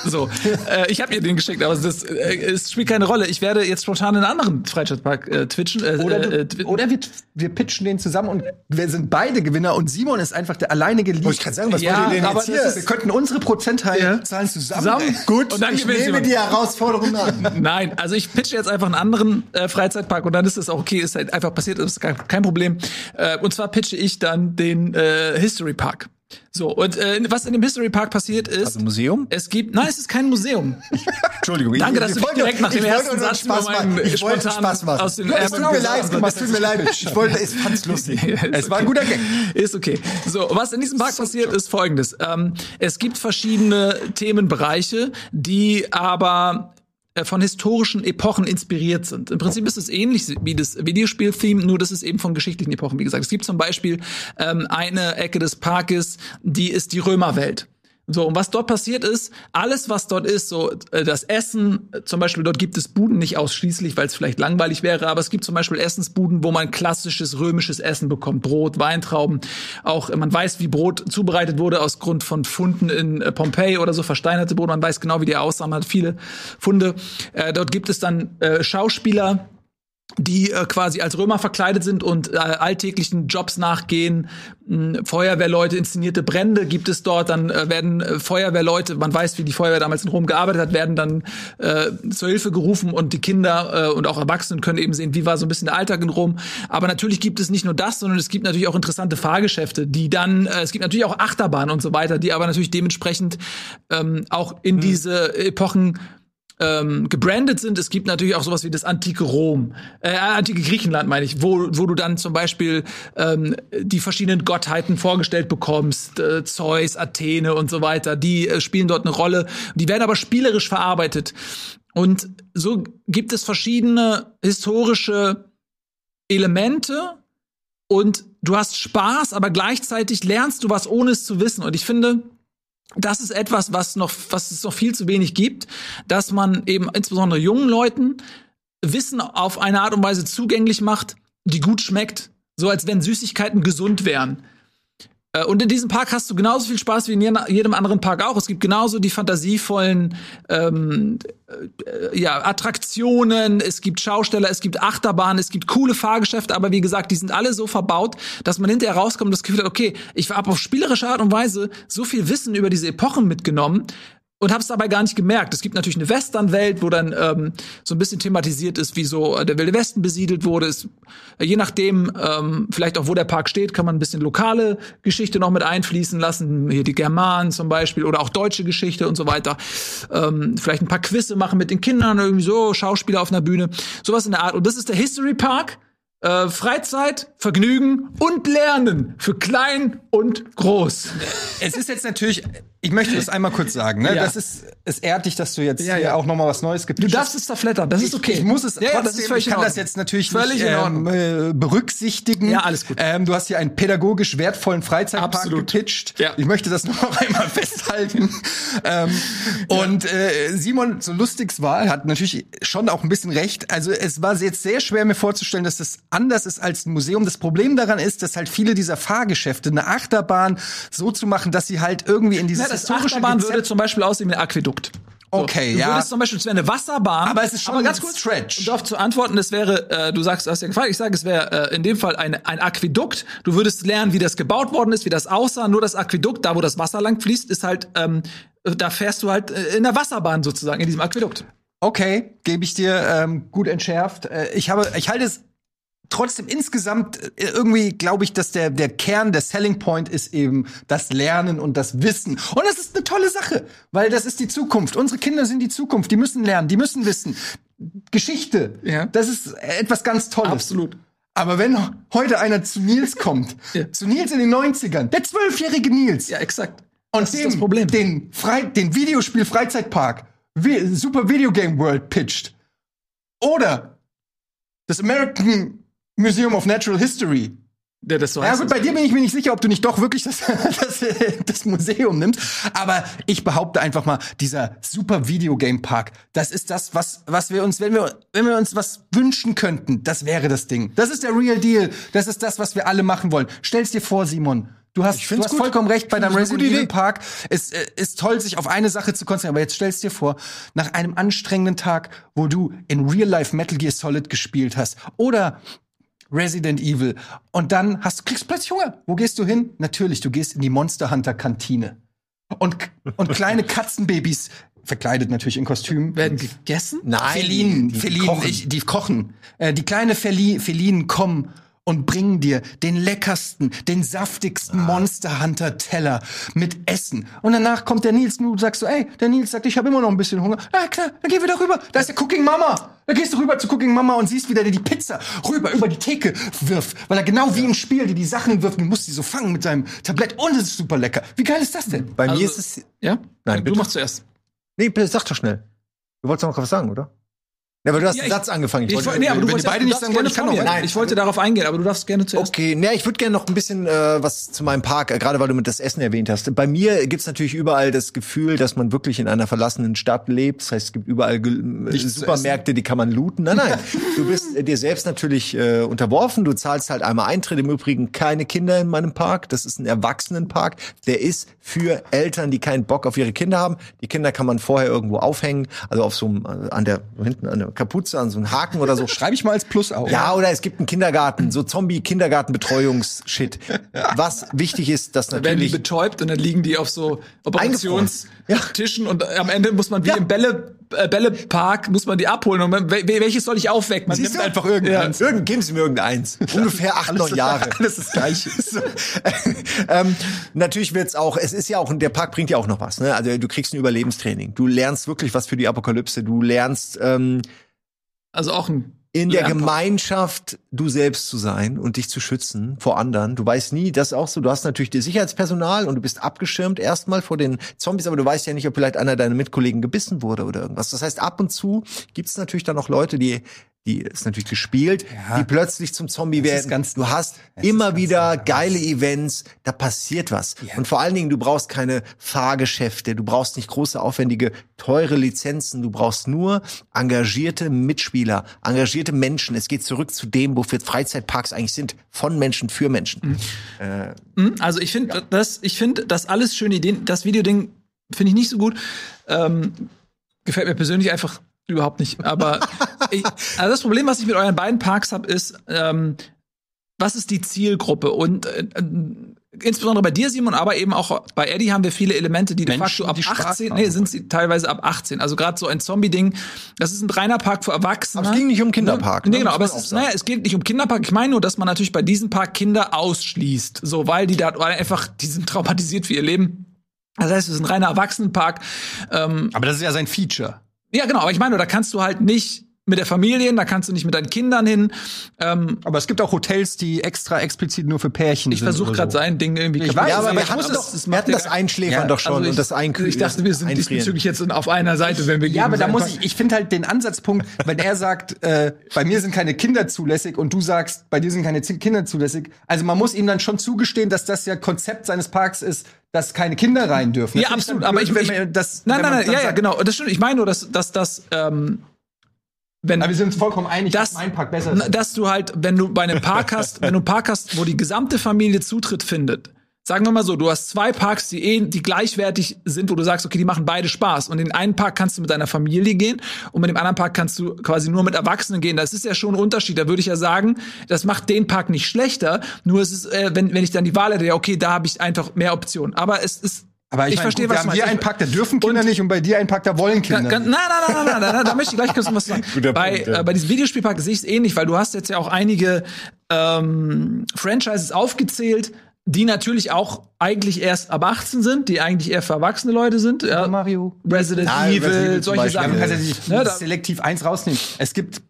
So, äh, ich habe ihr den geschickt, aber das äh, es spielt keine Rolle. Ich werde jetzt spontan in einen anderen Freizeitpark äh, twitchen. Äh, Oder, äh, du, twi- oder wir, wir pitchen den zusammen und wir sind beide Gewinner und Simon ist einfach der alleinige Lead. Wollte ich gerade sagen, was Ja, wollt ihr denn aber jetzt hier? ist- wir könnten unsere Prozentzahlen Ja. Zahlen zusammen. Zusammen? Gut, Und dann ich nehme jemand. die Herausforderung an. Nein, also ich pitche jetzt einfach einen anderen äh, Freizeitpark und dann ist es auch okay, ist halt einfach passiert, ist kein, kein Problem. Äh, und zwar pitche ich dann den äh, History Park. So, und äh, was in dem History Park passiert ist, Also Museum? es gibt, nein, es ist kein Museum. Entschuldigung. Danke, ich, dass ich du nicht wollte- direkt nach dem ersten Satz Spaß machen. Ich wollte Spaß machen. aus den Ja, es tut mir leid, es tut mir leid. Ich wollte, ich fand's lustig. Es war ein guter Gag. Ist okay. So, was in diesem Park passiert, ist folgendes. Ähm, es gibt verschiedene Themenbereiche, die aber von historischen Epochen inspiriert sind. Im Prinzip ist es ähnlich wie das Videospiel-Theme, nur das ist eben von geschichtlichen Epochen. Wie gesagt, es gibt zum Beispiel ähm, eine Ecke des Parkes, die ist die Römerwelt. So, und was dort passiert ist, alles, was dort ist, so äh, das Essen, äh, zum Beispiel dort gibt es Buden, nicht ausschließlich, weil es vielleicht langweilig wäre, aber es gibt zum Beispiel Essensbuden, wo man klassisches römisches Essen bekommt. Brot, Weintrauben, auch äh, man weiß, wie Brot zubereitet wurde aus Grund von Funden in Pompeji oder so, versteinerte Brot, man weiß genau, wie die aussahen, man hat viele Funde. Äh, dort gibt es dann äh, Schauspieler, die äh, quasi als Römer verkleidet sind und äh, alltäglichen Jobs nachgehen. Mh, Feuerwehrleute, inszenierte Brände gibt es dort. Dann äh, werden äh, Feuerwehrleute, man weiß, wie die Feuerwehr damals in Rom gearbeitet hat, werden dann äh, zur Hilfe gerufen und die Kinder äh, und auch Erwachsenen können eben sehen, wie war so ein bisschen der Alltag in Rom. Aber natürlich gibt es nicht nur das, sondern es gibt natürlich auch interessante Fahrgeschäfte, die dann, äh, es gibt natürlich auch Achterbahnen und so weiter, die aber natürlich dementsprechend ähm, auch in diese Epochen ähm, gebrandet sind. Es gibt natürlich auch sowas wie das antike Rom, äh, antike Griechenland meine ich, wo, wo du dann zum Beispiel ähm, die verschiedenen Gottheiten vorgestellt bekommst, äh, Zeus, Athene und so weiter. Die äh, spielen dort eine Rolle. Die werden aber spielerisch verarbeitet. Und so gibt es verschiedene historische Elemente und du hast Spaß, aber gleichzeitig lernst du was, ohne es zu wissen. Und ich finde, das ist etwas, was noch, was es noch viel zu wenig gibt, dass man eben insbesondere jungen Leuten Wissen auf eine Art und Weise zugänglich macht, die gut schmeckt. So als wenn Süßigkeiten gesund wären. Äh, Und in diesem Park hast du genauso viel Spaß wie in jedem anderen Park auch. Es gibt genauso die fantasievollen ähm, äh, ja, Attraktionen, es gibt Schausteller, es gibt Achterbahnen, es gibt coole Fahrgeschäfte, aber wie gesagt, die sind alle so verbaut, dass man hinterher rauskommt und das Gefühl hat, okay, ich habe auf spielerische Art und Weise so viel Wissen über diese Epochen mitgenommen und habe es dabei gar nicht gemerkt. Es gibt natürlich eine Westernwelt, wo dann ähm, so ein bisschen thematisiert ist, wie so äh, der Wilde Westen besiedelt wurde. Es, äh, je nachdem, ähm, vielleicht auch wo der Park steht, kann man ein bisschen lokale Geschichte noch mit einfließen lassen. Hier die Germanen zum Beispiel oder auch deutsche Geschichte und so weiter. Ähm, vielleicht ein paar Quizze machen mit den Kindern, irgendwie so Schauspieler auf einer Bühne, sowas in der Art. Und das ist der History Park. Äh, Freizeit, Vergnügen und Lernen für klein und groß. Es ist jetzt natürlich, ich möchte das einmal kurz sagen, ne? Ja. Das ist, es ehrt dich, dass du jetzt Ja, hier ja. auch noch mal was Neues Du gepitcht darfst es zerflettern, das ist okay. Ich muss es ja, trotzdem, das ist völlig ich kann das jetzt natürlich Völlig nicht ähm, äh, berücksichtigen. Ja, alles gut. Ähm, du hast hier einen pädagogisch wertvollen Freizeitpark Absolut. gepitcht. Ja. Ich möchte das noch einmal festhalten. ähm, und äh, Simon, so lustig's war, hat natürlich schon auch ein bisschen recht. Also es war jetzt sehr schwer mir vorzustellen, dass das anders ist als ein Museum. Das Problem daran ist, dass halt viele dieser Fahrgeschäfte eine Achterbahn so zu machen, dass sie halt irgendwie in dieses Ja, das historische Achterbahn Konzept- würde zum Beispiel aussehen wie ein Aquädukt. So, Okay, du ja. würdest zum Beispiel, es wäre eine Wasserbahn. Aber es ist schon aber ganz kurz, Stretch. Um darauf zu antworten, es wäre, äh, du sagst, du hast ja gefragt, ich sage, es wäre äh, in dem Fall ein, ein Aquädukt. Du würdest lernen, wie das gebaut worden ist, wie das aussah. Nur das Aquädukt, da wo das Wasser lang fließt, ist halt, ähm, äh, da fährst du halt äh, in der Wasserbahn sozusagen, in diesem Aquädukt. Okay, gebe ich dir ähm, gut entschärft. Äh, ich habe, ich halte es trotzdem insgesamt äh, irgendwie glaube ich, dass der der Kern, der Selling Point ist eben das Lernen und das Wissen. Und das ist eine tolle Sache, weil das ist die Zukunft. Unsere Kinder sind die Zukunft. Die müssen lernen, die müssen wissen. Geschichte, Ja. das ist etwas ganz Tolles. Absolut. Aber wenn heute einer zu Nils kommt, Ja. zu Nils in den 90ern, der zwölfjährige Nils, Ja, exakt. und das dem das Problem. den, den Videospiel Freizeitpark wie, Super Video Game World pitcht oder das American Museum of Natural History. Der das so Ja heißt. gut, bei dir bin ich mir nicht sicher, ob du nicht doch wirklich das, das, das Museum nimmst. Aber ich behaupte einfach mal, dieser super Videogame Park, das ist das, was, was wir uns, wenn wir, wenn wir uns was wünschen könnten, das wäre das Ding. Das ist der Real Deal. Das ist das, was wir alle machen wollen. Stell's dir vor, Simon. Du hast, du hast gut. vollkommen recht bei deinem Resident Evil. Park. Es äh, ist toll, sich auf eine Sache zu konzentrieren. Aber jetzt stellst dir vor, nach einem anstrengenden Tag, wo du in Real Life Metal Gear Solid gespielt hast oder Resident Evil und dann hast du kriegst plötzlich Hunger. Wo gehst du hin? Natürlich, du gehst in die Monster Hunter Kantine. Und und kleine Katzenbabys verkleidet natürlich in Kostümen werden gegessen? Nein, Felinen, die- die Felinen, kochen. Ich, die kochen. Äh, die kleine Feli Felinen kommen und bringen dir den leckersten, den saftigsten Ah. Monster Hunter Teller mit Essen. Und danach kommt der Nils, du sagst so, ey, der Nils sagt, ich habe immer noch ein bisschen Hunger. Na klar, dann gehen wir doch rüber. Da ist der Cooking Mama. Da gehst du rüber zu Cooking Mama und siehst, wie der dir die Pizza rüber über die Theke wirft. Weil er genau wie im Spiel dir die Sachen wirft und du musst die so fangen mit seinem Tablett. Und es ist super lecker. Wie geil ist das denn? Bei Also- mir ist es. Ja? Nein, du bitte. machst zuerst. Nee, bitte, sag doch schnell. Du wolltest noch was sagen, oder? Ja, aber du hast Ja, den ich- Satz angefangen. Ich, wollte- wollte- nee, aber du wolltest beide nicht sagen wollen, ich kann weiter. Nein, ich wollte darauf eingehen, aber du darfst gerne zuerst. Okay, ne, ich würde gerne noch ein bisschen äh, was zu meinem Park, äh, gerade weil du mit das Essen erwähnt hast. Bei mir gibt's natürlich überall das Gefühl, dass man wirklich in einer verlassenen Stadt lebt. Das heißt, es gibt überall äh, zu Supermärkte, die kann man looten. Nein, nein, du bist äh, dir selbst natürlich äh, unterworfen. Du zahlst halt einmal Eintritt. Im Übrigen keine Kinder in meinem Park. Das ist ein Erwachsenenpark. Der ist für Eltern, die keinen Bock auf ihre Kinder haben. Die Kinder kann man vorher irgendwo aufhängen, also auf so einem, äh, an der, hinten an der Kapuze, an so einem Haken oder so. Schreibe ich mal als Plus auf. Ja, oder es gibt einen Kindergarten, so Zombie-Kindergartenbetreuungs-Shit. Was wichtig ist, dass Dann werden die natürlich. betäubt und dann liegen die auf so Operationstischen und am Ende muss man wie Ja. im Bälle, Bällepark muss man die abholen und man, welches soll ich aufwecken? Man nimmt einfach irgendeins. Irgend, geben Sie mir irgendeins. Ungefähr acht, neun Jahre. Alles das Gleiche. So. ähm, natürlich wird's auch, es ist ja auch, der Park bringt ja auch noch was, ne? Also du kriegst ein Überlebenstraining. Du lernst wirklich was für die Apokalypse. Du lernst ähm, Also auch ein in der. Gemeinschaft du selbst zu sein und dich zu schützen vor anderen. Du weißt nie, das ist auch so, du hast natürlich das Sicherheitspersonal und du bist abgeschirmt erstmal vor den Zombies, aber du weißt ja nicht, ob vielleicht einer deiner Mitkollegen gebissen wurde oder irgendwas. Das heißt, ab und zu gibt's natürlich dann auch Leute, die die ist natürlich gespielt, Ja. die plötzlich zum Zombie werden. ganz- du hast immer wieder normal. geile Events, da passiert was. Und vor allen Dingen, du brauchst keine Fahrgeschäfte, du brauchst nicht große, aufwendige, teure Lizenzen, du brauchst nur engagierte Mitspieler, engagierte Menschen. Es geht zurück zu dem, wofür Freizeitparks eigentlich sind, von Menschen für Menschen. Mhm, Also ich finde das, ich finde das alles schöne Ideen. Das Videoding finde ich nicht so gut. Ähm, gefällt mir persönlich einfach überhaupt nicht. Aber ich, also das Problem, was ich mit euren beiden Parks habe, ist, ähm, was ist die Zielgruppe? Und äh, äh, insbesondere bei dir, Simon, aber eben auch bei Eddie haben wir viele Elemente, die de Menschen, facto ab die Spaß 18, haben nee, sind sie teilweise ab 18. Also gerade so ein Zombie-Ding, das ist ein reiner Park für Erwachsene. Aber es ging nicht um Kinderpark, Nee, ne? genau, aber es ist, naja, es geht nicht um Kinderpark. Ich meine nur, dass man natürlich bei diesem Park Kinder ausschließt. So, weil die da, weil einfach, die sind traumatisiert für ihr Leben. Das heißt, es ist ein reiner Erwachsenenpark. Ähm, Aber das ist ja sein Feature. Ja, genau, aber ich meine, da kannst du halt nicht mit der Familie hin, da kannst du nicht mit deinen Kindern hin. Ähm, Aber es gibt auch Hotels, die extra explizit nur für Pärchen ich sind. versuche oder gerade so. sein Ding irgendwie Ich weiß, Ja, aber wir hatten das wir hatten ja das Einschläfern Ja, doch schon Also ich, und das Einkühlen. Ich dachte, wir sind diesbezüglich jetzt auf einer Seite, wenn wir Ja, aber da muss ich, ich finde halt den Ansatzpunkt, wenn er sagt, äh, bei mir sind keine Kinder zulässig und du sagst, bei dir sind keine Kinder zulässig. Also man muss ihm dann schon zugestehen, dass das ja Konzept seines Parks ist, dass keine Kinder rein dürfen. Ja, Das finde absolut. Aber ich, ich das, nein, nein, nein, ja, ja, genau. Das stimmt. Ich meine nur, dass, dass das, ähm, wenn Aber wir sind uns vollkommen einig, dass, dass mein Park besser ist. dass du halt, wenn du bei einem Park hast, wenn du einen Park hast, wo die gesamte Familie Zutritt findet, sagen wir mal so, du hast zwei Parks, die eh, die gleichwertig sind, wo du sagst, okay, die machen beide Spaß. Und in den einen Park kannst du mit deiner Familie gehen und mit dem anderen Park kannst du quasi nur mit Erwachsenen gehen. Das ist ja schon ein Unterschied. Da würde ich ja sagen, das macht den Park nicht schlechter. Nur es ist, äh, wenn, wenn ich dann die Wahl hätte, ja, okay, da habe ich einfach mehr Optionen. Aber es ist, Aber ich, ich verstehe, was du haben hier meinst. einen Park, da dürfen Kinder nicht und bei dir einen Park, da wollen Kinder. Nein, nein, nein, nein, nein, nein, da möchte ich gleich kurz was sagen. Guter bei, Punkt, ja. äh, bei diesem Videospielpark sehe ich es ähnlich, weil du hast jetzt ja auch einige ähm, Franchises aufgezählt, die natürlich auch eigentlich erst ab 18 sind, die eigentlich eher für erwachsene Leute sind. Ja. Mario. Resident Ah, Evil, Resident solche. Ja, Sachen. man kann ja nicht Ne, da- selektiv eins rausnehmen. Es gibt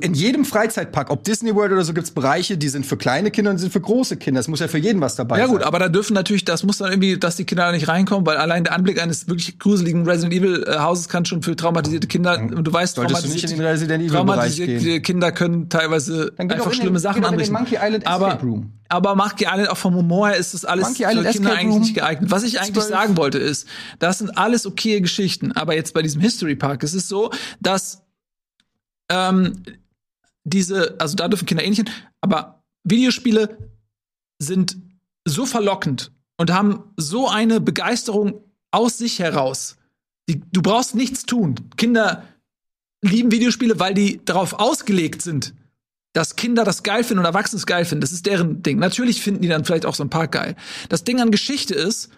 in jedem Freizeitpark, ob Disney World oder so, gibt's Bereiche, die sind für kleine Kinder und sind für große Kinder. Es muss ja für jeden was dabei Ja sein. gut, aber da dürfen natürlich, das muss dann irgendwie, dass die Kinder da nicht reinkommen, weil allein der Anblick eines wirklich gruseligen Resident Evil äh, Hauses kann schon für traumatisierte Kinder, und du weißt, Solltest du nicht in den Resident Evil traumatisierte Bereich Kinder können teilweise einfach den- schlimme geh Sachen den anrichten. Aber, Escape Room. aber Monkey Island auch vom Humor her ist das alles Kinder Escape eigentlich Room. nicht geeignet. Was ich eigentlich 12. sagen wollte ist, das sind alles okaye Geschichten, aber jetzt bei diesem History Park ist es so, dass ähm, diese, also da dürfen Kinder eh nicht hin, aber Videospiele sind so verlockend und haben so eine Begeisterung aus sich heraus. Die, du brauchst nichts tun. Kinder lieben Videospiele, weil die darauf ausgelegt sind, dass Kinder das geil finden und Erwachsene es geil finden. Das ist deren Ding. Natürlich finden die dann vielleicht auch so ein paar geil. Das Ding an Geschichte ist,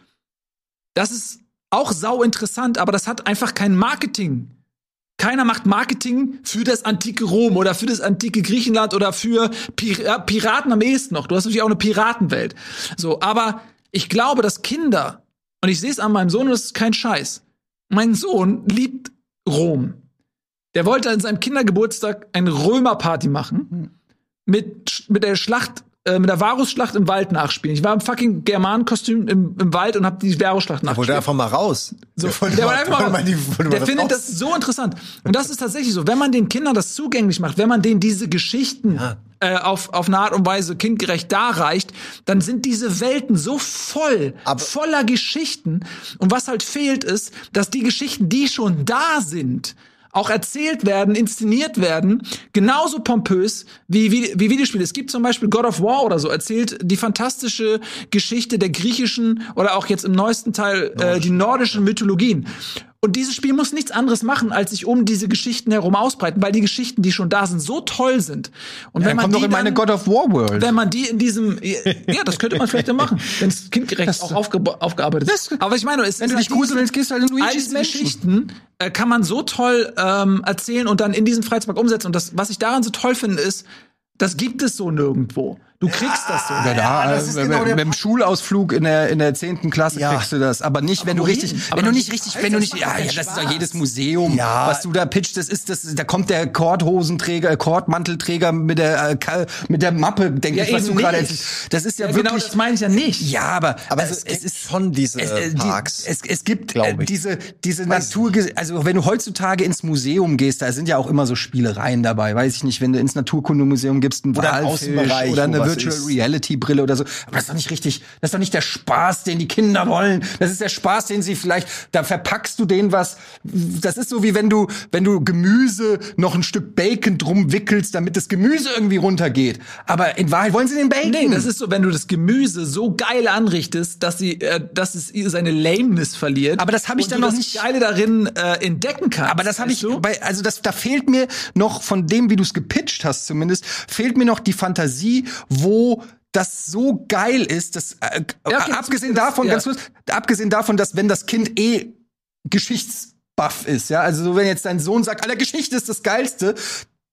das ist auch sau interessant, aber das hat einfach kein Marketing. Keiner macht Marketing für das antike Rom oder für das antike Griechenland oder für Pir Piraten am ehesten noch. Du hast natürlich auch eine Piratenwelt. So, aber ich glaube, dass Kinder, und ich sehe es an meinem Sohn, und das ist kein Scheiß, mein Sohn liebt Rom. Der wollte an seinem Kindergeburtstag eine Römerparty machen mit, mit der Schlacht, äh, mit der Varusschlacht im Wald nachspielen. Ich war im fucking Germanenkostüm im, im Wald und habe die Varusschlacht Wollte nachgespielt. einfach mal raus. So, Der wollte der mal- wollte einfach wollte mal, die- wollte der das findet raus. das so interessant. Und das ist tatsächlich so. Wenn man den Kindern das zugänglich macht, wenn man denen diese Geschichten Ja. äh, auf, auf eine Art und Weise kindgerecht darreicht, dann sind diese Welten so voll, Aber- voller Geschichten. Und was halt fehlt ist, dass die Geschichten, die schon da sind, auch erzählt werden, inszeniert werden, genauso pompös wie, wie, wie Videospiele. Es gibt zum Beispiel God of War oder so, erzählt die fantastische Geschichte der griechischen oder auch jetzt im neuesten Teil äh, die nordischen Mythologien. Und dieses Spiel muss nichts anderes machen, als sich um diese Geschichten herum ausbreiten, weil die Geschichten, die schon da sind, so toll sind. Und Dann komm doch die in meine dann- God of War World. wenn man die in diesem, ja, das könnte man vielleicht dann machen, wenn es kindgerecht auch aufge aufgearbeitet ist. Aber ich meine, ist, Wenn du ist dich halt gruseln willst, gehst du halt in all Luigi's diese Mansion. Geschichten äh, kann man so toll ähm, erzählen und dann in diesem Freizeitpark umsetzen. Und das, was ich daran so toll finde, ist, das gibt es so nirgendwo. Du kriegst das so. Ja, da, das äh, ist mit, genau der mit dem Schulausflug in der in der zehnten Klasse Ja. kriegst du das, aber nicht, wenn du richtig, Aber wenn du nicht richtig, wenn du nicht, ja, ja, das ist doch jedes Museum, Ja. was du da pitchst, das ist das, da kommt der Kordhosenträger, äh, Kordmantelträger mit der äh, mit der Mappe, denke Ja, ich, was du gerade. Das ist ja, Ja, wirklich, genau, das meine ich ja nicht. ja, aber Aber also es gibt schon diese äh, die- Parks. Es, es gibt äh, ich. diese, diese Natur, also wenn du heutzutage ins Museum gehst, da sind ja auch immer so Spielereien dabei. Weiß ich nicht, wenn du ins Naturkundemuseum gibst, einen im Walfisch oder eine Virtual. Reality Brille oder so. Aber das ist doch nicht richtig, das ist doch nicht der Spaß, den die Kinder wollen. Das ist der Spaß, den sie vielleicht, da verpackst du denen was. Das ist so wie wenn du, wenn du Gemüse noch ein Stück Bacon drum wickelst, damit das Gemüse irgendwie runtergeht. Aber in Wahrheit wollen sie den Bacon. Nee, das ist so, wenn du das Gemüse so geil anrichtest, dass sie, äh, dass es seine Lameness verliert. Aber das hab ich dann noch nicht- Geile darin äh, entdecken kannst. Aber das habe ich du? bei, also das, da fehlt mir noch von dem, wie du es gepitcht hast zumindest, fehlt mir noch die Fantasie, wo das so geil ist, dass äh, Ja, okay, abgesehen das- davon, ja. ganz kurz, abgesehen davon, dass wenn das Kind eh Geschichtsbuff ist, ja, also so wenn jetzt dein Sohn sagt, aller Geschichte ist das geilste,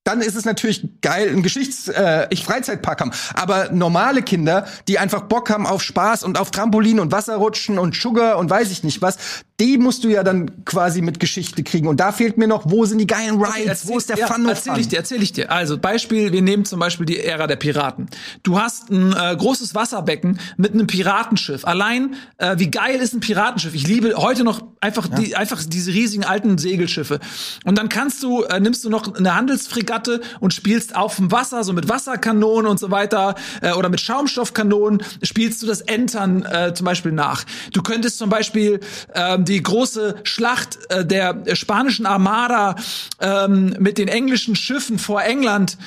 dann ist es natürlich geil, ein Geschichts äh, ich Freizeitpark haben. Aber normale Kinder, die einfach Bock haben auf Spaß und auf Trampolin und Wasserrutschen und Sugar und weiß ich nicht was, die musst du ja dann quasi mit Geschichte kriegen. Und da fehlt mir noch, wo sind die geilen Rides, wo ist der ja, Fun? Erzähl ich dir, erzähl ich dir. Also Beispiel, wir nehmen zum Beispiel die Ära der Piraten. Du hast ein äh, großes Wasserbecken mit einem Piratenschiff. Allein, äh, wie geil ist ein Piratenschiff? Ich liebe heute noch einfach die, einfach diese riesigen alten Segelschiffe. Und dann kannst du, äh, nimmst du noch eine Handelsfregatte und spielst auf dem Wasser, so mit Wasserkanonen und so weiter, äh, oder mit Schaumstoffkanonen, spielst du das Entern äh, zum Beispiel nach. Du könntest zum Beispiel ähm, die große Schlacht äh, der spanischen Armada ähm, mit den englischen Schiffen vor England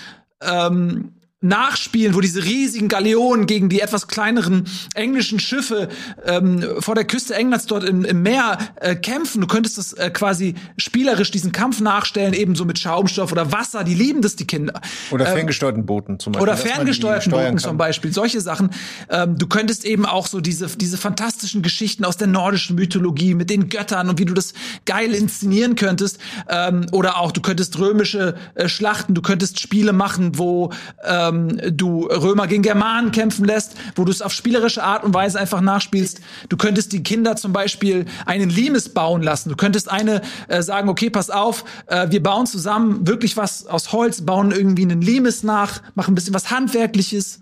ähm, nachspielen, wo diese riesigen Galeonen gegen die etwas kleineren englischen Schiffe ähm, vor der Küste Englands dort im, im Meer äh, kämpfen. Du könntest das äh, quasi spielerisch diesen Kampf nachstellen, ebenso mit Schaumstoff oder Wasser. Die lieben das, die Kinder. Oder ferngesteuerten Booten zum Beispiel. Oder ferngesteuerten Booten zum Beispiel, solche Sachen. Ähm, du könntest eben auch so diese, diese fantastischen Geschichten aus der nordischen Mythologie mit den Göttern und wie du das geil inszenieren könntest. Ähm, oder auch, du könntest römische äh, Schlachten, du könntest Spiele machen, wo, ähm, ähm, du Römer gegen Germanen kämpfen lässt, wo du es auf spielerische Art und Weise einfach nachspielst. Du könntest die Kinder zum Beispiel einen Limes bauen lassen. Du könntest eine äh, sagen, okay, pass auf, äh, wir bauen zusammen wirklich was aus Holz, bauen irgendwie einen Limes nach, machen ein bisschen was Handwerkliches.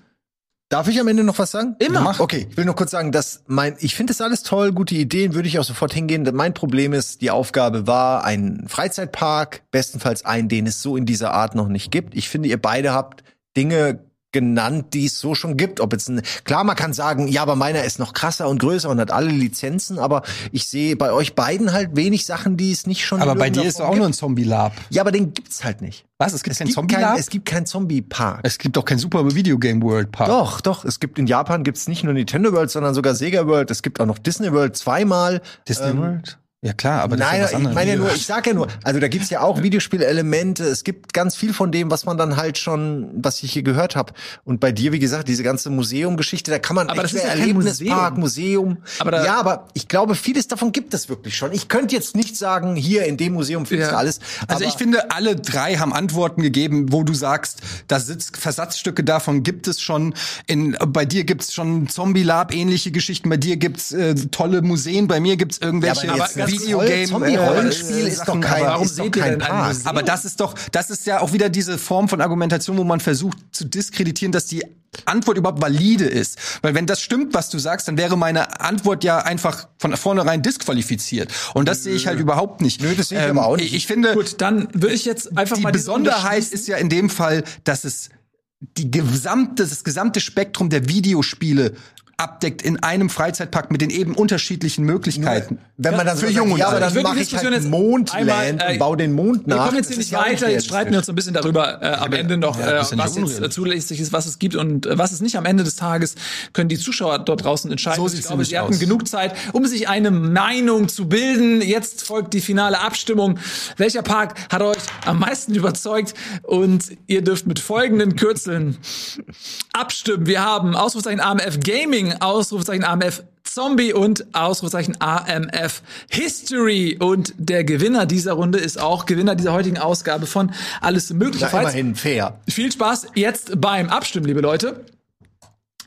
Darf ich am Ende noch was sagen? Immer. Mach. Okay, ich will nur kurz sagen, dass mein, ich finde das alles toll, gute Ideen, würde ich auch sofort hingehen. Mein Problem ist, die Aufgabe war ein Freizeitpark, bestenfalls einen, den es so in dieser Art noch nicht gibt. Ich finde, ihr beide habt Dinge genannt, die es so schon gibt. Ob jetzt ein, klar, man kann sagen, ja, aber meiner ist noch krasser und größer und hat alle Lizenzen, aber ich sehe bei euch beiden halt wenig Sachen, die es nicht schon Aber in bei dir ist Form auch nur ein gibt. Zombie-Lab. Ja, aber den gibt's halt nicht. Was? Es gibt Es kein gibt, Zombie-Lab? es gibt kein Zombie-Park. Es gibt doch kein Super Video Game World Park. Doch, doch. Es gibt in Japan gibt's nicht nur Nintendo World, sondern sogar Sega World. Es gibt auch noch Disney World zweimal. Disney Ähm, World? Ja klar, aber das Nein, ist ja ich meine ja nur, ich sag ja nur, also da gibt's ja auch Videospielelemente, es gibt ganz viel von dem, was man dann halt schon, was ich hier gehört habe. Und bei dir, wie gesagt, diese ganze Museumgeschichte, da kann man Aber echt das ist ja Erlebnispark, Museum. Aber da- ja, aber ich glaube, vieles davon gibt es wirklich schon. Ich könnte jetzt nicht sagen, hier in dem Museum findest du Ja. alles. Also aber ich finde, alle drei haben Antworten gegeben, wo du sagst, da sitzt Versatzstücke davon gibt es schon. In, bei dir gibt's schon Zombie-Lab ähnliche Geschichten, bei dir gibt's äh, tolle Museen, bei mir gibt's irgendwelche Ja, aber das Videogame. Zombie-Rollenspiel äh, ist doch kein, aber- warum ist doch seht ihr kein Park. Museum? Aber das ist doch, das ist ja auch wieder diese Form von Argumentation, wo man versucht zu diskreditieren, dass die Antwort überhaupt valide ist. Weil wenn das stimmt, was du sagst, dann wäre meine Antwort ja einfach von vornherein disqualifiziert. Und das sehe ich halt überhaupt nicht. Ähm, Nö, das sehe ich aber auch nicht. Ich, finde, Gut, dann würde ich jetzt einfach die mal diesen Besonderheit ist ja in dem Fall, dass es die gesamte, das gesamte Spektrum der Videospiele abdeckt in einem Freizeitpark mit den eben unterschiedlichen Möglichkeiten. Wenn man dann für so Jung sagt, und ja, aber dann Ich mache ich Diskussion halt jetzt Mondland einmal, äh, und baue den Mond nach. Wir kommen jetzt Das hier nicht ja weiter, jetzt streiten wir uns ein bisschen darüber äh, am Ende noch, Ja, äh, ja was jetzt äh, zulässig ist, was es gibt und äh, was es nicht am Ende des Tages, können die Zuschauer dort draußen entscheiden. So ich sieht's glaube, sie hatten aus. genug Zeit, um sich eine Meinung zu bilden. Jetzt folgt die finale Abstimmung. Welcher Park hat euch am meisten überzeugt? Und ihr dürft mit folgenden Kürzeln abstimmen. Wir haben Ausrufezeichen AMF Gaming, Ausrufezeichen AMF Zombie und Ausrufezeichen AMF History. Und der Gewinner dieser Runde ist auch Gewinner dieser heutigen Ausgabe von Alles Mögliche. Ja, immerhin fair. Viel Spaß jetzt beim Abstimmen, liebe Leute.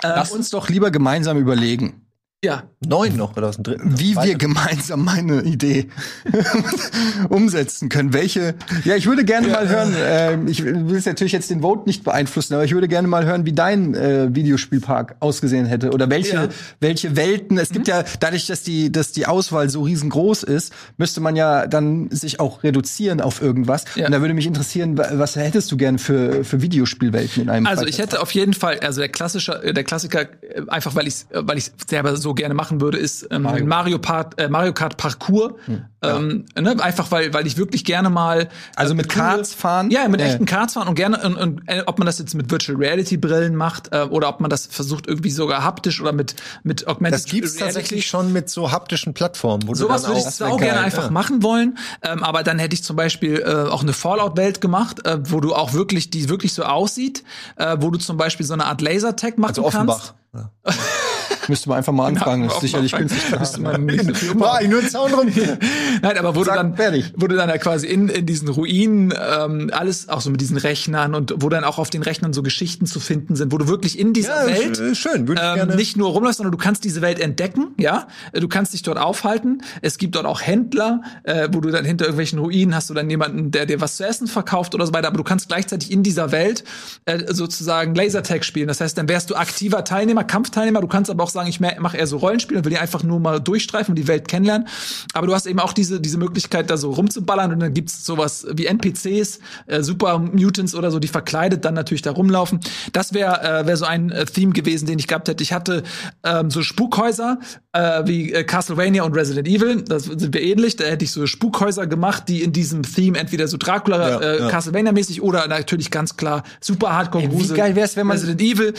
Lass uns doch lieber gemeinsam überlegen, Ja, Neun noch oder aus dem dritten? wie wir gemeinsam meine Idee umsetzen können. Welche? Ja, ich würde gerne mal hören. ähm, ich will es natürlich jetzt den Vote nicht beeinflussen, aber ich würde gerne mal hören, wie dein äh, Videospielpark ausgesehen hätte oder welche Ja. welche Welten. Es gibt ja dadurch, dass die dass die Auswahl so riesengroß ist, müsste man ja dann sich auch reduzieren auf irgendwas. Ja. Und da würde mich interessieren, wa- was hättest du gern für für Videospielwelten in einem? Also ich Freizeitpark? hätte auf jeden Fall, also der klassische, äh, der Klassiker, äh, einfach weil ich weil ich selber so gerne machen würde, ist ähm, Mario. Mario, Part, äh, Mario Kart Parcours. Ähm, ne? Einfach weil weil ich wirklich gerne mal Also äh, mit coole- Karts fahren? Ja, mit Ja. echten Karts fahren und gerne und, und äh, ob man das jetzt mit Virtual Reality Brillen macht äh, oder ob man das versucht irgendwie sogar haptisch oder mit mit Augmented Das gibt's Reality. tatsächlich schon mit so haptischen Plattformen, wo Sowas würde ich auch gerne einfach Ja. machen wollen, ähm, aber dann hätte ich zum Beispiel äh, auch eine Fallout-Welt gemacht, äh, wo du auch wirklich, die wirklich so aussieht, äh, wo du zum Beispiel so eine Art Lasertag machen Also Offenbach. kannst. müsste man einfach mal anfragen. Ja, ist sicherlich günstig. Müsste man nicht so viel War ich nur einen Zaun rum. Nein, aber wo du Zack, dann, du dann ja quasi in, in diesen Ruinen ähm, alles auch so mit diesen Rechnern und wo dann auch auf den Rechnern so Geschichten zu finden sind, wo du wirklich in dieser Ja, Welt sch- schön, würde ich ähm, gerne. nicht nur rumläufst, sondern du kannst diese Welt entdecken, ja. Du kannst dich dort aufhalten. Es gibt dort auch Händler, äh, wo du dann hinter irgendwelchen Ruinen hast du dann jemanden, der dir was zu essen verkauft oder so weiter. Aber du kannst gleichzeitig in dieser Welt äh, sozusagen Lasertag spielen. Das heißt, dann wärst du aktiver Teilnehmer, Kampfteilnehmer. Du kannst aber auch sagen, ich mache eher so Rollenspiel und will die einfach nur mal durchstreifen und die Welt kennenlernen. Aber du hast eben auch diese, diese Möglichkeit, da so rumzuballern und dann gibt's sowas wie NPCs, äh, Super Mutants oder so, die verkleidet dann natürlich da rumlaufen. Das wäre äh, wär so ein äh, Theme gewesen, den ich gehabt hätte. Ich hatte ähm, so Spukhäuser äh, wie äh, Castlevania und Resident Evil. Das sind wir ähnlich. Da hätte ich so Spukhäuser gemacht, die in diesem Theme entweder so Dracula, Ja, äh, ja. Castlevania-mäßig oder natürlich ganz klar super Hardcore Ey, wie geil wär's, wenn man- Resident Evil.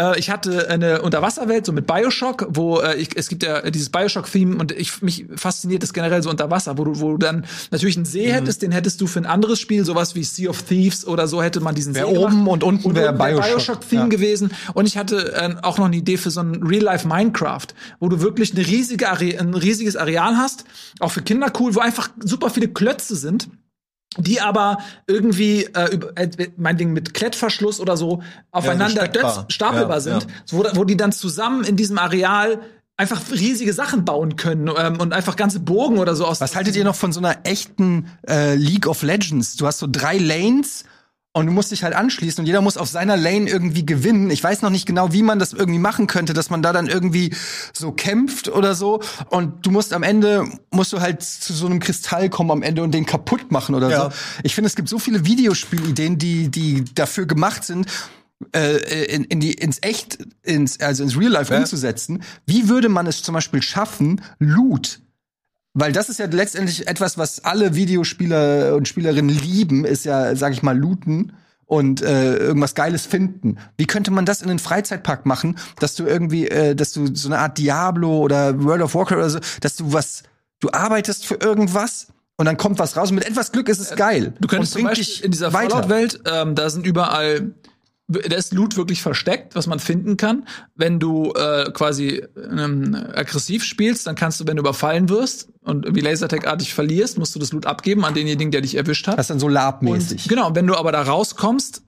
Äh, Ich hatte eine Unterwasserwelt, so mit Bioshock, wo äh, ich, es gibt ja dieses Bioshock-Theme und ich, mich fasziniert das generell so unter Wasser, wo du, wo du dann natürlich einen Mhm. See hättest, den hättest du für ein anderes Spiel, sowas wie Sea of Thieves oder so hätte man diesen Wär See oben gemacht. und unten wär Bioshock. Bioshock-Theme Ja. gewesen. Und ich hatte äh, auch noch eine Idee für so ein Real-Life Minecraft, wo du wirklich eine riesige Are ein riesiges Areal hast, auch für Kinder cool, wo einfach super viele Klötze sind die aber irgendwie äh, äh, meinetwegen mit Klettverschluss oder so aufeinander dötz- stapelbar Ja, sind, ja. Wo, wo die dann zusammen in diesem Areal einfach riesige Sachen bauen können ähm, und einfach ganze Bogen oder so aus. Was haltet ihr noch von so einer echten äh, League of Legends? Du hast so drei Lanes und du musst dich halt anschließen und jeder muss auf seiner Lane irgendwie gewinnen. Ich weiß noch nicht genau, wie man das irgendwie machen könnte, dass man da dann irgendwie so kämpft oder so und du musst am Ende musst du halt zu so einem Kristall kommen am Ende und den kaputt machen oder Ja. so. Ich finde, es gibt so viele Videospielideen, die die dafür gemacht sind, äh, in, in die ins echt ins also ins Real Life Ja. umzusetzen. Wie würde man es zum Beispiel schaffen, Loot weil das ist ja letztendlich etwas, was alle Videospieler und Spielerinnen lieben, ist ja, sag ich mal, looten und äh, irgendwas Geiles finden. Wie könnte man das in einen Freizeitpark machen, dass du irgendwie, äh, dass du so eine Art Diablo oder World of Warcraft oder so, dass du was, du arbeitest für irgendwas und dann kommt was raus und mit etwas Glück ist es geil. Du könntest zum Beispiel in dieser. Fallout-Welt, ähm, da sind überall, da ist Loot wirklich versteckt, was man finden kann. Wenn du äh, quasi ähm, aggressiv spielst, dann kannst du, wenn du überfallen wirst und irgendwie Lasertag-artig verlierst, musst du das Loot abgeben an denjenigen, der dich erwischt hat. Das ist dann so labmäßig. Und, genau, wenn du aber da rauskommst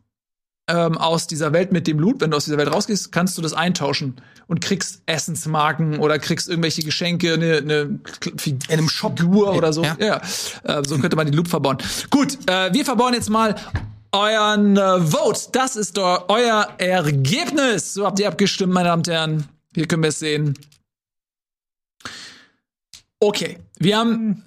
ähm, aus dieser Welt mit dem Loot, wenn du aus dieser Welt rausgehst, kannst du das eintauschen und kriegst Essensmarken oder kriegst irgendwelche Geschenke, eine, eine in einem Shop. Figur oder so. Ja. Ja, Äh, so könnte man den Loot verbauen. Gut, äh, wir verbauen jetzt mal euren äh, Vote. Das ist eu euer Ergebnis. So habt ihr abgestimmt, meine Damen und Herren. Hier können wir es sehen. Okay, wir haben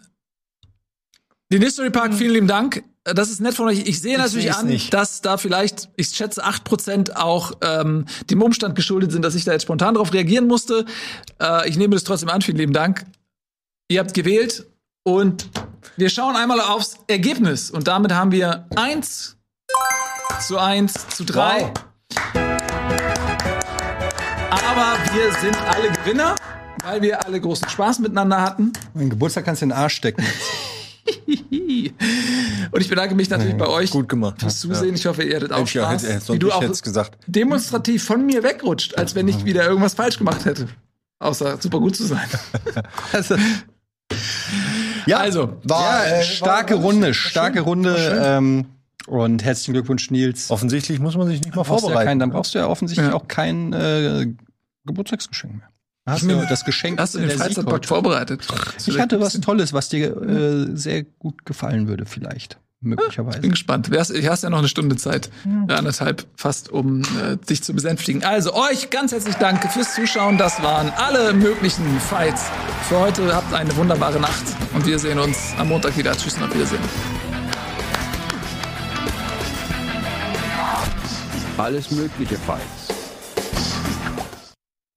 den History Park, vielen lieben Dank. Das ist nett von euch. Ich sehe natürlich seh's an, nicht. dass da vielleicht, ich schätze, 8% auch ähm, dem Umstand geschuldet sind, dass ich da jetzt spontan darauf reagieren musste. Äh, ich nehme das trotzdem an. Vielen lieben Dank. Ihr habt gewählt und wir schauen einmal aufs Ergebnis. Und damit haben wir 1 zu 1 zu 3. Wow. Aber wir sind alle Gewinner, weil wir alle großen Spaß miteinander hatten. Mein Geburtstag kannst du in den Arsch stecken. Und ich bedanke mich natürlich bei euch Gut gemacht. fürs Zusehen. Ich hoffe, ihr hattet auch Ich ja, Spaß. hätte- wie du auch gesagt. demonstrativ von mir wegrutscht, als wenn ich wieder irgendwas falsch gemacht hätte. Außer super gut zu sein. Also, Ja, Also, war, ja, äh, starke war- Runde, starke schön. Runde. War. Ähm, und herzlichen Glückwunsch, Nils. Offensichtlich muss man sich nicht mal du ja vorbereiten. kein, dann brauchst du ja offensichtlich Ja. auch kein äh, Geburtstagsgeschenk mehr. Hast mir- du das Geschenk Hast du ist den Freizeitpark vorbereitet? Ich hatte was Tolles, was dir äh, sehr gut gefallen würde, vielleicht. Möglicherweise. Bin gespannt. Du hast, ja noch eine Stunde Zeit, äh, anderthalb fast, um äh, dich zu besänftigen. Also euch ganz herzlich Dank fürs Zuschauen. Das waren alle möglichen Fights für heute. Habt eine wunderbare Nacht und wir sehen uns am Montag wieder. Tschüss und auf Wiedersehen. Alles mögliche Fights.